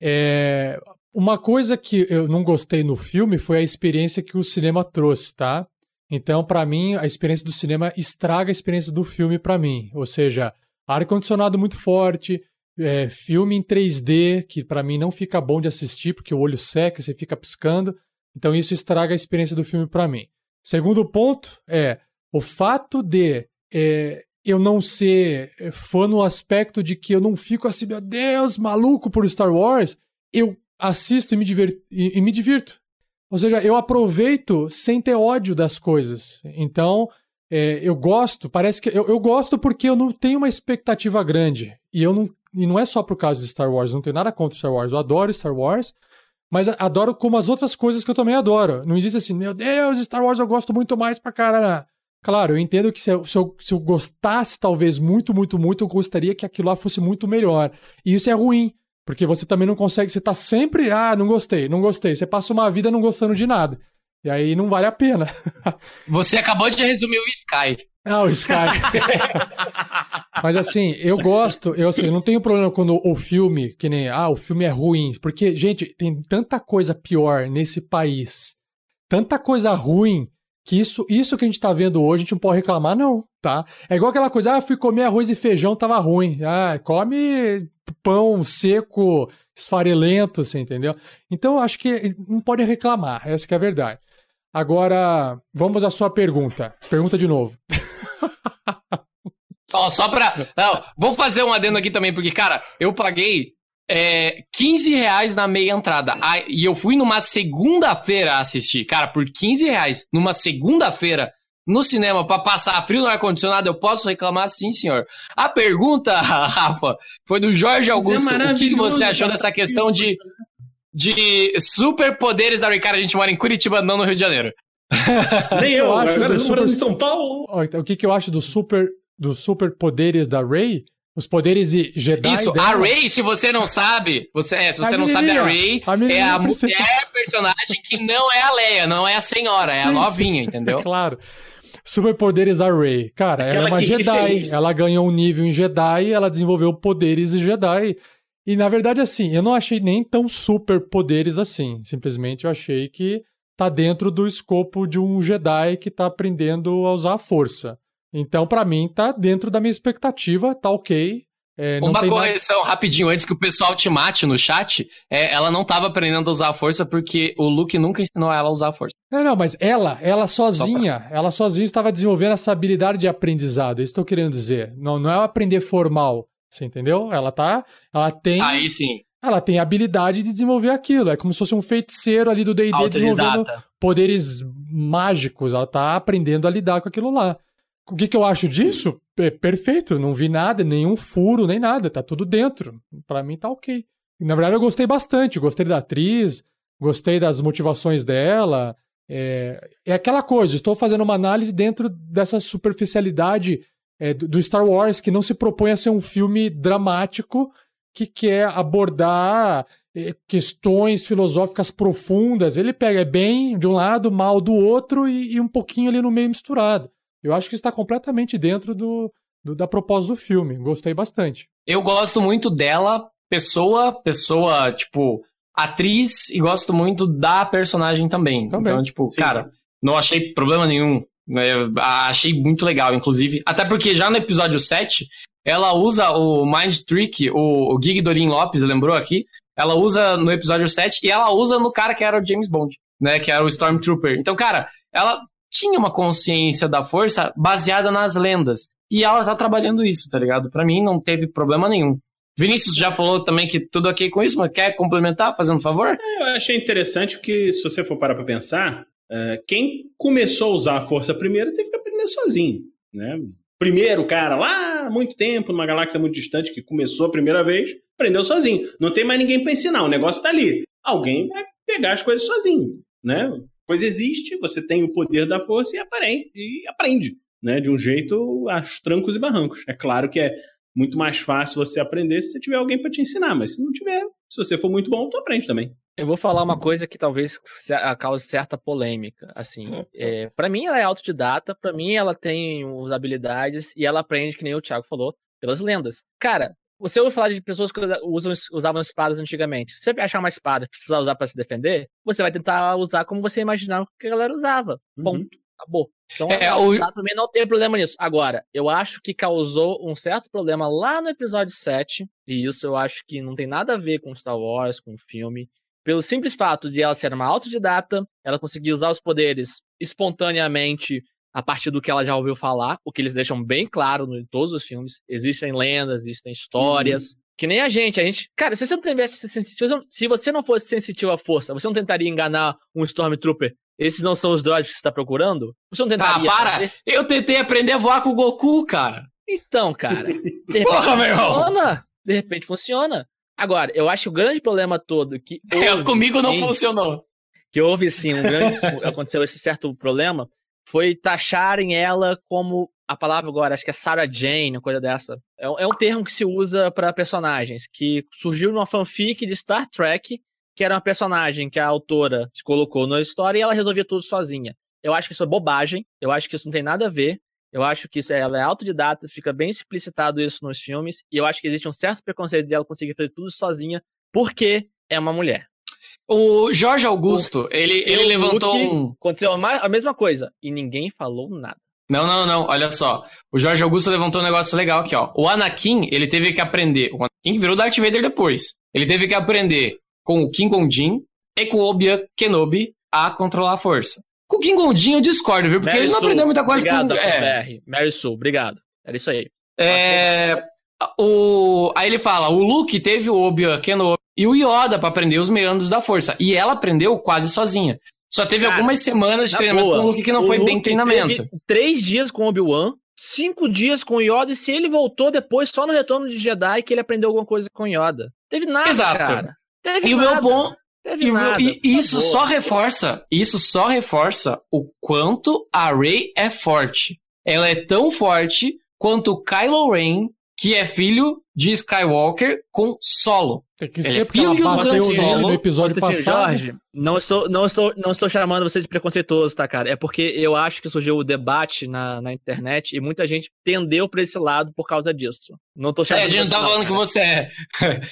É, uma coisa que eu não gostei no filme foi a experiência que o cinema trouxe, tá? Então, para mim, a experiência do cinema estraga a experiência do filme para mim. Ou seja, ar-condicionado muito forte, é, filme em 3D, que para mim não fica bom de assistir, porque o olho seca, você fica piscando. Então, isso estraga a experiência do filme para mim. Segundo ponto é o fato de é, eu não ser eh, fã no aspecto de que eu não fico assim, meu Deus, maluco por Star Wars, eu assisto e me, divirto, e, e me divirto. Ou seja, eu aproveito sem ter ódio das coisas. Então, é, eu gosto, parece que. Eu, eu, gosto porque eu não tenho uma expectativa grande. E eu não. E não é só por causa de Star Wars, não tenho nada contra Star Wars. Eu adoro Star Wars, mas adoro como as outras coisas que eu também adoro. Não existe assim, meu Deus, Star Wars eu gosto muito mais pra caralho. Claro, eu entendo que se eu, se, eu, se eu gostasse, talvez, muito, muito, muito, eu gostaria que aquilo lá fosse muito melhor. E isso é ruim, porque você também não consegue, você tá sempre, ah, não gostei, não gostei. Você passa uma vida não gostando de nada. E aí não vale a pena.
Você acabou de resumir o Sky.
Ah, o Sky. Mas assim, eu gosto, eu assim, não tenho problema quando o filme, que nem, ah, o filme é ruim, porque, gente, tem tanta coisa pior nesse país, tanta coisa ruim que isso, isso que a gente tá vendo hoje, a gente não pode reclamar, não, tá? É igual aquela coisa, ah, fui comer arroz e feijão, tava ruim. Ah, come pão seco, esfarelento, você entendeu? Então, acho que não pode reclamar, essa é a verdade. Agora, vamos à sua pergunta. Pergunta de novo.
Ó, só pra. Não, vou fazer um adendo aqui também, porque, cara, eu paguei é, 15 reais na meia entrada. Ah, e eu fui numa segunda-feira assistir. Cara, por 15 reais, numa segunda-feira, no cinema, para passar frio no ar-condicionado, eu posso reclamar sim, senhor. A pergunta, Rafa, foi do Jorge é Augusto. É o que, que, você achou dessa questão de, de superpoderes da Ricardo? A gente mora em Curitiba, não no Rio de Janeiro.
Nem eu, eu acho do super... em São Paulo. O que, que eu acho do super dos superpoderes da Ray? Os poderes de Jedi. Isso,
dela. a Rey, se você não sabe, você, é, se você a não sabe, a Rey a é a mulher personagem que não é a Leia, não é a senhora, sim, é a novinha, sim. entendeu?
claro. Superpoderes a Rey. Cara, Aquela ela é uma Jedi. Ela ganhou um nível em Jedi, ela desenvolveu poderes de Jedi. E na verdade, assim, eu não achei nem tão superpoderes assim. Simplesmente eu achei que tá dentro do escopo de um Jedi que tá aprendendo a usar a força. Então, para mim, tá dentro da minha expectativa, tá ok.
É, Uma correção nada... rapidinho antes que o pessoal te mate no chat, é, ela não estava aprendendo a usar a força porque o Luke nunca ensinou ela a usar a força.
Não, não, mas ela, ela sozinha, pra... ela sozinha estava desenvolvendo essa habilidade de aprendizado. É isso que eu querendo dizer. Não, não é aprender formal, você entendeu? Ela tá, ela tem
Aí sim.
Ela tem a habilidade de desenvolver aquilo. É como se fosse um feiticeiro ali do D&D desenvolvendo poderes mágicos. Ela tá aprendendo a lidar com aquilo lá. O que, que eu acho disso? É perfeito, não vi nada, nenhum furo, nem nada, tá tudo dentro. Para mim tá ok. Na verdade, eu gostei bastante, gostei da atriz, gostei das motivações dela. é, é aquela coisa, estou fazendo uma análise dentro dessa superficialidade é, do Star Wars, que não se propõe a ser um filme dramático que quer abordar é, questões filosóficas profundas. Ele pega bem de um lado, mal do outro e, e um pouquinho ali no meio misturado. Eu acho que está completamente dentro do, do, da proposta do filme. Gostei bastante.
Eu gosto muito dela, pessoa, pessoa, tipo, atriz, e gosto muito da personagem também. também. Então, tipo, Sim. cara, não achei problema nenhum. Eu achei muito legal, inclusive. Até porque já no episódio 7, ela usa o Mind Trick, o, o Gig Dorin Lopes, lembrou aqui? Ela usa no episódio 7 e ela usa no cara que era o James Bond, né? Que era o Stormtrooper. Então, cara, ela tinha uma consciência da força baseada nas lendas. E ela tá trabalhando isso, tá ligado? Para mim não teve problema nenhum. Vinícius já falou também que tudo ok com isso, mas quer complementar, fazendo um favor?
É, eu achei interessante porque, se você for parar pra pensar, uh, quem começou a usar a força primeiro teve que aprender sozinho, né? Primeiro cara lá, muito tempo, numa galáxia muito distante, que começou a primeira vez, aprendeu sozinho. Não tem mais ninguém para ensinar, o negócio tá ali. Alguém vai pegar as coisas sozinho, né? Pois existe, você tem o poder da força e aprende, e aprende né? De um jeito aos trancos e barrancos. É claro que é muito mais fácil você aprender se você tiver alguém para te ensinar, mas se não tiver, se você for muito bom, tu aprende também.
Eu vou falar uma coisa que talvez cause certa polêmica. Assim, é, para mim ela é autodidata, para mim ela tem as habilidades e ela aprende, que nem o Thiago falou, pelas lendas. Cara, você ouve falar de pessoas que usam, usavam espadas antigamente. Se você achar uma espada e precisar usar para se defender, você vai tentar usar como você imaginava que a galera usava. Ponto. Uhum. Acabou. Então, é, o... também não tem problema nisso. Agora, eu acho que causou um certo problema lá no episódio 7, e isso eu acho que não tem nada a ver com Star Wars, com o filme. Pelo simples fato de ela ser uma autodidata, ela conseguir usar os poderes espontaneamente a partir do que ela já ouviu falar, o que eles deixam bem claro em todos os filmes. Existem lendas, existem histórias. Uhum. Que nem a gente, a gente. Cara, se você não tivesse. Se você não fosse sensitivo à força, você não tentaria enganar um Stormtrooper esses não são os droids que você está procurando? Você não tentaria?
Ah, para! Eu tentei aprender a voar com o Goku, cara.
Então, cara. Porra, funciona. De repente funciona. Agora, eu acho que o grande problema todo que.
É, houve, é, comigo sim, não funcionou.
Que houve sim, um grande. aconteceu esse certo problema. Foi taxarem ela como. A palavra agora, acho que é Sarah Jane, uma coisa dessa. É, é um termo que se usa para personagens, que surgiu numa fanfic de Star Trek que era uma personagem que a autora se colocou na história e ela resolvia tudo sozinha. Eu acho que isso é bobagem, eu acho que isso não tem nada a ver. Eu acho que isso, é, ela é autodidata, fica bem explicitado isso nos filmes, e eu acho que existe um certo preconceito dela conseguir fazer tudo sozinha, porque é uma mulher.
O Jorge Augusto, ele, ele levantou um.
Aconteceu a mesma coisa, e ninguém falou nada.
Não, não, não, olha só. O Jorge Augusto levantou um negócio legal aqui, ó. O Anakin, ele teve que aprender. O Anakin virou Darth Vader depois. Ele teve que aprender com o King Gondin e com o Obi-Wan Kenobi a controlar a força. Com o King Gondin eu discordo, viu? Porque Mary ele não aprendeu muita coisa
obrigado,
com...
É. Mary Sue, obrigado. Era isso aí.
É... O... Aí ele fala, o Luke teve o Obi-Wan Kenobi e o Yoda para aprender os meandros da força. E ela aprendeu quase sozinha. Só teve Cara, algumas semanas de treinamento boa, com o Luke que não foi Luke bem treinamento.
três dias com o Obi-Wan, cinco dias com o Yoda, e se ele voltou depois, só no retorno de Jedi, que ele aprendeu alguma coisa com o Yoda. Teve nada, Exato. cara.
Teve e nada. o meu bom. Teve e, nada, e isso só reforça, isso só reforça o quanto a Rey é forte. Ela é tão forte quanto o Kylo Ren, que é filho de Skywalker com Solo.
Tem que ser, porque ela bateu nele no episódio passado.
Jorge, não estou, não, estou, não estou chamando você de preconceituoso, tá, cara? É porque eu acho que surgiu o debate na, na internet e muita gente tendeu para esse lado por causa disso. Não tô chamando.
É, a gente não tá falando que você é.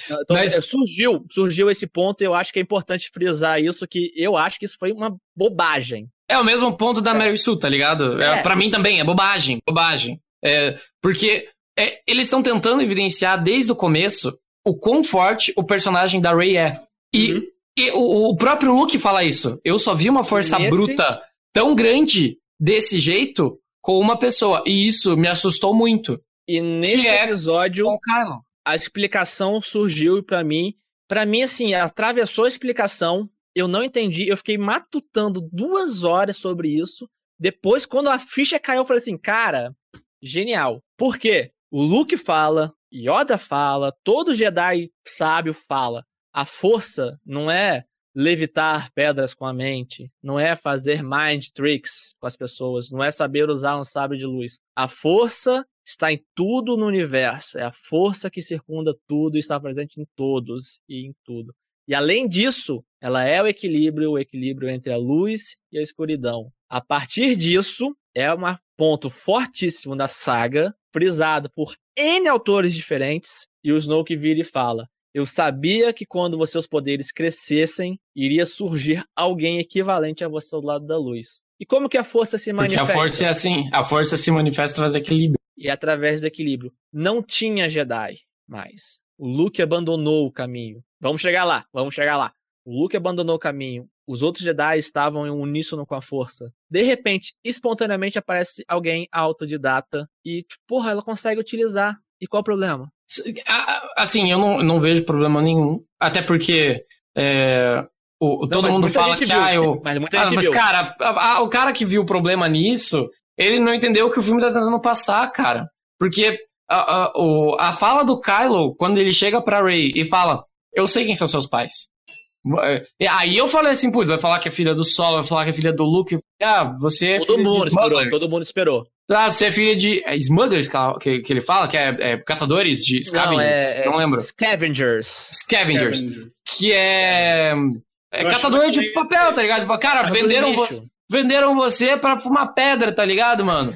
Então, Mas... É, surgiu, surgiu esse ponto e eu acho que é importante frisar isso, que eu acho que isso foi uma bobagem.
É o mesmo ponto da é. Mary Sue, tá ligado? É, é. Para mim também, é bobagem, bobagem. É, porque é, eles estão tentando evidenciar desde o começo o quão forte o personagem da Rey é. E, uhum. e o, o, próprio Luke fala isso. Eu só vi uma força Nesse... bruta tão grande desse jeito com uma pessoa. E isso me assustou muito.
E nesse é episódio, a explicação surgiu para mim. para mim, assim, atravessou a explicação. Eu não entendi. Eu fiquei matutando duas horas sobre isso. Depois, quando a ficha caiu, eu falei assim, cara, genial. Por quê? O Luke fala, Yoda fala, todo Jedi sábio fala. A força não é levitar pedras com a mente, não é fazer mind tricks com as pessoas, não é saber usar um sábio de luz. A força está em tudo no universo, é a força que circunda tudo e está presente em todos e em tudo. E além disso, ela é o equilíbrio, o equilíbrio entre a luz e a escuridão. A partir disso, é um ponto fortíssimo da saga, frisado por N autores diferentes, e o Snoke vira e fala: Eu sabia que quando os seus poderes crescessem, iria surgir alguém equivalente a você do lado da luz. E como que a força se manifesta?
Porque a força é assim, a força se manifesta através do equilíbrio.
E através do equilíbrio. Não tinha Jedi mais. O Luke abandonou o caminho. Vamos chegar lá, vamos chegar lá. O Luke abandonou o caminho. Os outros Jedi estavam em uníssono com a força. De repente, espontaneamente aparece alguém autodidata e, porra, ela consegue utilizar. E qual o problema?
Assim, eu não, não vejo problema nenhum. Até porque é, o, não, todo mundo fala que. Viu, ah, eu... Mas, ah, mas cara, a, a, o cara que viu o problema nisso, ele não entendeu o que o filme tá tentando passar, cara. Porque a, a, o, a fala do Kylo, quando ele chega pra Rey e fala: Eu sei quem são seus pais. É, aí eu falei assim, putz, vai falar que é filha do Sol, vai falar que é filha do Luke. Ah, você é
todo mundo esperou, todo mundo esperou.
Ah, você é filha de é smugglers, que, que ele fala, que é, é catadores de scavengers, não, é, não lembro.
Scavengers.
Scavengers. Scavenger. Que é, é catador de papel, tá ligado? Cara, venderam você, venderam você pra fumar pedra, tá ligado, mano?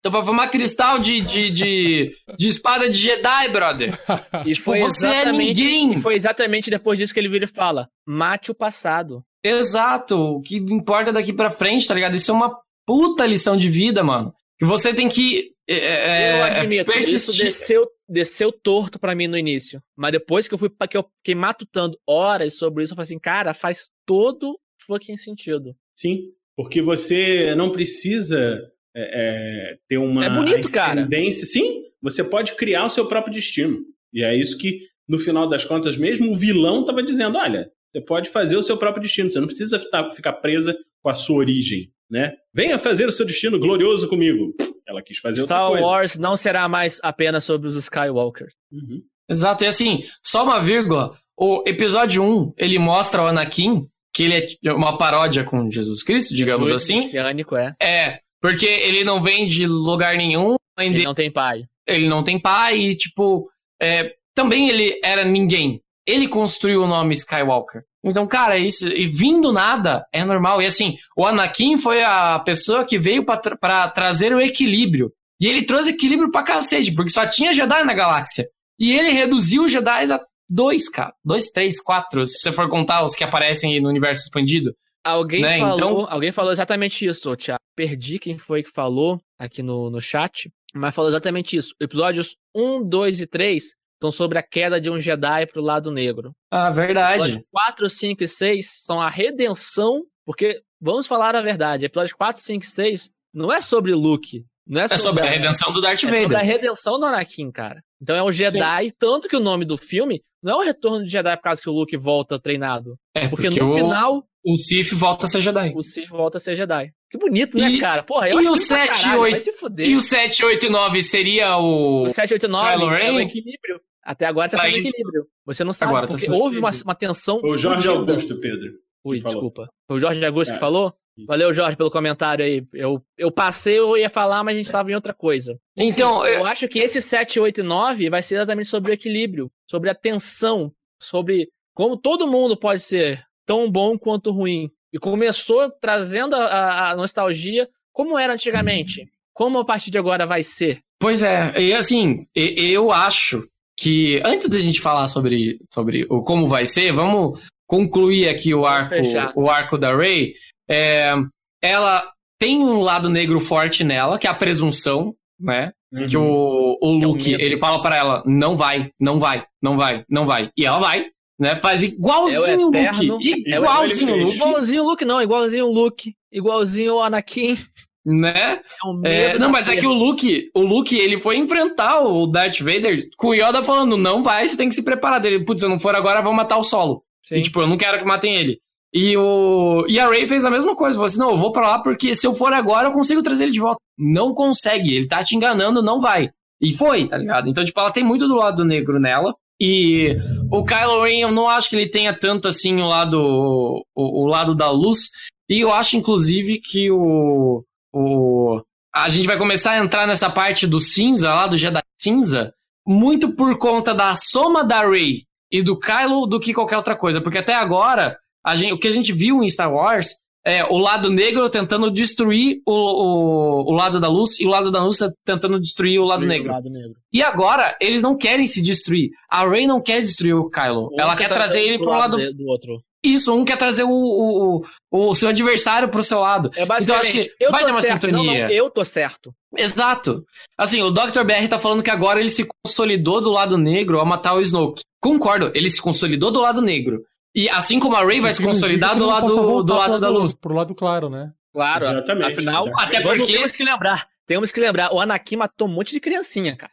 Então, pra fumar cristal de, de, de, de, espada de Jedi, brother.
E foi Você é ninguém. E foi exatamente depois disso que ele vira e fala: mate o passado.
Exato. O que importa daqui pra frente, tá ligado? Isso é uma puta lição de vida, mano. Que você tem que. É,
é eu é, admito, persistir. isso desceu, desceu torto para mim no início. Mas depois que eu fui que eu fiquei matutando horas sobre isso, eu falei assim, cara, faz todo fucking sentido.
Sim. Porque você não precisa é, é, ter uma
é bonito,
ascendência. Cara. Sim, você pode criar o seu próprio destino. E é isso que, no final das contas, mesmo o vilão estava dizendo: olha, você pode fazer o seu próprio destino, você não precisa ficar presa com a sua origem. Né? Venha fazer o seu destino glorioso comigo. Ela quis fazer
Star
outra
coisa. Wars não será mais apenas sobre os Skywalkers.
Uhum. Exato, e assim, só uma vírgula. O episódio 1, ele mostra o Anakin, que ele é uma paródia com Jesus Cristo, digamos Jesus assim.
Messiânico, é.
É, porque ele não vem de lugar nenhum.
Ele não tem pai.
Ele não tem pai e, tipo, é, também ele era ninguém. Ele construiu o nome Skywalker. Então, cara, isso. E vindo nada é normal. E assim, o Anakin foi a pessoa que veio para tra trazer o equilíbrio. E ele trouxe equilíbrio pra cacete, porque só tinha Jedi na galáxia. E ele reduziu os Jedi a dois, cara. Dois, três, quatro, se você for contar os que aparecem aí no universo expandido.
Alguém, né? falou, então... alguém falou exatamente isso, Tiago. Perdi quem foi que falou aqui no, no chat, mas falou exatamente isso. Episódios 1, 2 e 3 são sobre a queda de um Jedi pro lado negro.
Ah, verdade. Episódios
4, 5 e 6 são a redenção, porque, vamos falar a verdade, episódios 4, 5 e 6 não é sobre Luke. Não é
sobre, é sobre a, redenção do Darth Vader. É sobre
a redenção do Anakin, cara. Então é um Jedi, Sim. tanto que o nome do filme não é o retorno de Jedi por causa que o Luke volta treinado.
É, porque, porque no o... final o Sif volta a ser Jedi.
O Sif volta a ser Jedi. Que bonito, né, cara? Porra, eu
e o 7 caralho, 8, E o 7, 8 e 9 seria o.
O 7, 8 e 9 é o equilíbrio. Até agora tá sendo equilíbrio. Você não sabe, agora tá porque houve uma, uma tensão.
O Jorge Augusto, Pedro.
Ui, desculpa. Foi o Jorge Augusto é. que falou? Valeu, Jorge, pelo comentário aí. Eu, eu passei, eu ia falar, mas a gente estava em outra coisa.
Então,
eu... eu acho que esse 7, 8 e 9 vai ser exatamente sobre o equilíbrio, sobre a tensão, sobre como todo mundo pode ser tão bom quanto ruim. E começou trazendo a, a nostalgia como era antigamente. Como a partir de agora vai ser.
Pois é, e assim, eu acho que antes da gente falar sobre, sobre o como vai ser, vamos concluir aqui o arco, o arco da Ray. É, ela tem um lado negro forte nela, que é a presunção, né? Uhum. Que o, o Luke, é ele fala para ela, não vai, não vai, não vai, não vai. E ela vai, né? Faz igualzinho o Luke.
É igualzinho o Luke. Igualzinho o Luke, não. Igualzinho o Luke. Igualzinho o Anakin.
Né? É é, não, mas é que o Luke, o Luke, ele foi enfrentar o Darth Vader com o Yoda falando, não vai, você tem que se preparar dele. Putz, se eu não for agora, vou matar o solo. Sim. E, tipo, eu não quero que matem ele. E, o... e a Ray fez a mesma coisa. Falou assim: não, eu vou pra lá porque se eu for agora, eu consigo trazer ele de volta. Não consegue, ele tá te enganando, não vai. E foi, tá ligado? Então, tipo, ela tem muito do lado negro nela. E o Kylo Ren, eu não acho que ele tenha tanto assim o lado, o, o lado da luz. E eu acho, inclusive, que o, o. A gente vai começar a entrar nessa parte do cinza, lá do Jedi cinza, muito por conta da soma da Rey e do Kylo do que qualquer outra coisa. Porque até agora, gente, o que a gente viu em Star Wars é, o lado negro tentando destruir o, o, o, lado da luz e o lado da luz tentando destruir o lado, negro. lado negro. E agora, eles não querem se destruir. A Rey não quer destruir o Kylo. Um Ela quer, quer trazer ele pro lado, lado do outro. Isso, um quer trazer o, o, o, seu adversário pro seu lado.
É então acho que eu vai ter uma certo. sintonia. Não, não, eu tô certo.
Exato. Assim, o Dr. BR tá falando que agora ele se consolidou do lado negro ao matar o Snoke. Concordo, ele se consolidou do lado negro. E assim como a Rey vai se consolidar do lado, do lado da luz.
Pro lado claro, né?
Claro, Exatamente. afinal, até porque... Temos que lembrar, temos que lembrar, o Anakin matou um monte de criancinha, cara.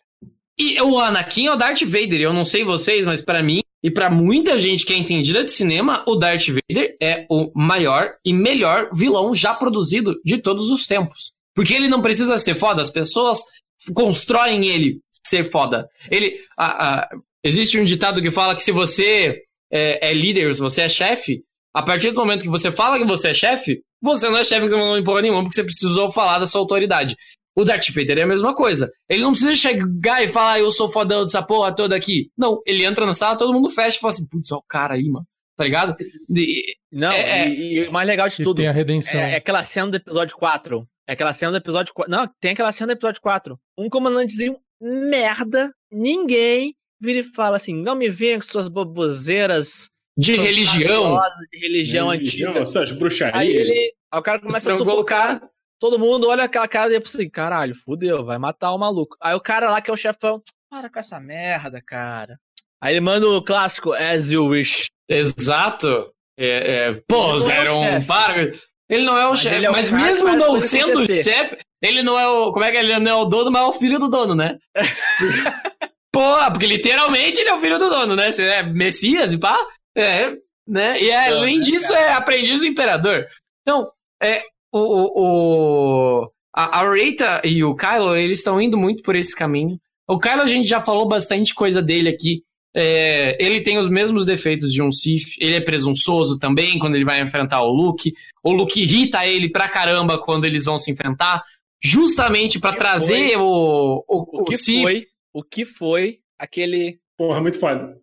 E o Anakin é o Darth Vader, eu não sei vocês, mas para mim e para muita gente que é entendida de cinema, o Darth Vader é o maior e melhor vilão já produzido de todos os tempos. Porque ele não precisa ser foda, as pessoas constroem ele ser foda. Ele, a, a, existe um ditado que fala que se você é, é líder, se você é chefe, a partir do momento que você fala que você é chefe, você não é chefe que você não porra nenhuma, porque você precisou falar da sua autoridade. O Darth Vader é a mesma coisa. Ele não precisa chegar e falar, eu sou fodão dessa porra toda aqui. Não, ele entra na sala, todo mundo fecha e fala assim, putz, ó o cara aí, mano. Tá ligado?
E, não, é, e, e, o mais legal de tudo.
Tem a redenção.
É, é, aquela cena do episódio 4. É aquela cena do episódio 4. Não, tem aquela cena do episódio 4. Um comandantezinho merda, ninguém vira e fala assim: não me venha com suas baboseiras
de religião.
De religião, antiga.
Essas bruxarias.
Aí, ele, aí o cara começa a sufocar. Todo mundo olha aquela cara e pensa assim, caralho, fudeu, vai matar o maluco. Aí o cara lá que é o chefão, para com essa merda, cara. Aí ele manda o clássico, as you wish.
Exato. É, é, pô, Zero um para. Ele não é o chefe, é mas mesmo não sendo o chefe, ele não é o. Como é que ele não é o dono, mas é o filho do dono, né? Porque literalmente ele é o filho do dono, né? Você é Messias e pá. É, né? E é, além disso, é aprendiz do imperador. Então, é, o, o, o a, a Reita e o Kylo, eles estão indo muito por esse caminho. O Kylo, a gente já falou bastante coisa dele aqui. É, ele tem os mesmos defeitos de um Sith. Ele é presunçoso também quando ele vai enfrentar o Luke. O Luke irrita ele pra caramba quando eles vão se enfrentar. Justamente para trazer foi? o, o,
o, o Sith. Foi? O que foi aquele.
Porra, muito foda.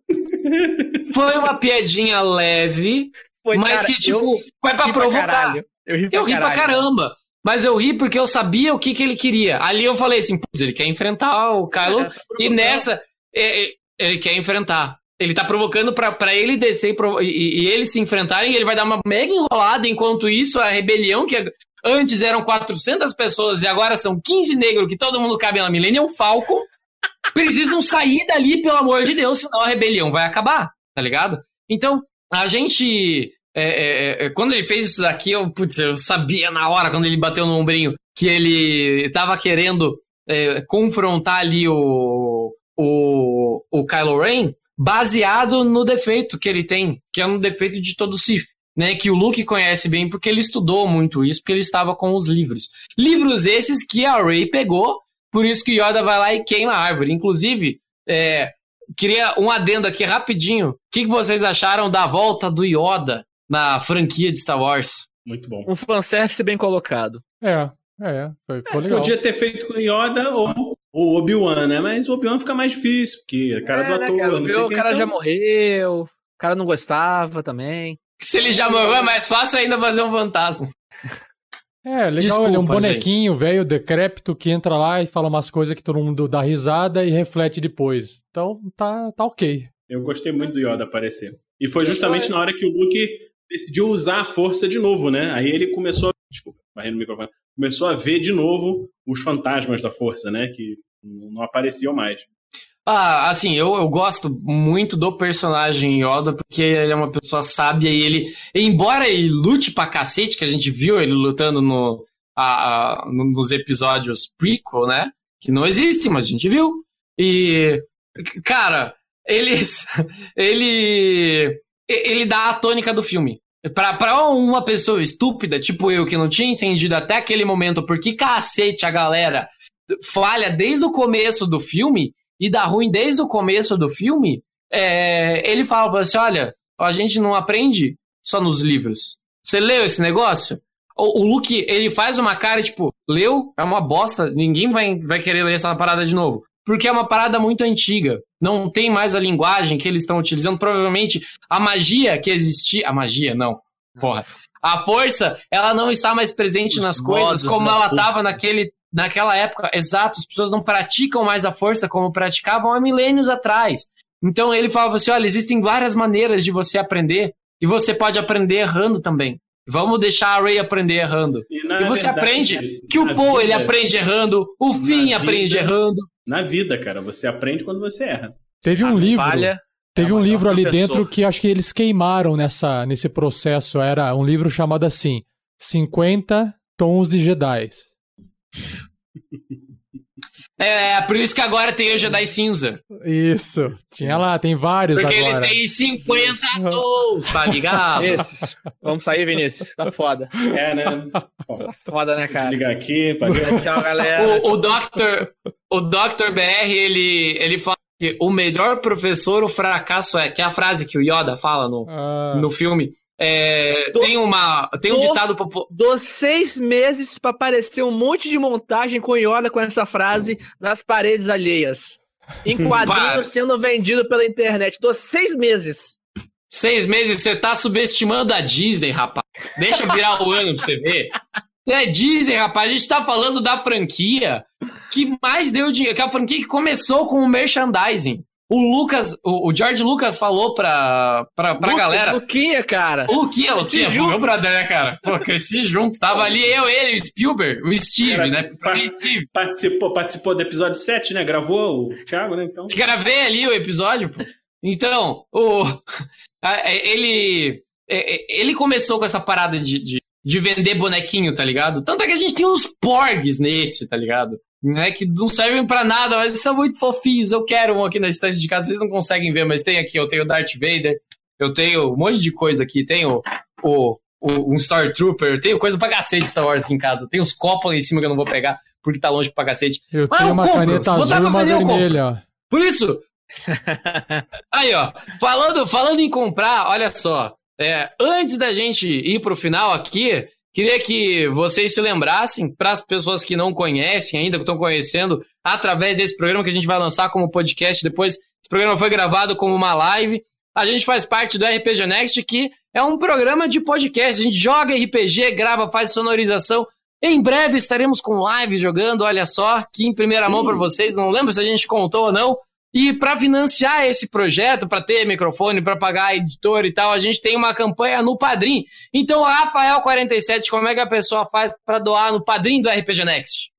Foi uma piadinha leve, foi, mas cara, que, tipo, foi pra provocar. Pra eu ri, pra, eu ri pra caramba. Mas eu ri porque eu sabia o que, que ele queria. Ali eu falei assim, putz, ele quer enfrentar o Kylo. É, tá e nessa, é, ele quer enfrentar. Ele tá provocando para ele descer e, e, e, eles se enfrentarem. ele vai dar uma mega enrolada. Enquanto isso, a rebelião, que antes eram 400 pessoas e agora são 15 negros, que todo mundo cabe na Millennium Falcon precisam sair dali, pelo amor de Deus, senão a rebelião vai acabar, tá ligado? Então, a gente. É, é, é, quando ele fez isso daqui, eu, putz, eu sabia na hora, quando ele bateu no ombrinho, que ele tava querendo é, confrontar ali o, o, o Kylo Ren, baseado no defeito que ele tem, que é um defeito de todo o Sith. Né, que o Luke conhece bem porque ele estudou muito isso, porque ele estava com os livros. Livros esses que a Rey pegou por isso que Yoda vai lá e queima a árvore. Inclusive, é, queria um adendo aqui rapidinho. O que, que vocês acharam da volta do Yoda na franquia de Star Wars?
Muito bom. Um fanservice bem colocado.
É, é, foi,
foi é, legal. Podia ter feito com Yoda ou o Obi-Wan, né? Mas o Obi-Wan fica mais difícil, porque a cara é, do né, ator. Cara,
o, o cara então... já morreu, o cara não gostava também.
Se ele já morreu, é mais fácil ainda fazer um fantasma.
É, legal, Desculpa, ele é um bonequinho velho, decrépito, que entra lá e fala umas coisas que todo mundo dá risada e reflete depois. Então, tá, tá ok.
Eu gostei muito do Yoda aparecer. E foi justamente na hora que o Luke decidiu usar a força de novo, né? Aí ele começou a... Desculpa, barrendo o microfone. Começou a ver de novo os fantasmas da força, né? Que não apareciam mais.
Ah, assim, eu, eu gosto muito do personagem Yoda, porque ele é uma pessoa sábia e ele, embora ele lute pra cacete, que a gente viu ele lutando no, a, a, nos episódios prequel, né? Que não existe, mas a gente viu. E, cara, eles, ele, ele dá a tônica do filme. Pra, pra uma pessoa estúpida, tipo eu, que não tinha entendido até aquele momento por que cacete a galera falha desde o começo do filme, e dá ruim desde o começo do filme, é, ele fala assim: olha, a gente não aprende só nos livros. Você leu esse negócio? O, o Luke, ele faz uma cara, tipo, leu? É uma bosta, ninguém vai, vai querer ler essa parada de novo. Porque é uma parada muito antiga. Não tem mais a linguagem que eles estão utilizando. Provavelmente a magia que existia. A magia, não. Porra. A força, ela não está mais presente Os nas coisas como ela estava naquele, naquela época. Exato, as pessoas não praticam mais a força como praticavam há milênios atrás. Então ele falava assim: olha, existem várias maneiras de você aprender e você pode aprender errando também. Vamos deixar a Ray aprender errando. E, e você verdade, aprende que o Paul ele aprende errando, o Finn aprende errando.
Na vida, cara, você aprende quando você erra.
Teve um a livro. Falha Teve é um livro ali professor. dentro que acho que eles queimaram nessa, nesse processo. Era um livro chamado assim: 50 Tons de Jedi.
É, é, por isso que agora tem o Jedi Cinza.
Isso. Tinha lá, tem vários
Porque
agora.
Porque eles têm 50 tons, tá ligado?
Esses. Vamos sair, Vinícius. Tá foda.
É, né?
foda, né, cara?
Ligar aqui. Pra...
Tchau, galera. O, o Dr. O Dr. BR, ele, ele fala que o melhor professor, o fracasso é, que é a frase que o Yoda fala no, ah. no filme. É, do, tem uma tem um do, ditado popular.
Dos seis meses para aparecer um monte de montagem com Yoda com essa frase nas paredes alheias. Em quadrinhos sendo vendido pela internet. Dos seis meses.
Seis meses, você tá subestimando a Disney, rapaz. Deixa virar o ano pra você ver. É Disney, rapaz. A gente tá falando da franquia que mais deu dinheiro, que é a franquia que começou com o merchandising. O Lucas, o, George Lucas falou pra, pra, pra Luca, galera.
Luquinha, cara.
O Luquinha, Luquinha, junto. meu brother, né, cara? Pô, cresci junto. Tava ali eu, ele, o Spielberg, o Steve, Era, né?
Participou, participou do episódio 7, né? Gravou o Thiago, né? Então.
Gravei ali o episódio, pô. Então, o, ele, ele começou com essa parada de, de de vender bonequinho, tá ligado? Tanto é que a gente tem uns porgs nesse, tá ligado? Né, que não servem para nada, mas são muito fofinhos. Eu quero um aqui na estante de casa, vocês não conseguem ver, mas tem aqui. Eu tenho o Darth Vader, eu tenho um monte de coisa aqui. Tenho o, o, um Star Trooper, eu tenho coisa pra cacete Star Wars aqui em casa. Tem uns copos em cima que eu não vou pegar, porque tá longe pra cacete.
Eu mas tenho eu uma compro. caneta azul e uma vermelha.
Por isso. Aí, ó. Falando, falando em comprar, olha só. É, antes da gente ir para o final aqui, queria que vocês se lembrassem, para as pessoas que não conhecem ainda, que estão conhecendo, através desse programa que a gente vai lançar como podcast depois. Esse programa foi gravado como uma live. A gente faz parte do RPG Next, que é um programa de podcast. A gente joga RPG, grava, faz sonorização. Em breve estaremos com live jogando, olha só, aqui em primeira mão para vocês. Não lembro se a gente contou ou não, e para financiar esse projeto, para ter microfone, para pagar editor e tal, a gente tem uma campanha no Padrim. Então, Rafael47, como é que a pessoa faz para doar no Padrim do RPG Next?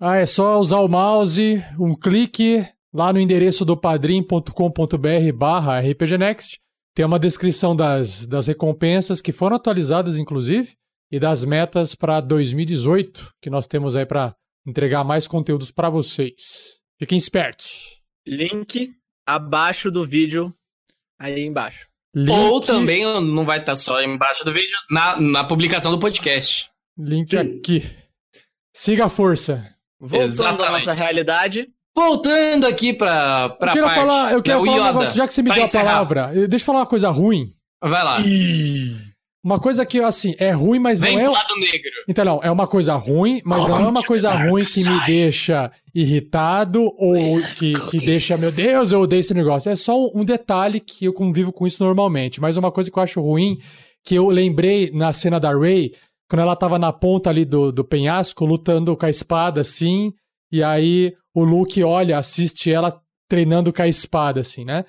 Ah, é só usar o mouse, um clique lá no endereço do padrim.com.br barra rpgnext. Tem uma descrição das, das recompensas que foram atualizadas, inclusive, e das metas para 2018, que nós temos aí para entregar mais conteúdos para vocês. Fiquem espertos.
Link abaixo do vídeo, aí embaixo.
Link... Ou também não vai estar só embaixo do vídeo, na, na publicação do podcast.
Link Sim. aqui. Siga a força.
Voltando Exatamente. à nossa realidade.
Voltando aqui para pra
eu quero
parte,
falar, eu quero falar um negócio, já que você me deu a palavra, deixa eu falar uma coisa ruim.
Vai lá.
Ih. Uma coisa que, assim, é ruim, mas Vem não é.
lado negro.
Então, não, é uma coisa ruim, mas não é uma coisa ruim que me deixa irritado ou que, que deixa, meu Deus, eu odeio esse negócio. É só um detalhe que eu convivo com isso normalmente. Mas uma coisa que eu acho ruim, que eu lembrei na cena da Ray, quando ela tava na ponta ali do, do penhasco, lutando com a espada, assim, e aí o Luke olha, assiste ela treinando com a espada, assim, né?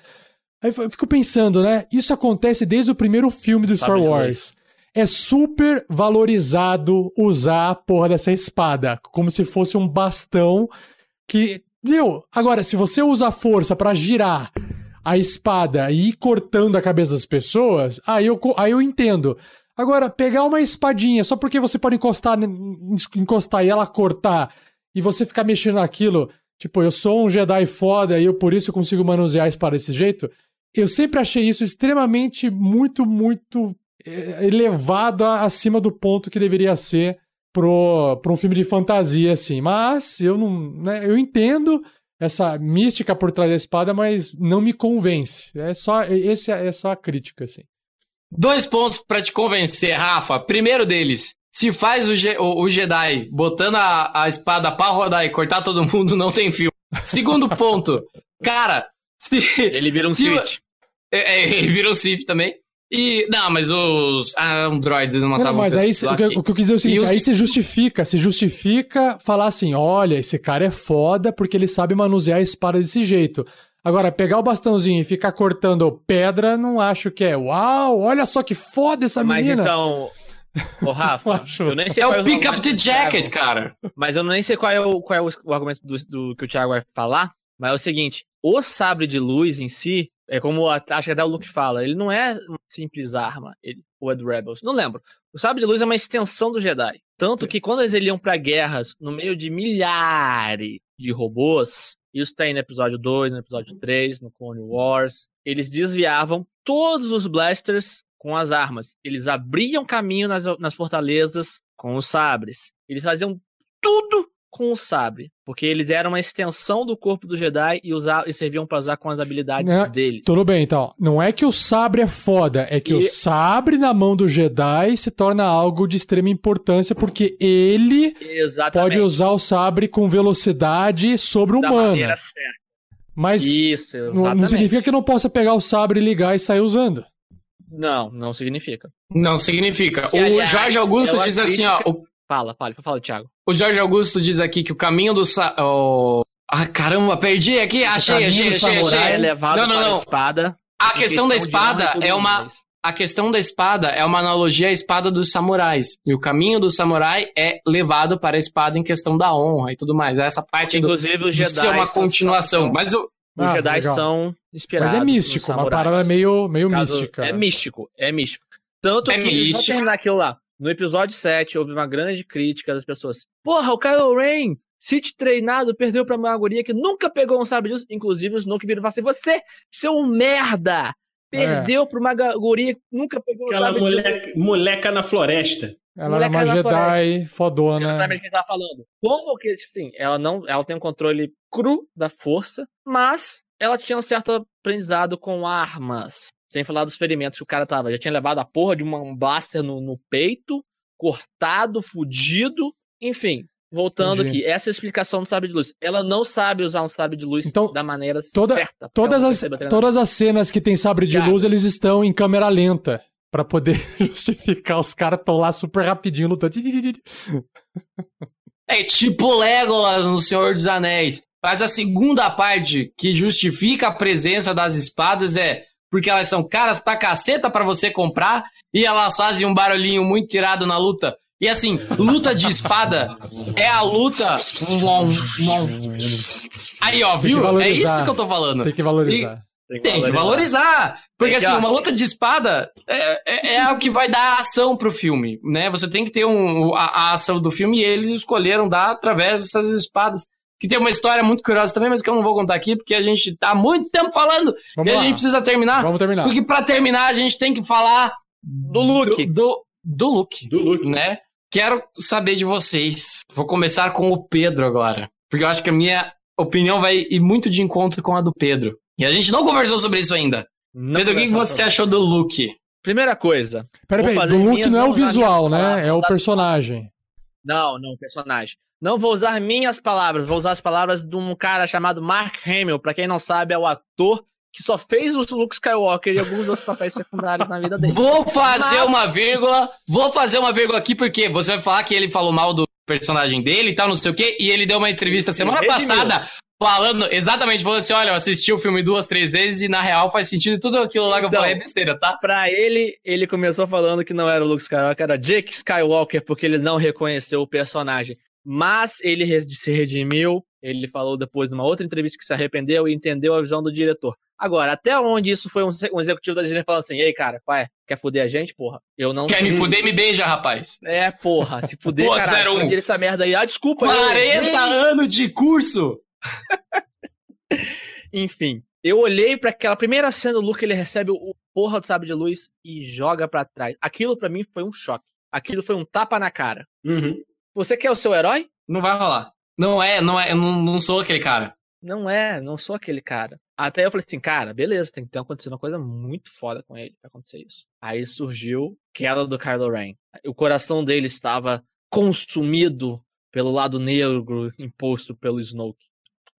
Aí eu fico pensando, né? Isso acontece desde o primeiro filme do Star Wars. É super valorizado usar a porra dessa espada, como se fosse um bastão que. Viu? Agora, se você usa a força para girar a espada e ir cortando a cabeça das pessoas, aí eu, aí eu entendo. Agora, pegar uma espadinha só porque você pode encostar, encostar e ela cortar e você ficar mexendo naquilo, tipo, eu sou um Jedi foda e eu por isso consigo manusear a espada desse jeito, eu sempre achei isso extremamente muito, muito é, elevado acima do ponto que deveria ser para um filme de fantasia, assim. Mas eu não. Né, eu entendo, essa mística por trás da espada, mas não me convence. É só esse é só a crítica assim.
Dois pontos para te convencer, Rafa. Primeiro deles, se faz o, o, o Jedi botando a, a espada pra rodar e cortar todo mundo, não tem filme. Segundo ponto, cara, se.
Ele vira um se, Sith.
É, é, um Sith também. E. Não, mas os ah, androids não matavam
não, mas aí, o, que, o que eu quis dizer é o seguinte: os... aí se justifica, se justifica falar assim: olha, esse cara é foda porque ele sabe manusear a espada desse jeito. Agora, pegar o bastãozinho e ficar cortando pedra, não acho que é. Uau, olha só que foda essa menina.
Mas então. Ô, Rafa,
eu nem sei é qual o pick up the jacket, cara.
Mas eu nem sei qual é o, qual é o, o argumento do, do, que o Thiago vai falar. Mas é o seguinte: o sabre de luz em si, é como a, acho que até o Luke fala, ele não é uma simples arma, ele, o Ed Rebels. Não lembro. O sabre de luz é uma extensão do Jedi. Tanto que quando eles iam para guerras no meio de milhares de robôs, isso tem no episódio 2, no episódio 3, no Clone Wars, eles desviavam todos os blasters com as armas. Eles abriam caminho nas, nas fortalezas com os sabres. Eles faziam tudo com o sabre, porque eles eram uma extensão do corpo do Jedi e, usar, e serviam para usar com as habilidades
é,
deles.
Tudo bem, então. Não é que o sabre é foda, é que e... o sabre na mão do Jedi se torna algo de extrema importância, porque ele Exatamente. pode usar o sabre com velocidade sobre-humana. Mas Isso, não, não significa que não possa pegar o sabre, ligar e sair usando.
Não, não significa.
Não significa. o aliás, Jorge Augusto diz assim, ó. O...
Fala, fala, fala, Thiago.
O Jorge Augusto diz aqui que o caminho do. Sa... Oh... Ah, caramba, perdi aqui. Achei, achei, achei, achei.
É levado não, não, não. espada.
A questão, questão da espada é uma. A questão da espada é uma analogia à espada dos samurais. E o caminho do samurai é levado para a espada em questão da honra e tudo mais. Essa parte
Inclusive, do, os Jedi ser
uma continuação. São... Mas o,
os ah, Jedi legal. são inspirados.
Mas é místico, uma parada meio, meio Caso, mística.
É místico, é místico. Tanto é que, místico. só terminar aquilo lá. No episódio 7, houve uma grande crítica das pessoas. Porra, o Kylo Ren, City treinado, perdeu pra uma guria que nunca pegou um sabre disso. Inclusive, os Snoke viram e falaram assim: Você, seu merda! Perdeu é. pra uma guria que nunca pegou
Aquela um sabre moleca, moleca na floresta.
Ela moleca era uma Jedi floresta. fodona.
Exatamente o que a gente tava falando. Como que, tipo assim, ela não. Ela tem um controle cru da força, mas ela tinha um certo aprendizado com armas. Sem falar dos ferimentos que o cara tava. Já tinha levado a porra de um blaster no, no peito, cortado, fudido. Enfim, voltando Entendi. aqui. Essa é a explicação do sabre de luz. Ela não sabe usar um sabre de luz então, da maneira
toda,
certa.
Todas as, todas as cenas que tem sabre de luz, eles estão em câmera lenta. para poder justificar. Os caras estão lá super rapidinho lutando.
É tipo Legolas no Senhor dos Anéis. Mas a segunda parte que justifica a presença das espadas é porque elas são caras pra caceta pra você comprar e elas fazem um barulhinho muito tirado na luta. E assim, luta de espada é a luta. Aí, ó, viu? É isso que eu tô falando.
Tem que valorizar.
E... Tem que valorizar. Porque, assim, uma luta de espada é, é, é o que vai dar ação pro filme, né? Você tem que ter um, a, a ação do filme e eles escolheram dar através dessas espadas que tem uma história muito curiosa também, mas que eu não vou contar aqui, porque a gente tá há muito tempo falando Vamos e lá. a gente precisa terminar.
Vamos terminar.
Porque para terminar a gente tem que falar do look. Do, do, do look. Do look. Né? Quero saber de vocês. Vou começar com o Pedro agora. Porque eu acho que a minha opinião vai ir muito de encontro com a do Pedro. E a gente não conversou sobre isso ainda. Não Pedro, o que você achou do look?
Primeira coisa.
Peraí, do look não é o visual, né? É o personagem.
Não, não, o personagem. Não vou usar minhas palavras, vou usar as palavras de um cara chamado Mark Hamill. Para quem não sabe, é o ator que só fez o Luke Skywalker e alguns outros papéis secundários na vida dele.
Vou fazer Mas... uma vírgula, vou fazer uma vírgula aqui porque você vai falar que ele falou mal do personagem dele e tal, não sei o quê, e ele deu uma entrevista semana passada falando, exatamente, falando assim, olha, eu assisti o filme duas, três vezes e na real faz sentido tudo aquilo lá que então, eu falei é besteira, tá?
Pra ele, ele começou falando que não era o Luke Skywalker, era Jake Skywalker, porque ele não reconheceu o personagem mas ele se redimiu. Ele falou depois numa outra entrevista que se arrependeu e entendeu a visão do diretor. Agora, até onde isso foi um, um executivo da Disney falando assim: Ei, cara, é? Quer fuder a gente, porra? Eu não.
Quer me fuder, me beija, rapaz.
É, porra. Se fuder, Pô, caralho, um. essa merda aí. Ah, desculpa.
40 eu... anos de curso!
Enfim, eu olhei para aquela primeira cena do Luke, ele recebe o porra do sabre de luz e joga para trás. Aquilo para mim foi um choque. Aquilo foi um tapa na cara.
Uhum.
Você quer o seu herói?
Não vai rolar. Não é, não é, eu não, não sou aquele cara.
Não é, não sou aquele cara. Até eu falei assim, cara, beleza, tem que ter acontecido uma coisa muito foda com ele pra acontecer isso. Aí surgiu queda do Kylo Ren. O coração dele estava consumido pelo lado negro imposto pelo Snoke.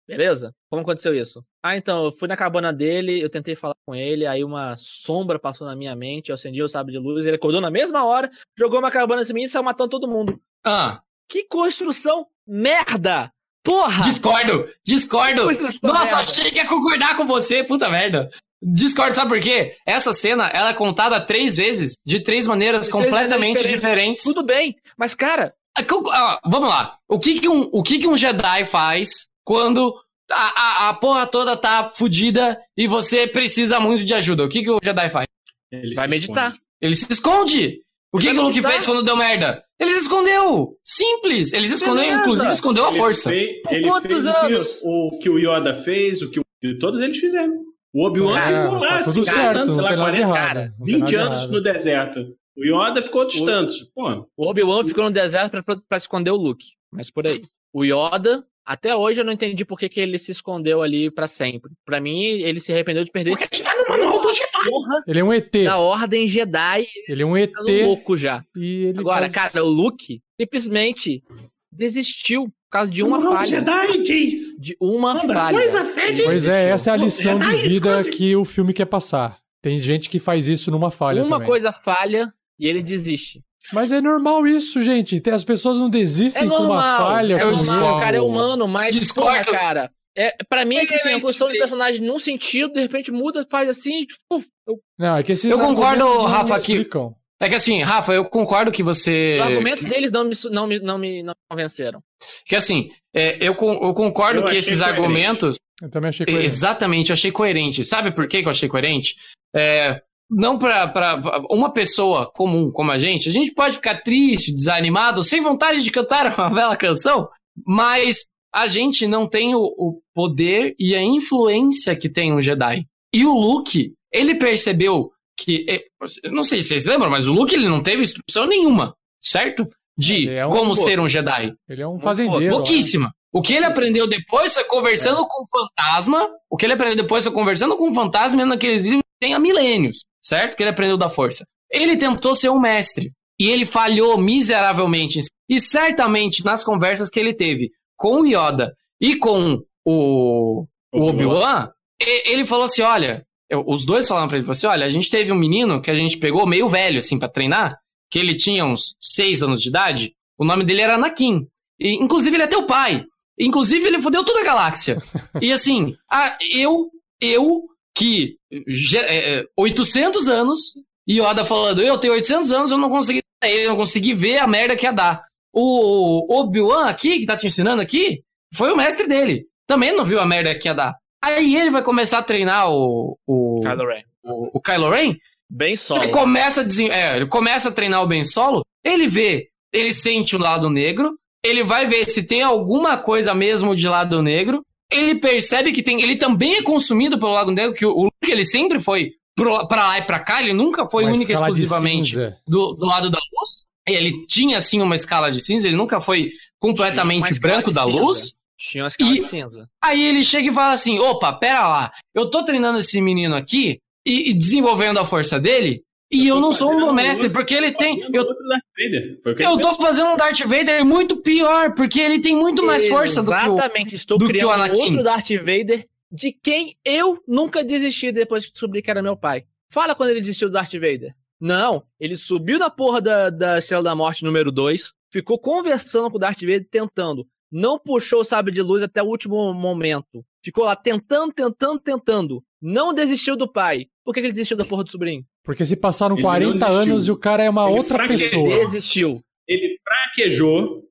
Beleza? Como aconteceu isso? Ah, então, eu fui na cabana dele, eu tentei falar com ele, aí uma sombra passou na minha mente, eu acendi o sábio de luz, ele acordou na mesma hora, jogou uma cabana em mim e saiu matando todo mundo.
Ah.
Que construção merda! Porra!
Discordo! Discordo! Nossa, merda. achei que ia concordar com você, puta merda. Discordo, sabe por quê? Essa cena, ela é contada três vezes, de três maneiras de completamente diferentes. diferentes.
Tudo bem, mas cara...
Ah, vamos lá. O que que um, o que que um Jedi faz quando a, a, a porra toda tá fodida e você precisa muito de ajuda. O que, que o Jedi faz?
Ele vai meditar.
Esconde. Ele se esconde. O que, que o Luke fez quando deu merda? Ele se escondeu. Simples. se escondeu, inclusive escondeu a força.
Fez, Por quantos fez anos? O que, o Yoda fez, o que, todos eles fizeram. O Obi-Wan ficou lá, tá 50 certo, anos, sei lá, 40, cara, 20 anos errado. no deserto. O Yoda ficou tantos. Pô.
O Obi-Wan ficou no deserto pra, pra, pra esconder o Luke. Mas por aí. O Yoda até hoje eu não entendi por que, que ele se escondeu ali para sempre. Para mim, ele se arrependeu de perder. Do
Jedi. Ele é um ET.
Da Ordem Jedi.
Ele é um ET. Tá
louco já. Agora, faz... cara, o Luke simplesmente desistiu por causa de uma falha.
Jedi diz.
De uma falha. Coisa
fede. Pois é, essa é a lição de vida esconde. que o filme quer passar. Tem gente que faz isso numa falha
Uma
também.
coisa falha e ele desiste.
Mas é normal isso, gente. As pessoas não desistem é com uma falha.
É normal, cara, é humano, mas Discordo. Porra, cara. É, pra mim, é tipo assim, a construção de personagem num sentido, de repente muda, faz assim, tipo.
Eu... Não, é que esses Eu concordo, Rafa, que. É que assim, Rafa, eu concordo que você.
Os argumentos deles não me, não me, não me não convenceram.
Que assim, é, eu, eu concordo eu que esses coerente. argumentos.
Eu também achei coerente.
Exatamente, eu achei coerente. Sabe por que eu achei coerente? É, não para uma pessoa comum como a gente, a gente pode ficar triste, desanimado, sem vontade de cantar uma bela canção, mas a gente não tem o, o poder e a influência que tem um Jedi. E o Luke, ele percebeu que, é, não sei se vocês lembram, mas o Luke ele não teve instrução nenhuma, certo? De é um como pô, ser um Jedi.
Ele é um fazendeiro.
Pouquíssima. O que ele aprendeu depois foi conversando é. com o fantasma. O que ele aprendeu depois foi conversando com o fantasma naqueles livros que tem há milênios certo? Que ele aprendeu da força. Ele tentou ser um mestre e ele falhou miseravelmente. E certamente nas conversas que ele teve com o Yoda e com o, o Obi-Wan, ele falou assim: olha, eu, os dois falaram pra ele, assim, olha, a gente teve um menino que a gente pegou meio velho, assim, para treinar, que ele tinha uns seis anos de idade, o nome dele era Anakin. E, inclusive, ele é teu pai. Inclusive, ele fodeu toda a galáxia. e assim, a, eu, eu que é, 800 é, anos, Yoda falando, eu tenho 800 anos, eu não consegui ele não consegui ver a merda que ia dar. O Obi-Wan aqui, que tá te ensinando aqui, foi o mestre dele. Também não viu a merda que ia dar. Aí ele vai começar a treinar o... o
Kylo Ren.
O, o Kylo Ren.
Bem solo.
Ele começa, a, é, ele começa a treinar o Ben Solo, ele vê, ele sente o lado negro, ele vai ver se tem alguma coisa mesmo de lado negro, ele percebe que tem. Ele também é consumido pelo Lago Negro, que o, Luke ele sempre foi para lá e para cá, ele nunca foi única exclusivamente do, do lado da luz. Ele tinha sim uma escala de cinza, ele nunca foi completamente branco da cinza. luz.
Tinha uma escala e de cinza.
Aí ele chega e fala assim: opa, pera lá, eu tô treinando esse menino aqui e, e desenvolvendo a força dele, e eu, eu não sou um mestre, porque ele tem. Eu, eu tô fazendo um Darth Vader muito pior, porque ele tem muito mais força do que o
Exatamente, estou do criando que o outro Darth Vader de quem eu nunca desisti depois que descobri que era meu pai. Fala quando ele desistiu do Darth Vader. Não, ele subiu na porra da, da Estrela da Morte número 2, ficou conversando com o Darth Vader, tentando. Não puxou o sabre de luz até o último momento. Ficou lá tentando, tentando, tentando. Não desistiu do pai. Por que ele desistiu da porra do sobrinho?
Porque se passaram ele 40 anos e o cara é uma ele outra pessoa.
Ele desistiu.
Ele fraquejou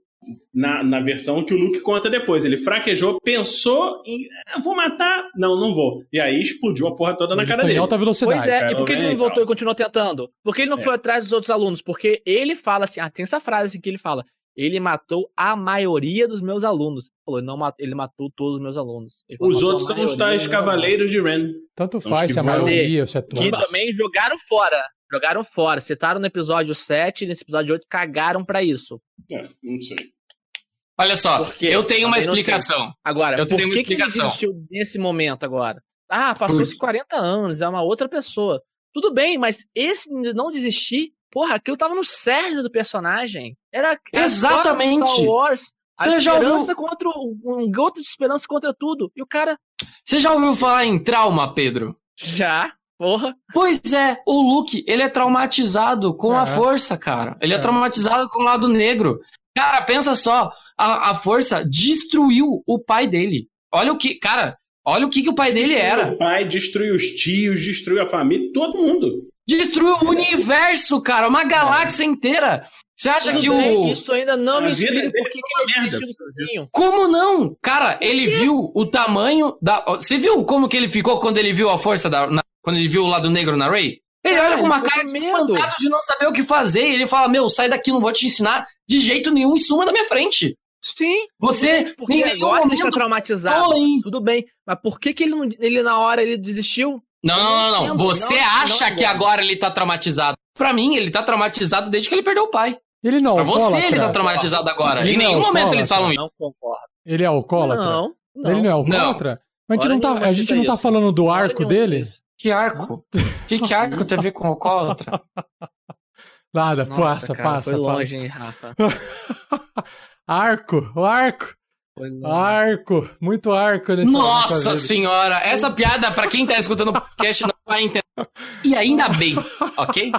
na, na versão que o Luke conta depois. Ele fraquejou, pensou em. Ah, vou matar. Não, não vou. E aí explodiu a porra toda ele na cara dele.
Em alta velocidade.
Pois é, e por que ele não voltou e continuou tentando? Por que ele não é. foi atrás dos outros alunos? Porque ele fala assim: ah, tem essa frase que ele fala. Ele matou a maioria dos meus alunos. Ele, não matou, ele matou todos os meus alunos.
Os outros são os tais cavaleiros de Ren.
Tanto então, faz se a maioria ou se é
tudo. Que também jogaram fora. Jogaram fora. Citaram no episódio 7 nesse episódio 8 cagaram para isso.
É, não sei.
Olha só, Porque eu tenho uma explicação.
Agora, eu por tenho que, que ele existiu nesse momento agora? Ah, passou-se 40 anos, é uma outra pessoa. Tudo bem, mas esse não desistir, porra, aquilo tava no cerne do personagem. Era
exatamente
Star Wars. A Você esperança ouviu... contra um gota de esperança contra tudo. E o cara.
Você já ouviu falar em trauma, Pedro?
Já. Porra.
Pois é, o Luke, ele é traumatizado com é. a força, cara. Ele é. é traumatizado com o lado negro. Cara, pensa só, a, a força destruiu o pai dele. Olha o que, cara, olha o que, que o pai destruiu dele era.
O pai destruiu os tios, destruiu a família, todo mundo.
Destruiu o universo, cara, uma galáxia é. inteira. Você acha Tudo que bem,
o. Isso ainda não a me explica por que, é ele desistiu
Como não? Cara, ele viu o tamanho da. Você viu como que ele ficou quando ele viu a força da. Na... Quando ele viu o lado negro na Ray? Ele olha com uma cara de espantado de não saber o que fazer. E ele fala: Meu, sai daqui, não vou te ensinar de jeito nenhum e suma da minha frente.
Sim.
Você
porque agora ele está traumatizado. Tudo bem. Mas por que, que ele, não, ele na hora ele desistiu?
Não, não, não, não. Você não, acha não, que agora ele tá traumatizado. Pra mim, ele tá traumatizado desde que ele perdeu o pai.
Ele não.
Pra você, ele tá traumatizado agora. Ele em nenhum momento eles falam isso. Não concordo.
Ele é alcoólatra? Não. não. Ele não é alcoólatra? Mas a gente não tá, a gente não tá falando do arco dele?
Que arco? Que, que arco tem a ver com alcoólatra?
Nada, Nossa, passa, cara, passa. Foi longe, hein, Rafa? arco, o arco. Arco, muito arco
nesse Nossa senhora, essa piada, para quem tá escutando o podcast, não vai entender. E ainda bem, ok?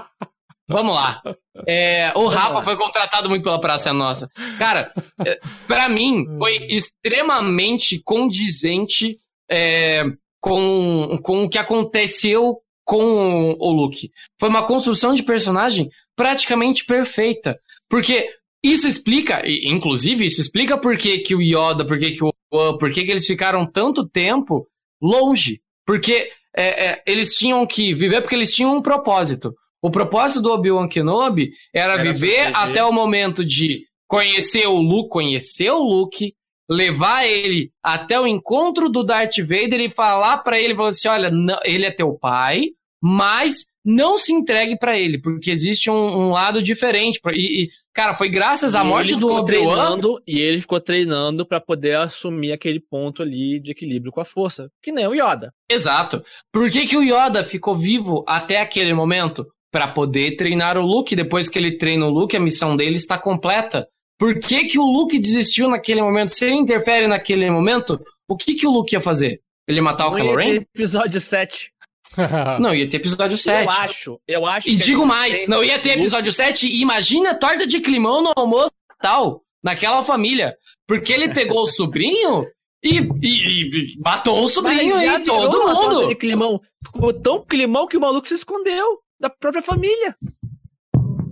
Vamos lá. É, o Rafa foi contratado muito pela Praça Nossa. Cara, é, para mim, foi extremamente condizente é, com, com o que aconteceu com o Luke. Foi uma construção de personagem praticamente perfeita. Porque isso explica, inclusive, isso explica por que, que o Yoda, por que, que o por que, que eles ficaram tanto tempo longe. Porque é, é, eles tinham que viver porque eles tinham um propósito. O propósito do Obi-Wan Kenobi era, era viver até o momento de conhecer o Luke, conhecer o Luke, levar ele até o encontro do Darth Vader e falar para ele, falar assim, olha, não, ele é teu pai, mas não se entregue para ele, porque existe um, um lado diferente. E, e, cara, foi graças à morte do Obi-Wan.
E ele ficou treinando para poder assumir aquele ponto ali de equilíbrio com a força. Que nem o Yoda.
Exato. Por que, que o Yoda ficou vivo até aquele momento? Para poder treinar o Luke. Depois que ele treina o Luke, a missão dele está completa. Por que, que o Luke desistiu naquele momento? Se ele interfere naquele momento, o que, que o Luke ia fazer? Ele ia matar o Kylo Ren?
Episódio 7.
não, ia ter episódio 7.
Eu acho, eu acho.
E digo mais, não ia ter episódio 7 e imagina a torta de climão no almoço tal, naquela família. Porque ele pegou o sobrinho e, e, e matou o sobrinho e todo mundo.
De climão. Ficou tão climão que o maluco se escondeu da própria família.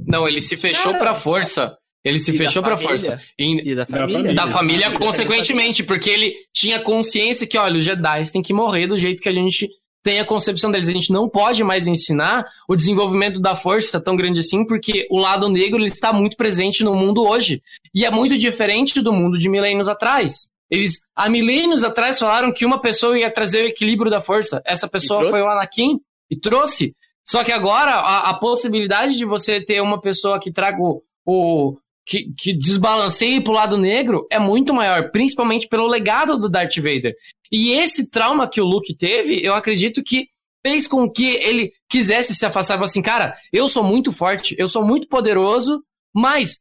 Não, ele se fechou Cara, pra força. Ele se fechou pra força. E,
e da família.
Da família, consequentemente, porque ele tinha consciência que, olha, os Jedi têm que morrer do jeito que a gente tem a concepção deles. A gente não pode mais ensinar o desenvolvimento da força tão grande assim, porque o lado negro ele está muito presente no mundo hoje. E é muito diferente do mundo de milênios atrás. Eles, há milênios atrás, falaram que uma pessoa ia trazer o equilíbrio da força. Essa pessoa foi o Anakin e trouxe. Só que agora a, a possibilidade de você ter uma pessoa que traga o, o que, que desbalanceie pro lado negro é muito maior, principalmente pelo legado do Darth Vader. E esse trauma que o Luke teve, eu acredito que fez com que ele quisesse se afastar. Assim, cara, eu sou muito forte, eu sou muito poderoso, mas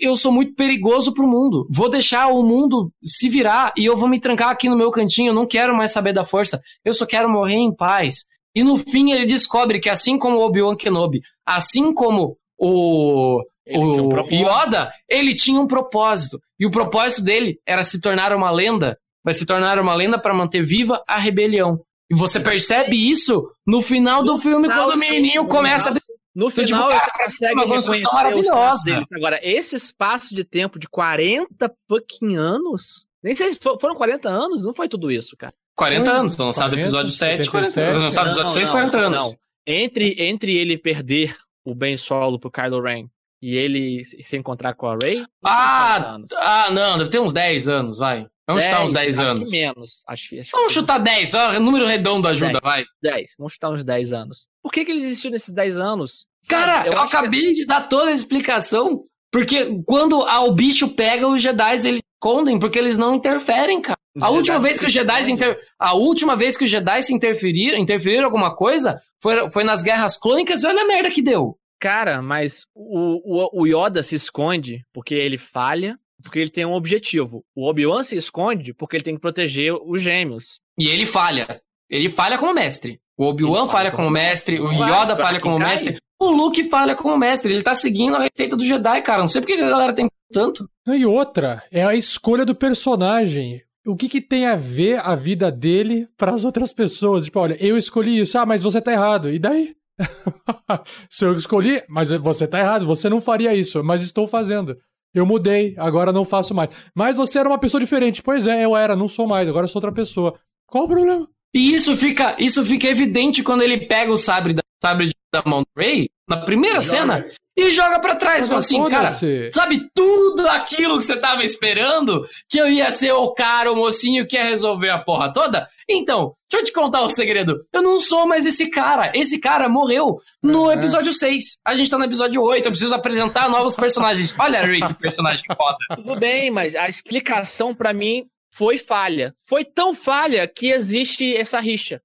eu sou muito perigoso pro mundo. Vou deixar o mundo se virar e eu vou me trancar aqui no meu cantinho. Eu não quero mais saber da força. Eu só quero morrer em paz. E no fim ele descobre que assim como o Obi-Wan Kenobi, assim como o ele o um Yoda, ele tinha um propósito. E o propósito dele era se tornar uma lenda, vai se tornar uma lenda para manter viva a rebelião. E você percebe isso no final do filme, final, quando o menininho começa
a. No então, final, tipo, você consegue uma reconhecer maravilhosa. Dele. Agora, esse espaço de tempo de 40 fucking anos. Nem sei se foram 40 anos, não foi tudo isso, cara.
40 anos, então lançado episódio 7, 40, lançado episódio 6, 40 anos. Não.
Entre, entre ele perder o Ben Solo pro Kylo Ren e ele se encontrar com a Ray?
Ah, ah, não, deve ter uns 10 anos, vai. Vamos 10, chutar uns 10
acho
anos.
Que menos. Acho,
acho Vamos que chutar 10, ó, número redondo ajuda, 10, vai.
10, vamos chutar uns 10 anos. Por que, que ele existiu nesses 10 anos?
Cara, eu, eu acabei que... de dar toda a explicação, porque quando o bicho pega, os Jedi eles escondem porque eles não interferem, cara. A última vez que os Jedi inter... a última vez que os Jedi se interferiram, interferiram alguma coisa foi, foi nas guerras clônicas e olha a merda que deu.
Cara, mas o, o, o Yoda se esconde porque ele falha, porque ele tem um objetivo. O Obi-Wan se esconde porque ele tem que proteger os gêmeos.
E ele falha. Ele falha como mestre. O Obi-Wan falha como mestre, o Yoda falha como mestre, o Luke falha como mestre. Ele tá seguindo a receita do Jedi, cara. Não sei por que a galera tem tanto.
E outra, é a escolha do personagem. O que, que tem a ver a vida dele para as outras pessoas? Tipo, olha, eu escolhi isso. Ah, mas você tá errado. E daí? Se eu escolhi, mas você tá errado, você não faria isso, mas estou fazendo. Eu mudei, agora não faço mais. Mas você era uma pessoa diferente. Pois é, eu era, não sou mais, agora sou outra pessoa. Qual o problema?
E isso fica, isso fica evidente quando ele pega o sabre da, sabre da mão do Ray, na primeira joga. cena, e joga para trás. Fala assim, cara, sabe tudo aquilo que você tava esperando? Que eu ia ser o cara, o mocinho que ia resolver a porra toda? Então, deixa eu te contar o um segredo. Eu não sou mais esse cara. Esse cara morreu no uhum. episódio 6. A gente tá no episódio 8. Eu preciso apresentar novos personagens. Olha, que personagem foda.
Tudo bem, mas a explicação para mim foi falha. Foi tão falha que existe essa rixa.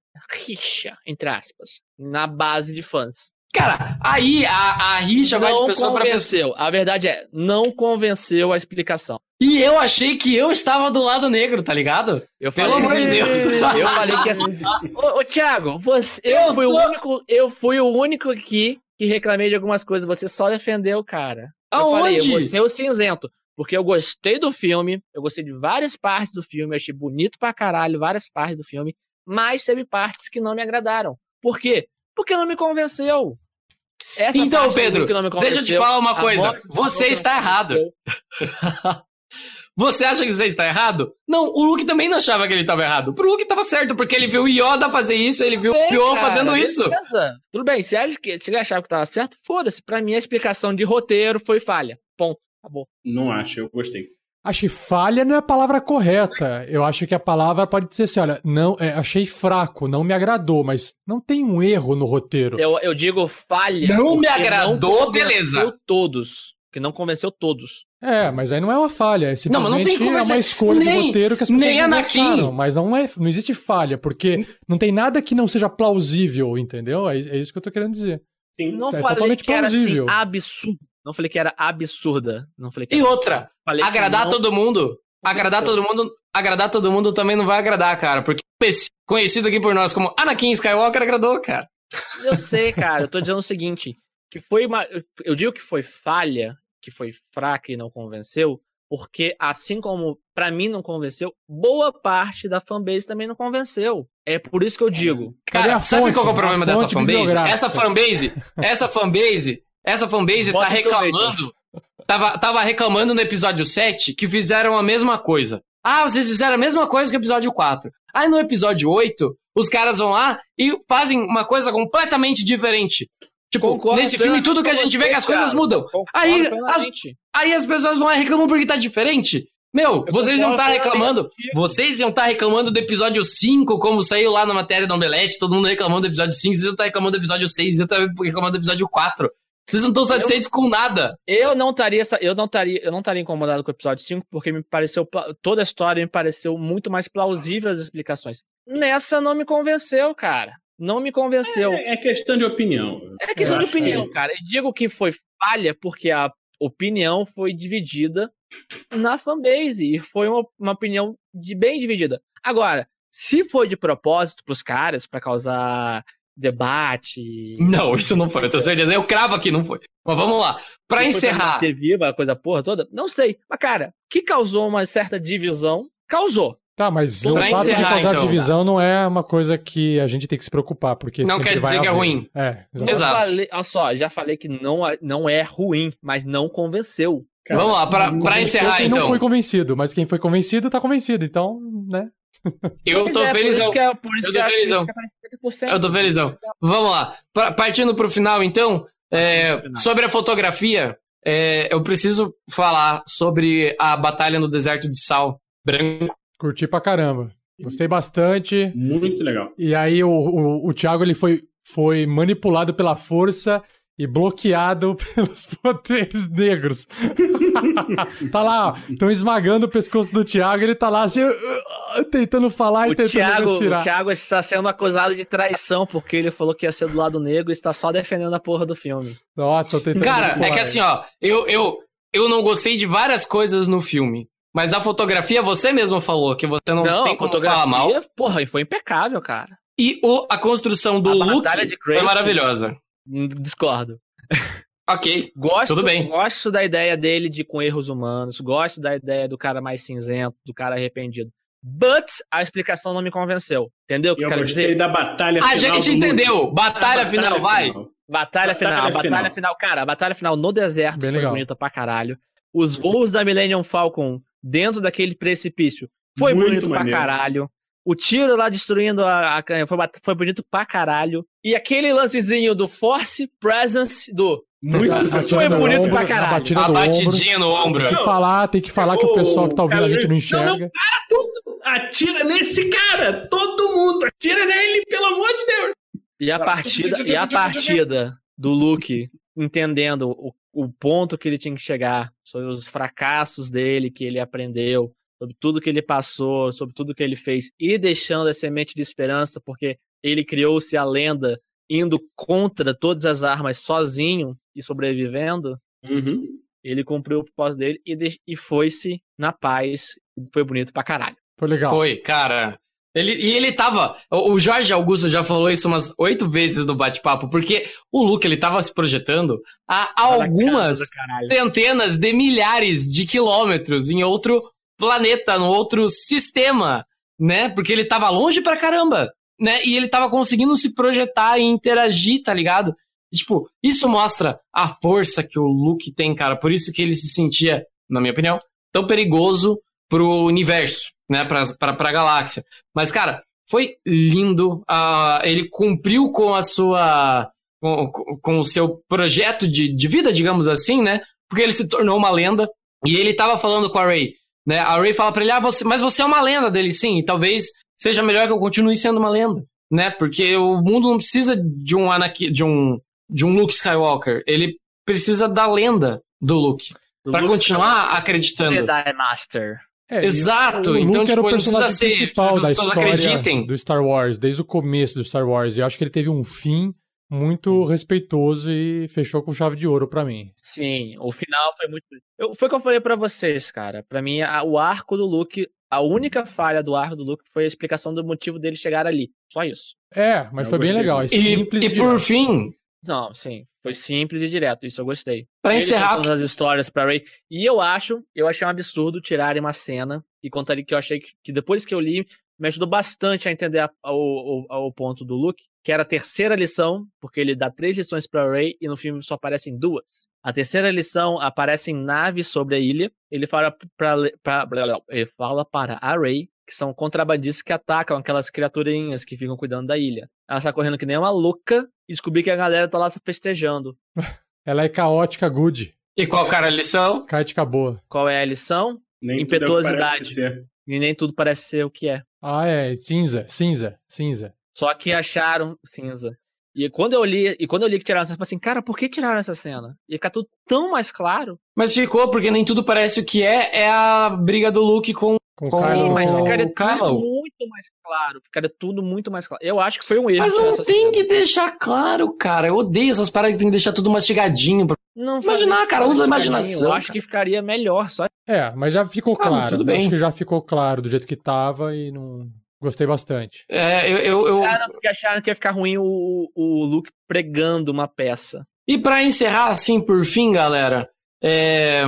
Rixa, entre aspas. Na base de fãs.
Cara, aí a, a rixa
não vai de pessoa convenceu. A verdade é, não convenceu a explicação.
E eu achei que eu estava do lado negro, tá ligado?
Eu falei, Pelo amor de Deus. Eu falei que assim. ô, ô Thiago, você, eu, eu fui tô... o único, eu fui o único aqui que reclamei de algumas coisas. Você só defendeu, cara.
Aonde? Eu falei,
você é o cinzento. Porque eu gostei do filme, eu gostei de várias partes do filme, achei bonito pra caralho várias partes do filme, mas teve partes que não me agradaram. Por quê? Porque não me convenceu.
Essa então, Pedro, deixa eu te falar uma coisa. Você está errado. Você acha que você está errado? Não, o Luke também não achava que ele estava errado. O Luke estava certo, porque ele viu o Yoda fazer isso, ele viu o Yoda fazendo isso.
Tudo bem, se ele, se ele achava que estava certo, foda-se. Pra mim, a explicação de roteiro foi falha. Ponto. Acabou.
Não acho, eu gostei.
Acho que falha não é a palavra correta. Eu acho que a palavra pode ser assim: olha, não, é, achei fraco, não me agradou, mas não tem um erro no roteiro.
Eu, eu digo falha.
Não me agradou, não beleza.
todos. Que não convenceu todos.
É, mas aí não é uma falha, é simplesmente não, não tem é uma escolha nem, do roteiro que as pessoas nem não gostaram, mas não, é, não existe falha, porque não tem nada que não seja plausível, entendeu? É, é isso que eu tô querendo dizer.
Sim, não é falei totalmente que plausível. era assim, absurdo. Não falei que era absurda. Não falei que
e outra, agradar não... todo mundo. Agradar todo mundo. Agradar todo mundo também não vai agradar, cara. Porque conhecido aqui por nós como Anakin Skywalker agradou, cara.
Eu sei, cara. Eu tô dizendo o seguinte: que foi uma. Eu digo que foi falha, que foi fraca e não convenceu, porque assim como para mim não convenceu, boa parte da fanbase também não convenceu. É por isso que eu digo.
Cara, sabe qual é o problema dessa fanbase? Essa fanbase, essa fanbase essa fanbase Bota tá reclamando. Tava, tava reclamando no episódio 7 que fizeram a mesma coisa. Ah, vocês fizeram a mesma coisa que o episódio 4. Aí no episódio 8, os caras vão lá e fazem uma coisa completamente diferente. Tipo, Concordo, nesse filme, tudo que a gente vê que as coisas mudam. Aí as, aí as pessoas vão lá e reclamam porque tá diferente. Meu, eu vocês iam estar tá reclamando. Vocês iam estar tá reclamando do episódio 5, como saiu lá na matéria do Omelete, todo mundo reclamando do episódio 5, vocês iam estar tá reclamando do episódio 6, vocês iam estar reclamando do episódio 4. Vocês não estão satisfeitos eu, com nada.
Eu não estaria eu não estaria, eu não estaria incomodado com o episódio 5 porque me pareceu toda a história me pareceu muito mais plausível as explicações. Nessa não me convenceu, cara. Não me convenceu.
É, é questão de opinião.
É questão de opinião, que... cara. Eu digo que foi falha porque a opinião foi dividida na fanbase e foi uma, uma opinião de bem dividida. Agora, se foi de propósito pros caras para causar debate.
Não, isso não foi, eu tenho certeza. Eu cravo aqui, não foi. Mas vamos lá. Para encerrar.
Viva a coisa porra toda? Não sei. Mas, cara, que causou uma certa divisão? Causou.
Tá, mas o fato de causar então, divisão não é uma coisa que a gente tem que se preocupar, porque
não quer dizer que é ruim.
É,
exato.
Falei, olha só, já falei que não, não é ruim, mas não convenceu.
Cara, Vamos lá, para encerrar
quem
então.
não foi convencido, mas quem foi convencido tá convencido, então, né?
Eu tô é, felizão. É, por isso eu tô felizão. Eu tô felizão. Vamos lá. Pra, partindo pro final, então, é, sobre a fotografia, é, eu preciso falar sobre a Batalha no Deserto de Sal Branco.
Curti pra caramba. Gostei bastante.
Muito legal.
E aí o, o, o Thiago ele foi, foi manipulado pela força e bloqueado pelos poderes negros. tá lá, estão esmagando o pescoço do Thiago, ele tá lá assim, uh, uh, tentando falar
o
e tentando
Thiago,
respirar.
O Thiago está sendo acusado de traição porque ele falou que ia ser do lado negro e está só defendendo a porra do filme.
Ó, tô tentando Cara, é que assim, ó, eu, eu, eu não gostei de várias coisas no filme. Mas a fotografia, você mesmo falou que você não, não tem como falar mal.
Porra, foi impecável, cara.
E o, a construção do a look foi maravilhosa.
Discordo.
Ok,
gosto,
tudo bem.
Gosto da ideia dele de com erros humanos, gosto da ideia do cara mais cinzento, do cara arrependido. But a explicação não me convenceu. Entendeu o que eu quero
dizer? da batalha
a final. A gente entendeu. Batalha, batalha, final, vai.
Batalha, batalha final. A batalha final. final. Cara, a batalha final no deserto Bem foi legal. bonita pra caralho. Os voos da Millennium Falcon dentro daquele precipício foi Muito bonito maneiro. pra caralho. O tiro lá destruindo a, a foi, foi bonito pra caralho. E aquele lancezinho do Force Presence do muito foi bonito ombro, pra caralho.
A, a batidinha no ombro.
Tem que falar, tem que falar que o pessoal que tá ouvindo a gente não enxerga. Não, não,
para tudo! Atira nesse cara! Todo mundo! Atira nele, pelo amor de Deus!
E a partida, e a partida do Luke entendendo o, o ponto que ele tinha que chegar, sobre os fracassos dele que ele aprendeu, sobre tudo que ele passou, sobre tudo que ele fez, e deixando a semente de esperança, porque ele criou-se a lenda indo contra todas as armas sozinho e sobrevivendo,
uhum.
ele cumpriu o propósito dele e, e foi-se na paz. Foi bonito pra caralho.
Foi legal.
Foi, cara. Ele, e ele tava. O Jorge Augusto já falou isso umas oito vezes no bate-papo, porque o Luke ele tava se projetando a algumas centenas de milhares de quilômetros em outro planeta, no outro sistema, né? Porque ele tava longe pra caramba né? E ele tava conseguindo se projetar e interagir, tá ligado? E, tipo, isso mostra a força que o Luke tem, cara. Por isso que ele se sentia, na minha opinião, tão perigoso pro universo, né? Pra, pra, pra galáxia. Mas, cara, foi lindo. Uh, ele cumpriu com a sua. Com, com o seu projeto de, de vida, digamos assim, né? Porque ele se tornou uma lenda. E ele tava falando com a Ray, né? A Ray fala pra ele, ah, você, mas você é uma lenda dele, sim. E talvez seja melhor que eu continue sendo uma lenda, né? Porque o mundo não precisa de um Anakin, de um de um Luke Skywalker, ele precisa da lenda do Luke para continuar acreditando.
Jedi Master.
É,
Exato.
O
Luke
então, tipo, era o tipo, personagem principal ser, da história acreditem. do Star Wars, desde o começo do Star Wars. E eu acho que ele teve um fim muito respeitoso e fechou com chave de ouro para mim.
Sim, o final foi muito. Eu, foi o que eu falei para vocês, cara. Para mim, a, o arco do Luke a única falha do arco do Luke foi a explicação do motivo dele chegar ali. Só isso.
É, mas eu foi bem legal. É
simples e, e por fim.
Não, sim. Foi simples e direto. Isso eu gostei.
Pra Ele encerrar.
Todas as histórias pra Ray. E eu acho, eu achei um absurdo tirarem uma cena e contaria que eu achei que, que depois que eu li, me ajudou bastante a entender o ponto do Luke, que era a terceira lição, porque ele dá três lições para Ray e no filme só aparecem duas. A terceira lição aparece em naves sobre a ilha. Ele fala para ele fala para a Ray que são contrabandistas que atacam aquelas criaturinhas que ficam cuidando da ilha. Ela está correndo que nem uma louca e descobri que a galera tá lá festejando.
Ela é caótica good.
E qual cara a lição?
Caótica boa.
Qual é a lição? Nem Impetuosidade. E nem tudo parece ser o que é.
Ah, é. Cinza, cinza, cinza.
Só que acharam cinza. E quando eu li, e quando eu li que tiraram essa cena, eu falei assim, cara, por que tiraram essa cena? Ia ficar tudo tão mais claro.
Mas ficou, porque nem tudo parece o que é, é a briga do Luke com,
com o Sim, mas ficaria tudo muito mais claro. Ficaria tudo muito mais claro. Eu acho que foi um erro.
Mas não tem cena. que deixar claro, cara. Eu odeio essas paradas que tem que deixar tudo mastigadinho. Pra...
Não
Imaginar, cara, usa a imaginação.
Eu acho cara. que ficaria melhor, só.
É, mas já ficou ah, claro. Tudo bem. Acho que já ficou claro do jeito que tava e não. Gostei bastante.
É, eu. eu, eu...
Acharam, que acharam que ia ficar ruim o, o Luke pregando uma peça.
E para encerrar, assim, por fim, galera, é,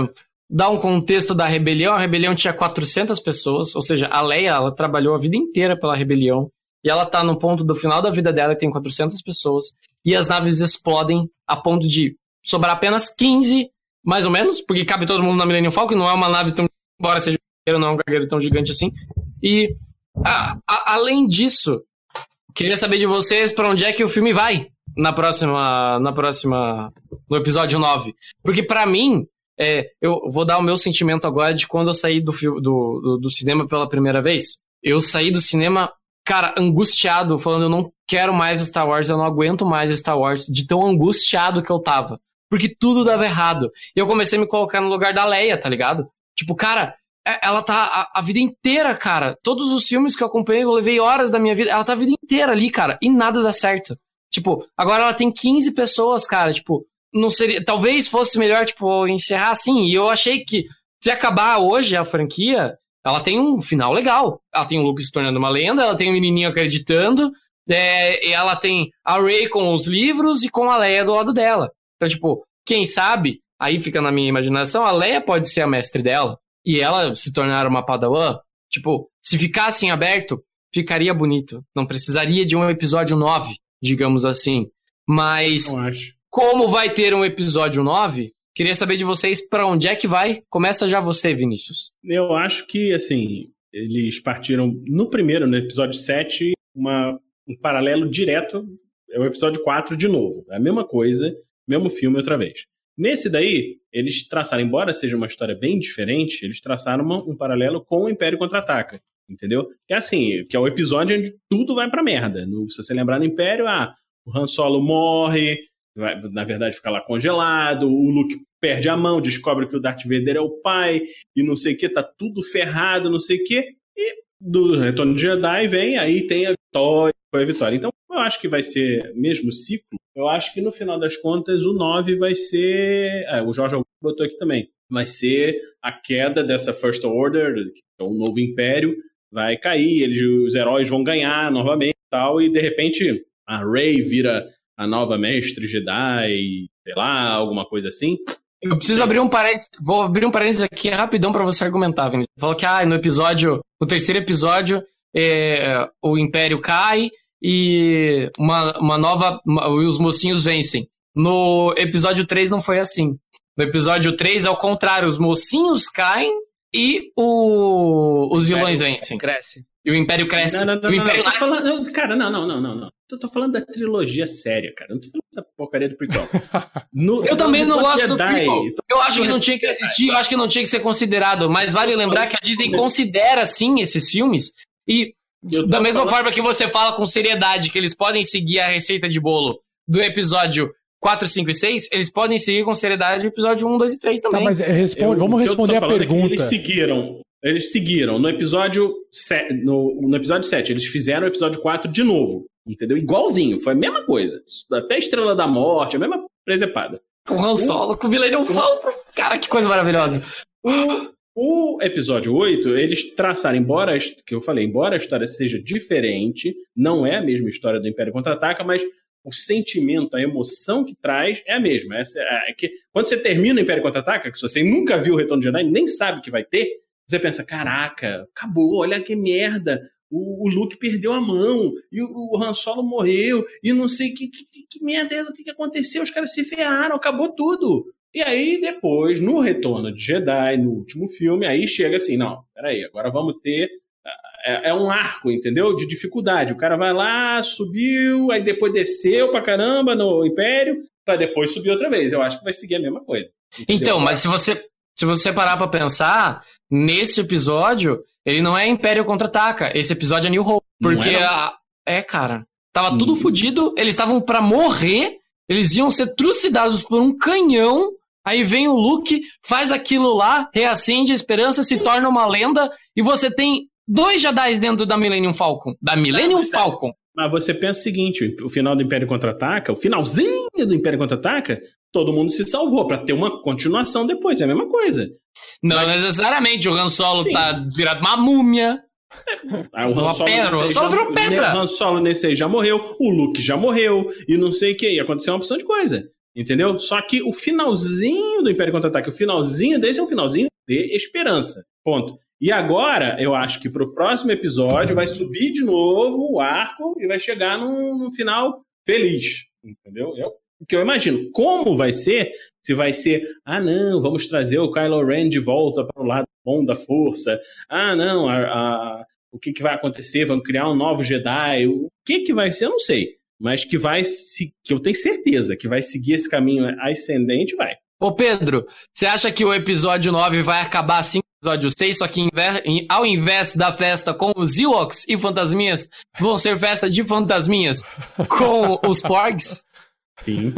dar um contexto da rebelião. A rebelião tinha 400 pessoas, ou seja, a Leia ela trabalhou a vida inteira pela rebelião. E ela tá no ponto do final da vida dela e tem 400 pessoas. E as naves explodem a ponto de sobrar apenas 15, mais ou menos, porque cabe todo mundo na Millennium Falcon, não é uma nave tão. Embora seja não é um cargueiro tão gigante assim. E a, a, além disso, queria saber de vocês para onde é que o filme vai na próxima, na próxima, no episódio 9. Porque para mim, é, eu vou dar o meu sentimento agora de quando eu saí do, do, do, do cinema pela primeira vez. Eu saí do cinema, cara, angustiado, falando eu não quero mais Star Wars, eu não aguento mais Star Wars, de tão angustiado que eu tava. porque tudo dava errado. E eu comecei a me colocar no lugar da Leia, tá ligado? Tipo, cara, ela tá a, a, vida inteira, cara. Todos os filmes que eu acompanhei, eu levei horas da minha vida. Ela tá a vida inteira ali, cara, e nada dá certo. Tipo, agora ela tem 15 pessoas, cara. Tipo, não seria. Talvez fosse melhor, tipo, encerrar assim. E eu achei que se acabar hoje a franquia, ela tem um final legal. Ela tem o Luke se tornando uma lenda, ela tem o menininho acreditando, é, e ela tem a Rey com os livros e com a Leia do lado dela. Então, tipo, quem sabe, aí fica na minha imaginação, a Leia pode ser a mestre dela e ela se tornar uma Padawan. Tipo, se ficasse em aberto, ficaria bonito. Não precisaria de um episódio 9, digamos assim. Mas, como vai ter um episódio 9, queria saber de vocês para onde é que vai. Começa já você, Vinícius.
Eu acho que, assim, eles partiram no primeiro, no episódio 7, uma, um paralelo direto. É o episódio 4 de novo. É a mesma coisa, mesmo filme outra vez. Nesse daí, eles traçaram, embora seja uma história bem diferente, eles traçaram uma, um paralelo com o Império Contra-Ataca, entendeu? Que é assim, que é o episódio onde tudo vai pra merda. No, se você lembrar no Império, ah, o Han Solo morre, vai, na verdade fica lá congelado, o Luke perde a mão, descobre que o Darth Vader é o pai, e não sei o que, tá tudo ferrado, não sei o que, e do Retorno de Jedi vem, aí tem a vitória, foi a vitória. Então, eu acho que vai ser mesmo ciclo. Eu acho que no final das contas o 9 vai ser. É, o Jorge botou aqui também. Vai ser a queda dessa First Order, que é um novo império, vai cair, eles, os heróis vão ganhar novamente tal, e de repente a Rey vira a nova mestre Jedi, sei lá, alguma coisa assim.
Eu preciso abrir um parênteses, vou abrir um parênteses aqui rapidão para você argumentar, Vinícius. Falou que ah, no episódio, no terceiro episódio, é, o Império cai e uma, uma nova. Uma, os mocinhos vencem. No episódio 3 não foi assim. No episódio 3 é o contrário, os mocinhos caem e o, os vilões vencem.
Cresce.
E o Império cresce. Não, não, não,
o
Império
não, falando, Cara, não, não, não, não, não. Eu tô falando da trilogia séria, cara. Eu não tô falando dessa porcaria do prequel.
No, eu também não gosto Jedi, do prequel. Eu acho que não tinha que existir, eu acho que não tinha que ser considerado. Mas vale lembrar que a Disney considera, sim, esses filmes. E da mesma falando... forma que você fala com seriedade que eles podem seguir a receita de bolo do episódio 4, 5 e 6, eles podem seguir com seriedade o episódio 1, 2 e 3 também. Tá,
mas responde, eu, vamos responder a é pergunta.
É eles seguiram. Eles seguiram. No episódio, 7, no, no episódio 7, eles fizeram o episódio 4 de novo. Entendeu? Igualzinho. Foi a mesma coisa. Até a Estrela da Morte, a mesma presepada.
O Han Solo com o Millennium Falcon. Cara, que coisa maravilhosa.
O, episódio 8, eles traçaram, embora, que eu falei, embora a história seja diferente, não é a mesma história do Império Contra-Ataca, mas o sentimento, a emoção que traz é a mesma. É, é que, quando você termina o Império Contra-Ataca, que você nunca viu o Retorno de Jedi, nem sabe que vai ter, você pensa, caraca, acabou, olha que merda, o, o Luke perdeu a mão, e o, o Han Solo morreu, e não sei que, que, que merda é essa, o que, que aconteceu, os caras se ferraram, acabou tudo. E aí, depois, no Retorno de Jedi, no último filme, aí chega assim, não, peraí, agora vamos ter. É, é, um arco, entendeu? De dificuldade. O cara vai lá, subiu, aí depois desceu pra caramba no Império, pra depois subir outra vez. Eu acho que vai seguir a mesma coisa.
Entendeu? Então, mas se você, se você parar pra pensar, nesse episódio, ele não é Império contra-ataca. Esse episódio é New Hope. Porque é, a... é, cara. Tava hum. tudo fodido, eles estavam para morrer, eles iam ser trucidados por um canhão Aí vem o Luke, faz aquilo lá, reacende a esperança, se torna uma lenda, e você tem dois Jedi dentro da Millennium Falcon. Da Millennium Falcon.
Mas você pensa o seguinte: o final do Império Contra-Ataca, o finalzinho do Império Contra-Ataca, todo mundo se salvou para ter uma continuação depois. É a mesma coisa.
Não Mas... necessariamente. O Han Solo Sim. tá virado uma múmia.
Ah, o Han Solo, pedra, virou pedra. O Han Solo nesse aí já morreu, o Luke já morreu, e não sei o que. E aconteceu uma opção de coisa. Entendeu? Só que o finalzinho do Império Contra-Ataque, o finalzinho desse é um finalzinho de esperança. Ponto. E agora, eu acho que pro próximo episódio vai subir de novo o arco e vai chegar num, num final feliz. Entendeu? Eu, que eu imagino. Como vai ser? Se vai ser, ah, não, vamos trazer o Kylo Ren de volta para o lado bom da força. Ah, não, a, a, o que, que vai acontecer? Vamos criar um novo Jedi. O que, que vai ser? Eu não sei mas que vai se, que eu tenho certeza que vai seguir esse caminho ascendente, vai.
Ô Pedro, você acha que o episódio 9 vai acabar assim com o episódio 6, só que ao invés da festa com os Ewoks e fantasminhas, vão ser festa de fantasminhas com os Porgs?
Sim.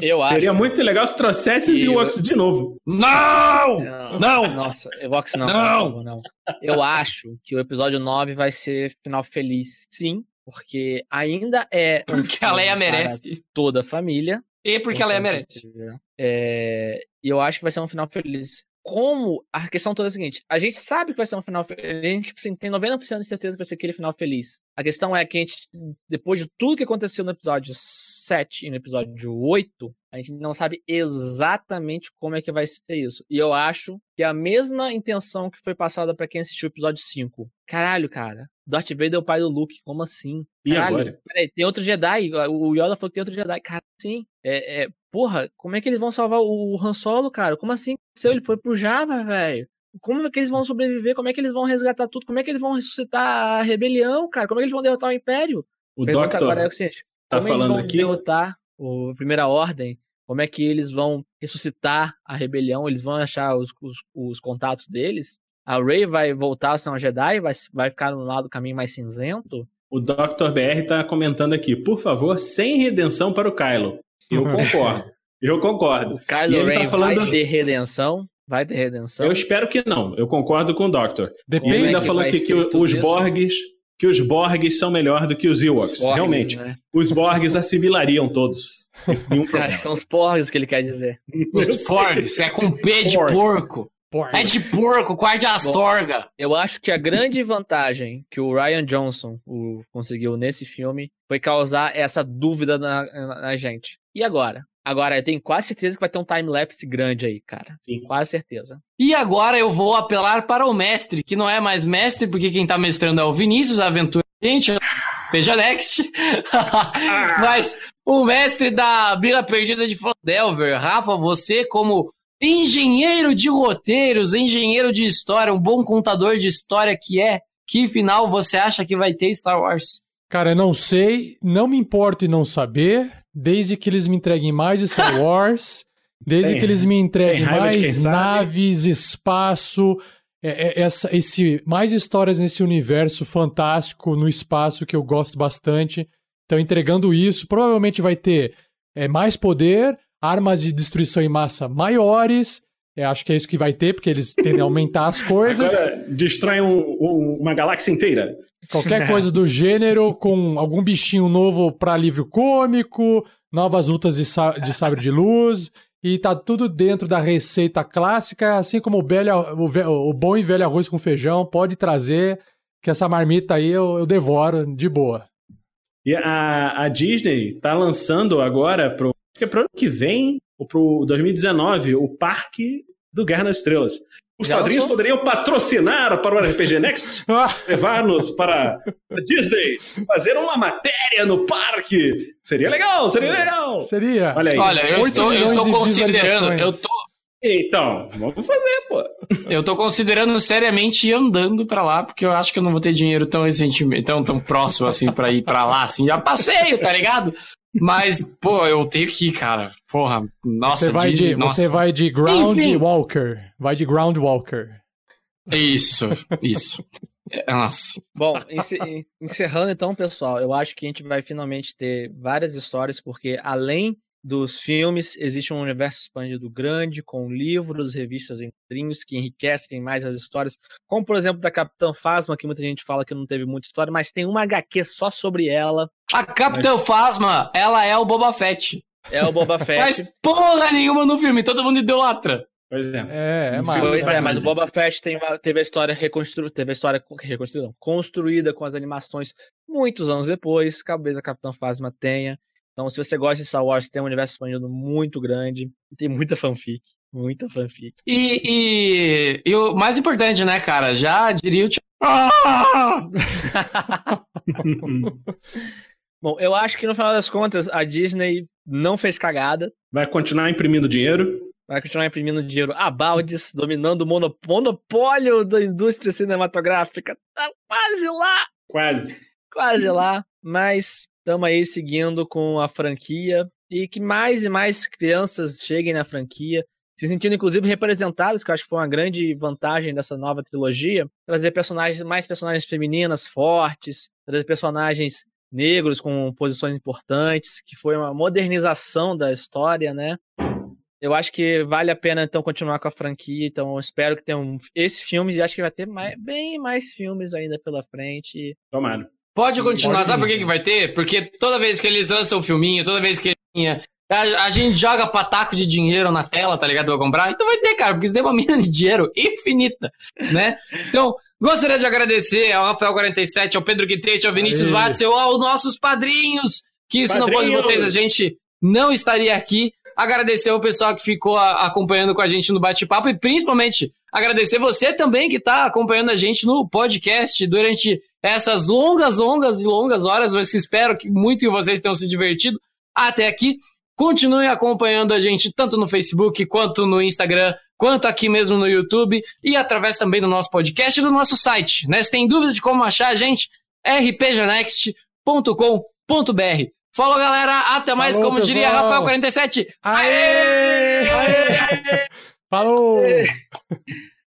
Eu acho. Seria muito legal se trouxesse os Ewoks de novo.
Não!
Não! não! Nossa, Ewoks não. Não! não. Eu acho que o episódio 9 vai ser final feliz, sim, porque ainda é.
Porque a Leia merece.
Toda a família.
E porque a Leia merece.
É, e eu acho que vai ser um final feliz como a questão toda é a seguinte: a gente sabe que vai ser um final feliz, a gente assim, tem 90% de certeza que vai ser aquele final feliz. A questão é que a gente, depois de tudo que aconteceu no episódio 7 e no episódio 8, a gente não sabe exatamente como é que vai ser isso. E eu acho que a mesma intenção que foi passada para quem assistiu o episódio 5. Caralho, cara. Darth Vader é o pai do Luke. Como assim?
E Caralho, agora?
Peraí, tem outro Jedi. O Yoda falou que tem outro Jedi. Cara, sim. É, é, porra, como é que eles vão salvar o Han Solo, cara? Como assim? Ele foi pro Java, velho? Como é que eles vão sobreviver? Como é que eles vão resgatar tudo? Como é que eles vão ressuscitar a rebelião, cara? Como é que eles vão derrotar o Império?
O Pergunta Doctor agora é o seguinte, tá
como
falando
eles vão
aqui?
derrotar a Primeira Ordem? Como é que eles vão ressuscitar a rebelião? Eles vão achar os, os, os contatos deles? A Rey vai voltar a ser uma Jedi? Vai, vai ficar no lado do caminho mais cinzento?
O Dr. BR tá comentando aqui, por favor, sem redenção para o Kylo. Eu concordo. Eu concordo.
O Kylo Ren tá falando... vai ter redenção? Vai ter redenção?
Eu espero que não. Eu concordo com o Doctor. Depende. Ele ainda falou aqui que os isso? Borgs que os Borgs são melhor do que os Ewoks. Borgs, Realmente. Né? Os Borgs assimilariam todos.
Cara, são os Porgs que ele quer dizer.
Os Porgs, é com P de porco. Porra. É de porco, quase de astorga. Bom,
eu acho que a grande vantagem que o Ryan Johnson o, conseguiu nesse filme foi causar essa dúvida na, na, na gente. E agora? Agora, eu tenho quase certeza que vai ter um time-lapse grande aí, cara. Sim. Quase certeza.
E agora eu vou apelar para o mestre, que não é mais mestre, porque quem tá mestrando é o Vinícius, a aventura. Gente, veja next. Mas o mestre da Bila Perdida de Delver, Rafa, você como engenheiro de roteiros, engenheiro de história, um bom contador de história que é, que final você acha que vai ter Star Wars?
Cara, eu não sei, não me importo em não saber, desde que eles me entreguem mais Star Wars, desde tem, que eles me entreguem mais naves, espaço, é, é, essa, esse, mais histórias nesse universo fantástico no espaço que eu gosto bastante. Então, entregando isso, provavelmente vai ter é, mais poder, armas de destruição em massa maiores. É, acho que é isso que vai ter, porque eles tendem a aumentar as coisas.
Agora, destrói um, um, uma galáxia inteira.
Qualquer coisa do gênero, com algum bichinho novo para livro cômico, novas lutas de, de sabre de luz, e tá tudo dentro da receita clássica, assim como o, velho, o, o bom e velho arroz com feijão, pode trazer, que essa marmita aí eu, eu devoro de boa.
E a, a Disney tá lançando agora pro que é pro ano que vem, ou pro 2019, o parque do Guerra nas Estrelas. Os Já padrinhos lançou? poderiam patrocinar para o RPG Next, levar-nos para a Disney, fazer uma matéria no parque. Seria legal, seria legal.
Seria.
Olha aí. Olha, eu estou, eu estou considerando, eu tô,
então, vamos fazer, pô.
Eu tô considerando seriamente ir andando para lá, porque eu acho que eu não vou ter dinheiro tão recentemente, tão, tão próximo assim para ir para lá, assim, já passeio, tá ligado? Mas, pô, eu tenho que ir, cara. Porra, nossa,
você vai de,
nossa.
Você vai de Ground Enfim. Walker. Vai de Ground Walker.
Isso, isso. Nossa.
Bom, encerrando então, pessoal, eu acho que a gente vai finalmente ter várias histórias, porque além dos filmes, existe um universo expandido grande, com livros, revistas em quadrinhos que enriquecem mais as histórias, como por exemplo da Capitã Phasma, que muita gente fala que não teve muita história, mas tem uma HQ só sobre ela.
A Capitã mas... Phasma, ela é o Boba Fett.
É o Boba Fett.
Mas porra nenhuma no filme, todo mundo idolatra.
Pois é.
É, é mais.
Pois é, mas o Boba Fett tem, teve a história reconstruída, teve a história reconstruída, construída com as animações muitos anos depois. Talvez a Capitã Phasma tenha. Então, se você gosta de Star Wars, tem um universo expandido muito grande. Tem muita fanfic. Muita fanfic.
E, e, e o mais importante, né, cara? Já diria o. Ah!
Bom, eu acho que no final das contas a Disney não fez cagada.
Vai continuar imprimindo dinheiro.
Vai continuar imprimindo dinheiro a baldes, dominando o monopólio da indústria cinematográfica. Tá quase lá!
Quase.
Quase lá. Mas Estamos aí seguindo com a franquia e que mais e mais crianças cheguem na franquia, se sentindo inclusive representados, que eu acho que foi uma grande vantagem dessa nova trilogia, trazer personagens, mais personagens femininas fortes, trazer personagens negros com posições importantes, que foi uma modernização da história, né? Eu acho que vale a pena então continuar com a franquia. Então espero que tenha um, esse filme e acho que vai ter mais, bem mais filmes ainda pela frente.
Tomara.
Pode continuar. Pode Sabe por que, que vai ter? Porque toda vez que eles lançam o filminho, toda vez que a, a gente joga pataco de dinheiro na tela, tá ligado? Pra comprar. Então vai ter, cara, porque isso tem uma mina de dinheiro infinita, né? Então, gostaria de agradecer ao Rafael47, ao Pedro Guitete, ao Vinícius Watzel, aos nossos padrinhos, que se não fosse vocês, a gente não estaria aqui agradecer o pessoal que ficou acompanhando com a gente no bate-papo e principalmente agradecer você também que está acompanhando a gente no podcast durante essas longas, longas e longas horas. Mas espero que muito que vocês tenham se divertido até aqui. Continue acompanhando a gente tanto no Facebook quanto no Instagram, quanto aqui mesmo no YouTube e através também do nosso podcast e do nosso site. Né? Se tem dúvida de como achar a gente, rpgnext.com.br. Falou, galera. Até mais, Falou, como pessoal. diria Rafael47.
Aê! Aê! Aê! Falou!